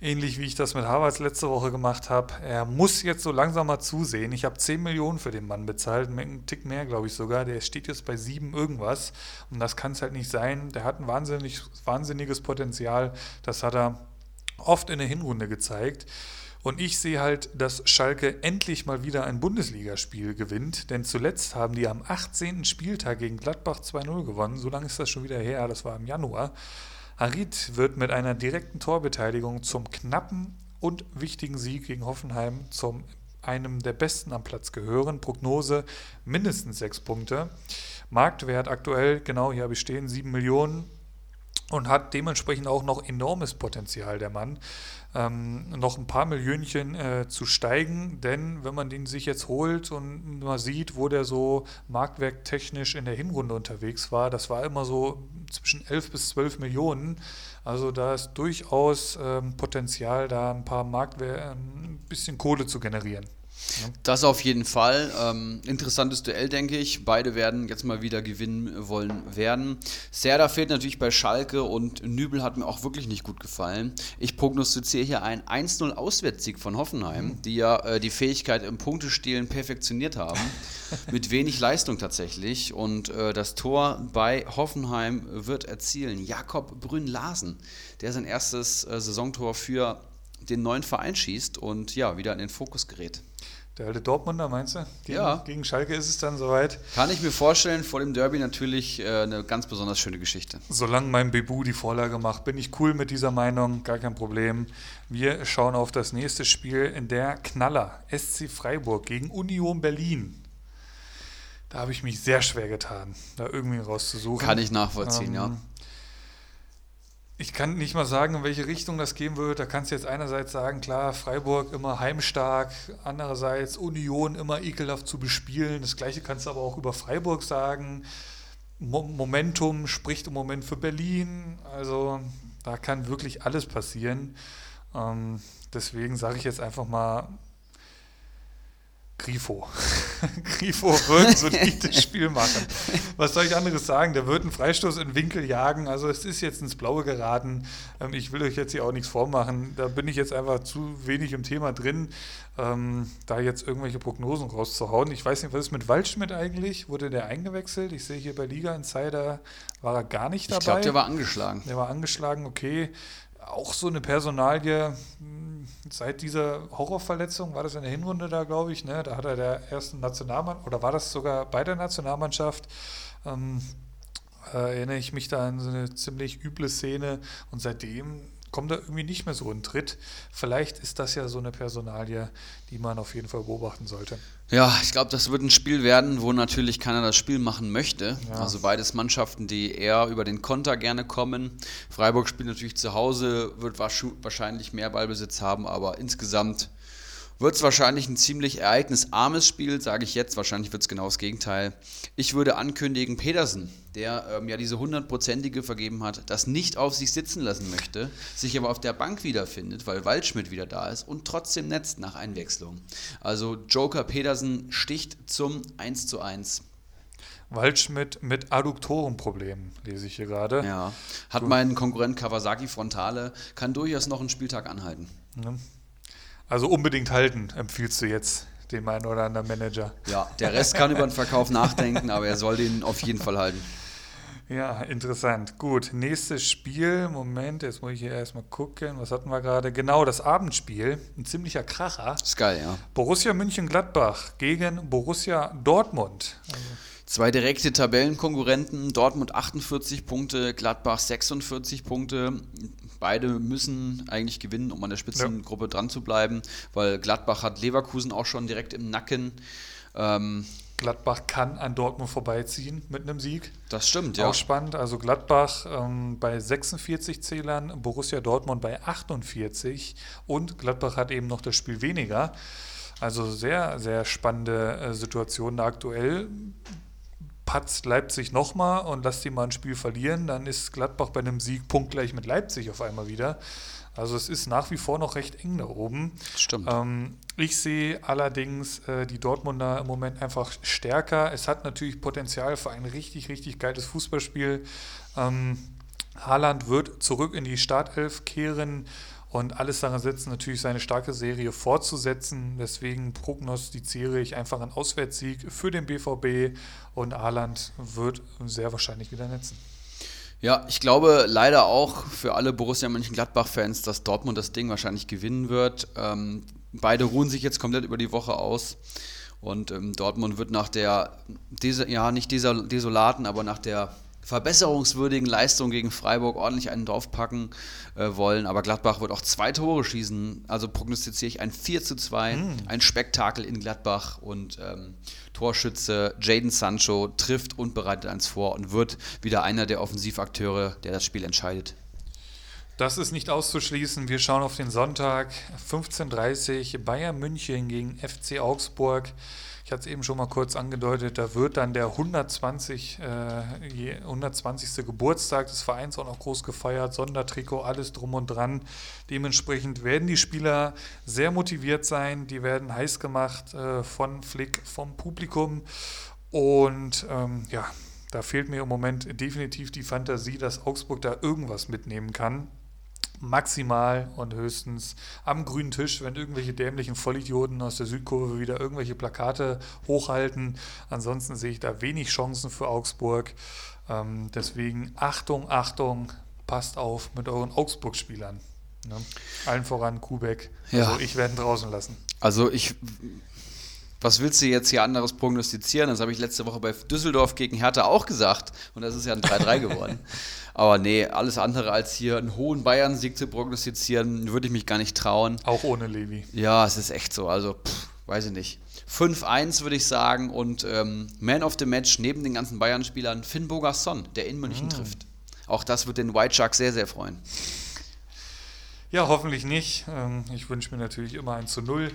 Ähnlich wie ich das mit Harvards letzte Woche gemacht habe. Er muss jetzt so langsam mal zusehen. Ich habe 10 Millionen für den Mann bezahlt, einen Tick mehr, glaube ich sogar. Der steht jetzt bei 7 irgendwas. Und das kann es halt nicht sein. Der hat ein wahnsinnig, wahnsinniges Potenzial. Das hat er oft in der Hinrunde gezeigt. Und ich sehe halt, dass Schalke endlich mal wieder ein Bundesligaspiel gewinnt, denn zuletzt haben die am 18. Spieltag gegen Gladbach 2-0 gewonnen. So lange ist das schon wieder her, das war im Januar. Harit wird mit einer direkten Torbeteiligung zum knappen und wichtigen Sieg gegen Hoffenheim zum einem der besten am Platz gehören. Prognose mindestens sechs Punkte. Marktwert aktuell, genau hier habe ich stehen, 7 Millionen und hat dementsprechend auch noch enormes Potenzial, der Mann ähm, noch ein paar Millionchen äh, zu steigen, denn wenn man den sich jetzt holt und mal sieht, wo der so marktwerktechnisch in der Hinrunde unterwegs war, das war immer so zwischen 11 bis 12 Millionen. Also da ist durchaus ähm, Potenzial, da ein paar Marktwert, ein bisschen Kohle zu generieren. Das auf jeden Fall. Ähm, interessantes Duell, denke ich. Beide werden jetzt mal wieder gewinnen wollen werden. Serda fehlt natürlich bei Schalke und Nübel hat mir auch wirklich nicht gut gefallen. Ich prognostiziere hier einen 1-0 Auswärtssieg von Hoffenheim, mhm. die ja äh, die Fähigkeit im Punktestehlen perfektioniert haben. mit wenig Leistung tatsächlich. Und äh, das Tor bei Hoffenheim wird erzielen Jakob Brünn-Larsen, der sein erstes äh, Saisontor für den neuen Verein schießt und ja, wieder in den Fokus gerät. Der alte Dortmunder, meinst du? Gegen, ja. Gegen Schalke ist es dann soweit. Kann ich mir vorstellen, vor dem Derby natürlich äh, eine ganz besonders schöne Geschichte. Solange mein Bebu die Vorlage macht, bin ich cool mit dieser Meinung, gar kein Problem. Wir schauen auf das nächste Spiel in der Knaller, SC Freiburg gegen Union Berlin. Da habe ich mich sehr schwer getan, da irgendwie rauszusuchen. Kann ich nachvollziehen, ähm, ja. Ich kann nicht mal sagen, in welche Richtung das gehen wird. Da kannst du jetzt einerseits sagen, klar, Freiburg immer heimstark, andererseits Union immer ekelhaft zu bespielen. Das gleiche kannst du aber auch über Freiburg sagen. Momentum spricht im Moment für Berlin. Also da kann wirklich alles passieren. Ähm, deswegen sage ich jetzt einfach mal Grifo. Grifo wird ein solides Spiel machen. Was soll ich anderes sagen? Der wird einen Freistoß in Winkel jagen. Also es ist jetzt ins Blaue geraten. Ähm, ich will euch jetzt hier auch nichts vormachen. Da bin ich jetzt einfach zu wenig im Thema drin, ähm, da jetzt irgendwelche Prognosen rauszuhauen. Ich weiß nicht, was ist mit Waldschmidt eigentlich? Wurde der eingewechselt? Ich sehe hier bei Liga Insider war er gar nicht dabei. Ich glaube, der war angeschlagen. Der war angeschlagen, okay. Auch so eine Personalie seit dieser Horrorverletzung, war das in der Hinrunde da, glaube ich, ne? da hat er der ersten Nationalmannschaft, oder war das sogar bei der Nationalmannschaft, ähm, äh, erinnere ich mich da an so eine ziemlich üble Szene und seitdem kommt er irgendwie nicht mehr so in Tritt. Vielleicht ist das ja so eine Personalie, die man auf jeden Fall beobachten sollte. Ja, ich glaube, das wird ein Spiel werden, wo natürlich keiner das Spiel machen möchte. Ja. Also beides Mannschaften, die eher über den Konter gerne kommen. Freiburg spielt natürlich zu Hause, wird wahrscheinlich mehr Ballbesitz haben, aber insgesamt wird es wahrscheinlich ein ziemlich ereignisarmes Spiel, sage ich jetzt. Wahrscheinlich wird es genau das Gegenteil. Ich würde ankündigen, Pedersen, der ähm, ja diese hundertprozentige vergeben hat, das nicht auf sich sitzen lassen möchte, sich aber auf der Bank wiederfindet, weil Waldschmidt wieder da ist und trotzdem netzt nach Einwechslung. Also Joker Pedersen sticht zum 1 zu 1. Waldschmidt mit Adduktorenproblemen, lese ich hier gerade. Ja, hat mein Konkurrent Kawasaki Frontale, kann durchaus noch einen Spieltag anhalten. Ja. Also unbedingt halten, empfiehlst du jetzt dem einen oder anderen Manager. Ja, der Rest kann über den Verkauf nachdenken, aber er soll den auf jeden Fall halten. Ja, interessant. Gut, nächstes Spiel. Moment, jetzt muss ich hier erstmal gucken. Was hatten wir gerade? Genau, das Abendspiel. Ein ziemlicher Kracher. Ist geil, ja. Borussia München-Gladbach gegen Borussia Dortmund. Also Zwei direkte Tabellenkonkurrenten, Dortmund 48 Punkte, Gladbach 46 Punkte. Beide müssen eigentlich gewinnen, um an der Spitzengruppe ja. dran zu bleiben, weil Gladbach hat Leverkusen auch schon direkt im Nacken. Ähm, Gladbach kann an Dortmund vorbeiziehen mit einem Sieg. Das stimmt, ja. Auch spannend. Also Gladbach ähm, bei 46 Zählern, Borussia Dortmund bei 48 und Gladbach hat eben noch das Spiel weniger. Also sehr, sehr spannende äh, Situation aktuell patzt Leipzig nochmal und lasst die mal ein Spiel verlieren, dann ist Gladbach bei einem Sieg punktgleich mit Leipzig auf einmal wieder. Also es ist nach wie vor noch recht eng da oben. Stimmt. Ähm, ich sehe allerdings äh, die Dortmunder im Moment einfach stärker. Es hat natürlich Potenzial für ein richtig, richtig geiles Fußballspiel. Ähm, Haaland wird zurück in die Startelf kehren und alles daran setzen, natürlich seine starke Serie fortzusetzen. Deswegen prognostiziere ich einfach einen Auswärtssieg für den BVB und Haaland wird sehr wahrscheinlich wieder netzen. Ja, ich glaube leider auch für alle Borussia Mönchengladbach-Fans, dass Dortmund das Ding wahrscheinlich gewinnen wird. Ähm, beide ruhen sich jetzt komplett über die Woche aus. Und ähm, Dortmund wird nach der, ja, nicht desolaten, aber nach der verbesserungswürdigen Leistung gegen Freiburg ordentlich einen draufpacken äh, wollen. Aber Gladbach wird auch zwei Tore schießen. Also prognostiziere ich ein 4 zu 2, mm. ein Spektakel in Gladbach und ähm, Torschütze Jaden Sancho trifft und bereitet eins vor und wird wieder einer der Offensivakteure, der das Spiel entscheidet. Das ist nicht auszuschließen. Wir schauen auf den Sonntag 15.30 Uhr Bayern München gegen FC Augsburg. Ich hatte es eben schon mal kurz angedeutet, da wird dann der 120, äh, 120. Geburtstag des Vereins auch noch groß gefeiert, Sondertrikot, alles drum und dran. Dementsprechend werden die Spieler sehr motiviert sein, die werden heiß gemacht äh, von Flick, vom Publikum und ähm, ja, da fehlt mir im Moment definitiv die Fantasie, dass Augsburg da irgendwas mitnehmen kann maximal und höchstens am grünen Tisch, wenn irgendwelche dämlichen Vollidioten aus der Südkurve wieder irgendwelche Plakate hochhalten. Ansonsten sehe ich da wenig Chancen für Augsburg. Ähm, deswegen Achtung, Achtung, passt auf mit euren Augsburg-Spielern. Ne? Allen voran Kubek. Ja. Also ich werde ihn draußen lassen. Also ich, was willst du jetzt hier anderes prognostizieren? Das habe ich letzte Woche bei Düsseldorf gegen Hertha auch gesagt und das ist ja ein 3-3 geworden. Aber nee, alles andere als hier einen hohen Bayern-Sieg zu prognostizieren, würde ich mich gar nicht trauen. Auch ohne Levi. Ja, es ist echt so. Also, pff, weiß ich nicht. 5-1 würde ich sagen und ähm, Man of the Match neben den ganzen Bayern-Spielern Finn Bogasson, der in München trifft. Auch das wird den White Shark sehr, sehr freuen. Ja, hoffentlich nicht. Ähm, Ich wünsche mir natürlich immer ein zu Null.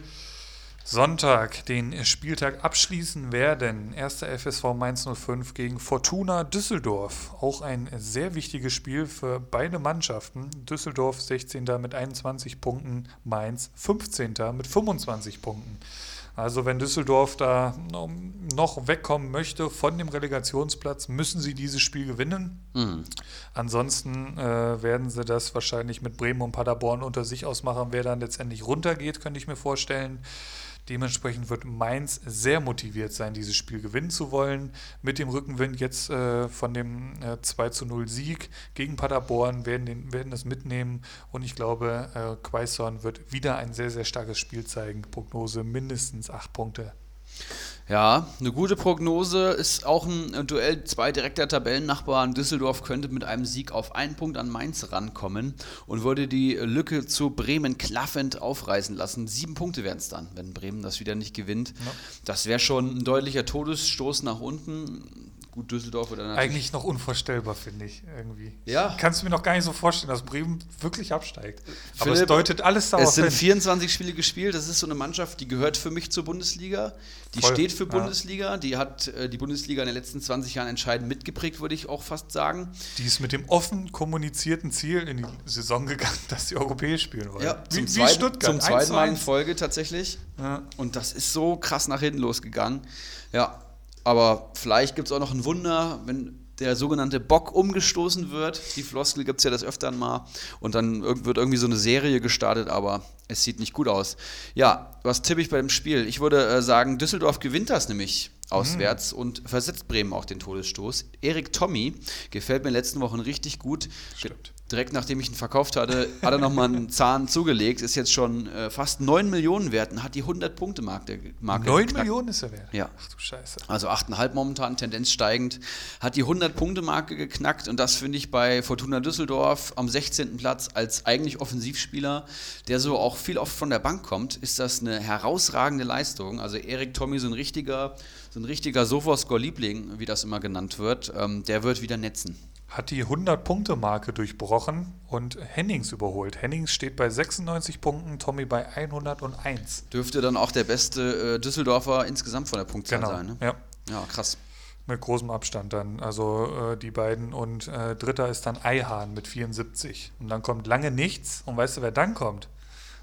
Sonntag, den Spieltag abschließen werden. Erster FSV Mainz 05 gegen Fortuna Düsseldorf. Auch ein sehr wichtiges Spiel für beide Mannschaften. Düsseldorf 16. mit 21 Punkten, Mainz 15. mit 25 Punkten. Also wenn Düsseldorf da noch wegkommen möchte von dem Relegationsplatz, müssen sie dieses Spiel gewinnen. Ansonsten äh, werden sie das wahrscheinlich mit Bremen und Paderborn unter sich ausmachen, wer dann letztendlich runtergeht, könnte ich mir vorstellen. Dementsprechend wird Mainz sehr motiviert sein, dieses Spiel gewinnen zu wollen. Mit dem Rückenwind jetzt äh, von dem äh, 2 zu 0 Sieg gegen Paderborn werden, den, werden das mitnehmen. Und ich glaube, äh, Quaison wird wieder ein sehr, sehr starkes Spiel zeigen. Prognose mindestens 8 Punkte. Ja, eine gute Prognose ist auch ein Duell. Zwei direkter Tabellennachbarn. Düsseldorf könnte mit einem Sieg auf einen Punkt an Mainz rankommen und würde die Lücke zu Bremen klaffend aufreißen lassen. Sieben Punkte wären es dann, wenn Bremen das wieder nicht gewinnt. Ja. Das wäre schon ein deutlicher Todesstoß nach unten. Gut, Düsseldorf oder. Eigentlich noch unvorstellbar, finde ich, irgendwie. Ja. Ich kann es mir noch gar nicht so vorstellen, dass Bremen wirklich absteigt. Aber es Philipp, deutet alles darauf Es sind hin. 24 Spiele gespielt. Das ist so eine Mannschaft, die gehört für mich zur Bundesliga. Die Voll, steht für ja. Bundesliga. Die hat äh, die Bundesliga in den letzten 20 Jahren entscheidend mitgeprägt, würde ich auch fast sagen. Die ist mit dem offen kommunizierten Ziel in die Saison gegangen, dass sie europäisch spielen wollen. Ja, wie, zum wie zweiten, Stuttgart. Zum 1 zweiten Mal in 1. Folge tatsächlich. Ja. Und das ist so krass nach hinten losgegangen. Ja, aber vielleicht gibt es auch noch ein Wunder, wenn der sogenannte Bock umgestoßen wird. Die Floskel gibt es ja das öfter mal. Und dann wird irgendwie so eine Serie gestartet, aber es sieht nicht gut aus. Ja, was tippe ich bei dem Spiel? Ich würde äh, sagen, Düsseldorf gewinnt das nämlich auswärts und versetzt Bremen auch den Todesstoß. Erik Tommy gefällt mir in den letzten Wochen richtig gut. Stimmt. Direkt nachdem ich ihn verkauft hatte, hat er nochmal einen Zahn zugelegt, ist jetzt schon äh, fast 9 Millionen wert und hat die 100-Punkte-Marke Marke 9 geknackt. Millionen ist er wert. Ja. Ach du Scheiße. Also 8,5 momentan, Tendenz steigend. Hat die 100-Punkte-Marke geknackt und das finde ich bei Fortuna Düsseldorf am 16. Platz als eigentlich Offensivspieler, der so auch viel oft von der Bank kommt, ist das eine herausragende Leistung. Also Erik Tommy, so ein richtiger, so ein richtiger Sofascore-Liebling, wie das immer genannt wird, ähm, der wird wieder netzen. Hat die 100-Punkte-Marke durchbrochen und Hennings überholt. Hennings steht bei 96 Punkten, Tommy bei 101. Dürfte dann auch der beste äh, Düsseldorfer insgesamt von der Punktzahl Genau. sein. Ne? Ja. Ja, krass. Mit großem Abstand dann. Also äh, die beiden und äh, dritter ist dann Eihahn mit 74. Und dann kommt lange nichts. Und weißt du, wer dann kommt?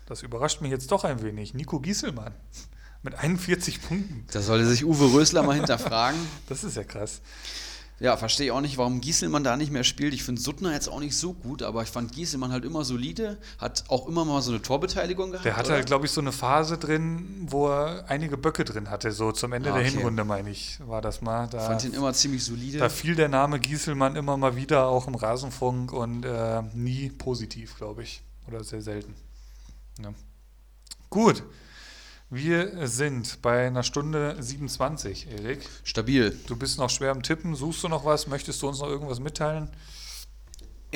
Das überrascht mich jetzt doch ein wenig. Nico Gieselmann mit 41 Punkten. Da sollte sich Uwe Rösler mal hinterfragen. Das ist ja krass. Ja, verstehe ich auch nicht, warum Gieselmann da nicht mehr spielt. Ich finde Suttner jetzt auch nicht so gut, aber ich fand Gieselmann halt immer solide, hat auch immer mal so eine Torbeteiligung gehabt. Der hatte halt, glaube ich, so eine Phase drin, wo er einige Böcke drin hatte. So zum Ende Ah, der okay. Hinrunde, meine ich, war das mal. Da, fand ihn immer ziemlich solide. da fiel der Name Gieselmann immer mal wieder, auch im Rasenfunk und äh, nie positiv, glaube ich. Oder sehr selten. Ja. Gut. Wir sind bei einer Stunde 27, Erik. Stabil. Du bist noch schwer am Tippen. Suchst du noch was? Möchtest du uns noch irgendwas mitteilen?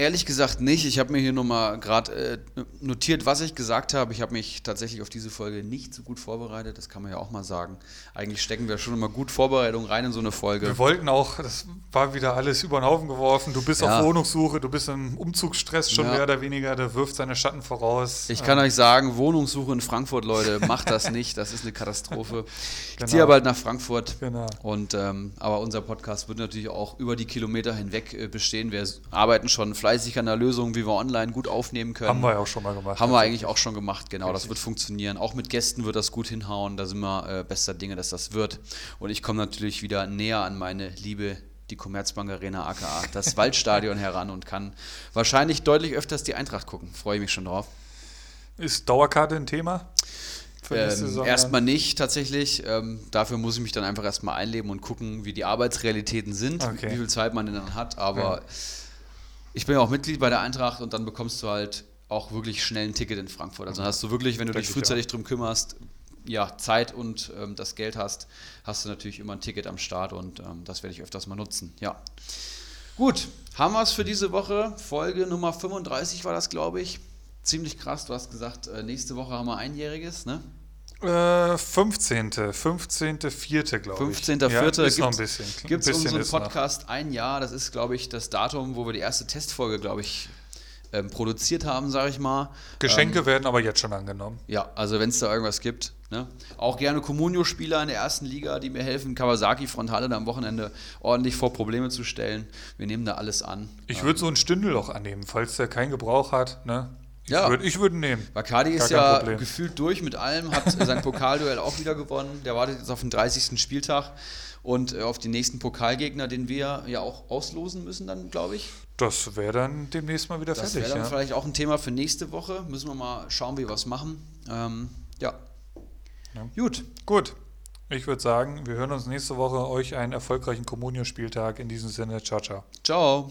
Ehrlich gesagt nicht. Ich habe mir hier nochmal gerade äh, notiert, was ich gesagt habe. Ich habe mich tatsächlich auf diese Folge nicht so gut vorbereitet. Das kann man ja auch mal sagen. Eigentlich stecken wir schon immer gut Vorbereitung rein in so eine Folge. Wir wollten auch, das war wieder alles über den Haufen geworfen. Du bist Ja. auf Wohnungssuche, du bist im Umzugsstress schon Ja. mehr oder weniger, der wirft seine Schatten voraus. Ich kann Ähm, euch sagen, Wohnungssuche in Frankfurt, Leute, macht das nicht. Das ist eine Katastrophe. Ich Genau. ziehe bald nach Frankfurt. Genau. Und ähm, aber unser Podcast wird natürlich auch über die Kilometer hinweg äh, bestehen. Wir arbeiten schon fleißig an der Lösung, wie wir online gut aufnehmen können. Haben wir ja auch schon mal gemacht. Haben wir eigentlich auch schon gemacht, genau. Das Richtig. wird funktionieren. Auch mit Gästen wird das gut hinhauen. Da sind wir äh, bester Dinge, dass das wird. Und ich komme natürlich wieder näher an meine Liebe, die Commerzbank Arena aka das Waldstadion heran und kann wahrscheinlich deutlich öfters die Eintracht gucken. Freue ich mich schon drauf. Ist Dauerkarte ein Thema? Ähm, erstmal nicht tatsächlich. Ähm, dafür muss ich mich dann einfach erstmal einleben und gucken, wie die Arbeitsrealitäten sind, Okay. wie viel Zeit man denn dann hat. Aber Ja. Ich bin ja auch Mitglied bei der Eintracht und dann bekommst du halt auch wirklich schnell ein Ticket in Frankfurt. Also hast du wirklich, wenn du dich ich frühzeitig drum kümmerst, ja, Zeit und ähm, das Geld hast, hast du natürlich immer ein Ticket am Start und ähm, das werde ich öfters mal nutzen. Ja. Gut, haben wir es für diese Woche. Folge Nummer 35 war das, glaube ich. Ziemlich krass. Du hast gesagt, äh, nächste Woche haben wir einjähriges, ne? Äh, 15. 15.4. glaube ich. 15.04. Ja, ist noch ein bisschen. Gibt es unseren ist noch. Podcast ein Jahr? Das ist, glaube ich, das Datum, wo wir die erste Testfolge, glaube ich, ähm, produziert haben, sage ich mal. Geschenke Ähm, werden aber jetzt schon angenommen. ja, also wenn es da irgendwas gibt. Ne? Auch gerne Comunio-Spieler in der ersten Liga, die mir helfen, Kawasaki Frontale am Wochenende ordentlich vor Probleme zu stellen. Wir nehmen da alles an. Ich würde so ein Stündel auch annehmen, falls der keinen Gebrauch hat. Ne? Ich Ja. würde ich würd ihn nehmen. Bacardi ist ja Problem. gefühlt durch mit allem, hat sein Pokalduell auch wieder gewonnen. Der wartet jetzt auf den 30. Spieltag und äh, auf den nächsten Pokalgegner, den wir ja auch auslosen müssen, dann glaube ich. Das wäre dann demnächst mal wieder Das fertig. wäre dann Ja. vielleicht auch ein Thema für nächste Woche. Müssen wir mal schauen, wie wir was machen. Ähm, ja. Ja. Gut. Gut. Ich würde sagen, wir hören uns nächste Woche. Euch einen erfolgreichen Communio-Spieltag. In diesem Sinne, ciao, ciao. Ciao.